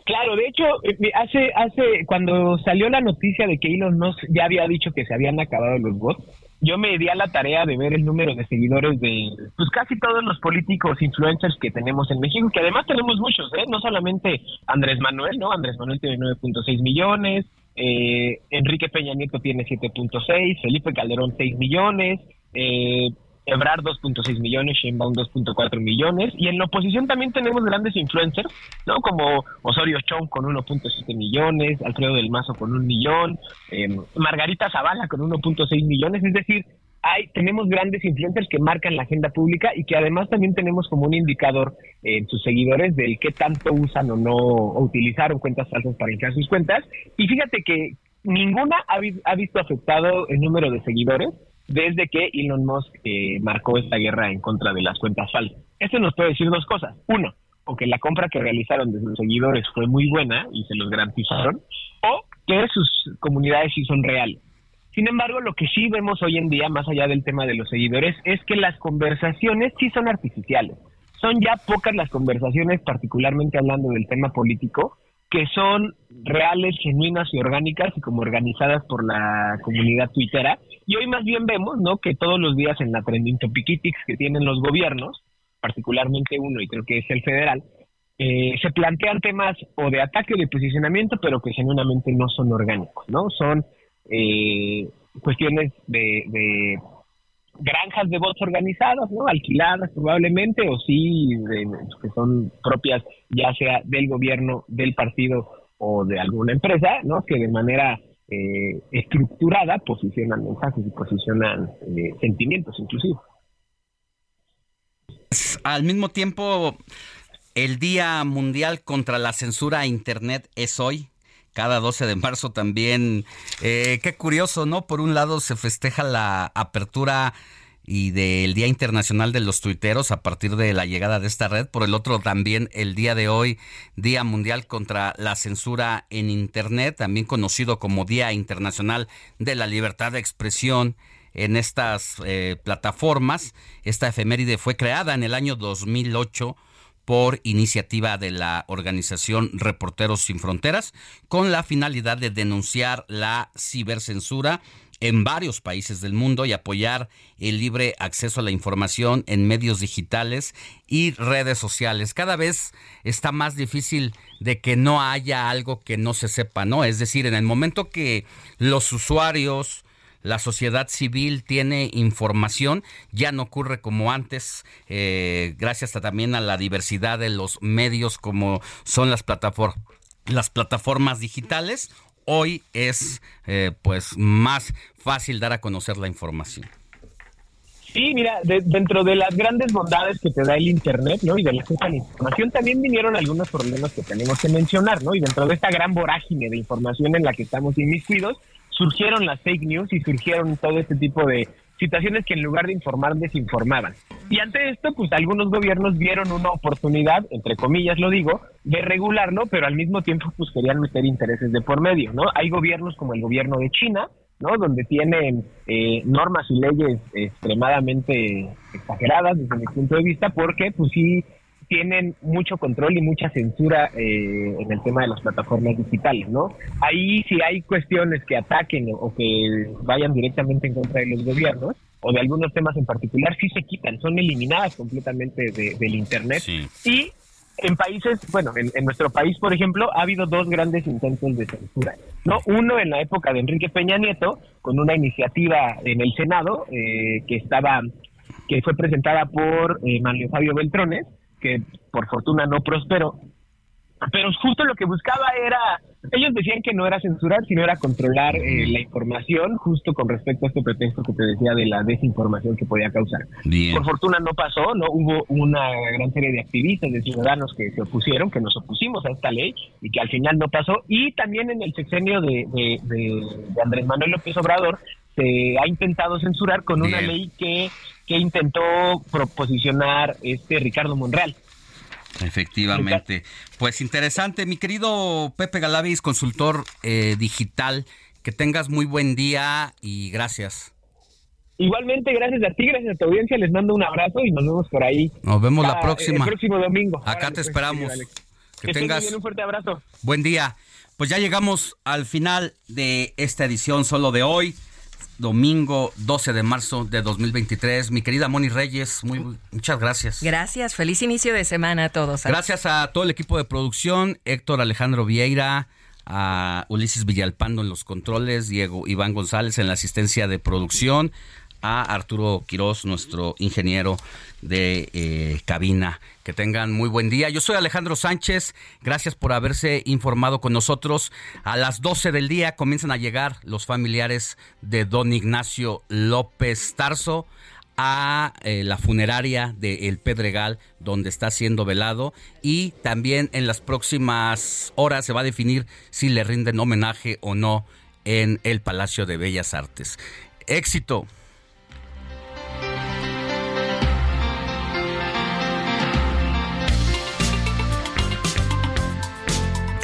Claro, de hecho, eh, hace, hace, cuando salió la noticia de que Elon Musk ya había dicho que se habían acabado los bots, yo me di a la tarea de ver el número de seguidores de pues casi todos los políticos influencers que tenemos en México, que además tenemos muchos, ¿eh? no solamente Andrés Manuel, ¿no? Andrés Manuel tiene 9.6 millones, eh, Enrique Peña Nieto tiene 7.6, Felipe Calderón 6 millones, eh, Ebrard 2.6 millones, Sheinbaum 2.4 millones, y en la oposición también tenemos grandes influencers, ¿no? Como Osorio Chong con 1.7 millones, Alfredo del Mazo con un millón, eh, Margarita Zavala con 1.6 millones, es decir, hay, tenemos grandes influencers que marcan la agenda pública y que además también tenemos como un indicador en sus seguidores del qué tanto usan o no o utilizaron cuentas falsas para crear sus cuentas. Y fíjate que ninguna ha visto afectado el número de seguidores desde que Elon Musk eh, marcó esta guerra en contra de las cuentas falsas. Esto nos puede decir dos cosas. Uno, o que la compra que realizaron de sus seguidores fue muy buena y se los garantizaron, o que sus comunidades sí son reales. Sin embargo, lo que sí vemos hoy en día, más allá del tema de los seguidores, es que las conversaciones sí son artificiales. Son ya pocas las conversaciones, particularmente hablando del tema político, que son reales, genuinas y orgánicas y como organizadas por la comunidad twittera. Y hoy más bien vemos, ¿no? Que todos los días en la trending topiquitics que tienen los gobiernos, particularmente uno y creo que es el federal, eh, se plantean temas o de ataque o de posicionamiento, pero que genuinamente no son orgánicos, ¿no? Son eh, cuestiones de, de granjas de votos organizadas, ¿no? Alquiladas probablemente, o sí, que son propias ya sea del gobierno, del partido o de alguna empresa, ¿no? Que de manera eh, estructurada posicionan mensajes y posicionan eh, sentimientos inclusive. al mismo tiempo, el Día Mundial contra la Censura a Internet es hoy. Cada 12 de marzo también. Eh, qué curioso, ¿no? Por un lado se festeja la apertura y del Día Internacional de los Tuiteros a partir de la llegada de esta red. Por el otro, también el día de hoy, Día Mundial contra la Censura en Internet, también conocido como Día Internacional de la Libertad de Expresión en estas eh, plataformas. Esta efeméride fue creada en el año 2008 por iniciativa de la organización Reporteros Sin Fronteras con la finalidad de denunciar la cibercensura en varios países del mundo y apoyar el libre acceso a la información en medios digitales y redes sociales. Cada vez está más difícil de que no haya algo que no se sepa, ¿no? Es decir, en el momento que los usuarios, la sociedad civil tiene información, ya no ocurre como antes, eh, gracias también a la diversidad de los medios como son las plataformas las plataformas digitales hoy es eh, pues más fácil dar a conocer la información. Sí, mira, dentro de las grandes bondades que te da el Internet, ¿no? Y de la información también vinieron algunos problemas que tenemos que mencionar, ¿no? Y dentro de esta gran vorágine de información en la que estamos inmiscuidos, surgieron las fake news y surgieron todo este tipo de situaciones que en lugar de informar desinformaban. Y ante esto, pues algunos gobiernos vieron una oportunidad, entre comillas lo digo, de regularlo, pero al mismo tiempo pues querían meter intereses de por medio, ¿no? Hay gobiernos como el gobierno de China, ¿no? Donde tienen eh, normas y leyes extremadamente exageradas desde mi punto de vista, porque pues sí tienen mucho control y mucha censura eh, en el tema de las plataformas digitales, ¿no? Ahí si hay cuestiones que ataquen o que vayan directamente en contra de los gobiernos o de algunos temas en particular, sí se quitan, son eliminadas completamente del Internet. Y en países, bueno, en, nuestro país, por ejemplo, ha habido dos grandes intentos de censura. ¿no? Uno en la época de Enrique Peña Nieto, con una iniciativa en el Senado eh, que estaba que fue presentada por eh, Manuel Fabio Beltrones, que por fortuna no prosperó, pero justo lo que buscaba era, ellos decían que no era censurar, sino era controlar eh, la información, justo con respecto a este pretexto que te decía de la desinformación que podía causar. Por fortuna no pasó, no hubo una gran serie de activistas, de ciudadanos que se opusieron, que nos opusimos a esta ley y que al final no pasó. Y también en el sexenio de, de, Andrés Manuel López Obrador se ha intentado censurar con una ley que, que intentó proposicionar este Ricardo Monreal. Efectivamente. Pues interesante, mi querido Pepe Galavis, consultor eh, digital, que tengas muy buen día y gracias. Igualmente, gracias a ti, gracias a tu audiencia, les mando un abrazo y nos vemos por ahí. Nos vemos la próxima. El próximo domingo. Acá te pues, esperamos. que, tengas un fuerte abrazo. Buen día. Pues ya llegamos al final de esta edición solo de hoy domingo 12 de marzo de 2023. Mi querida Moni Reyes, muy, muchas gracias. Gracias, feliz inicio de semana a todos. Gracias a todo el equipo de producción, Héctor Alejandro Vieira, a Ulises Villalpando en los controles, Diego Iván González en la asistencia de producción, a Arturo Quiroz, nuestro ingeniero de eh, cabina. Que tengan muy buen día. Yo soy Alejandro Sánchez. Gracias por haberse informado con nosotros. A las 12 del día comienzan a llegar los familiares de don Ignacio López Tarso a eh, la funeraria de El Pedregal, donde está siendo velado, y también en las próximas horas se va a definir si le rinden homenaje o no en el Palacio de Bellas Artes. Éxito.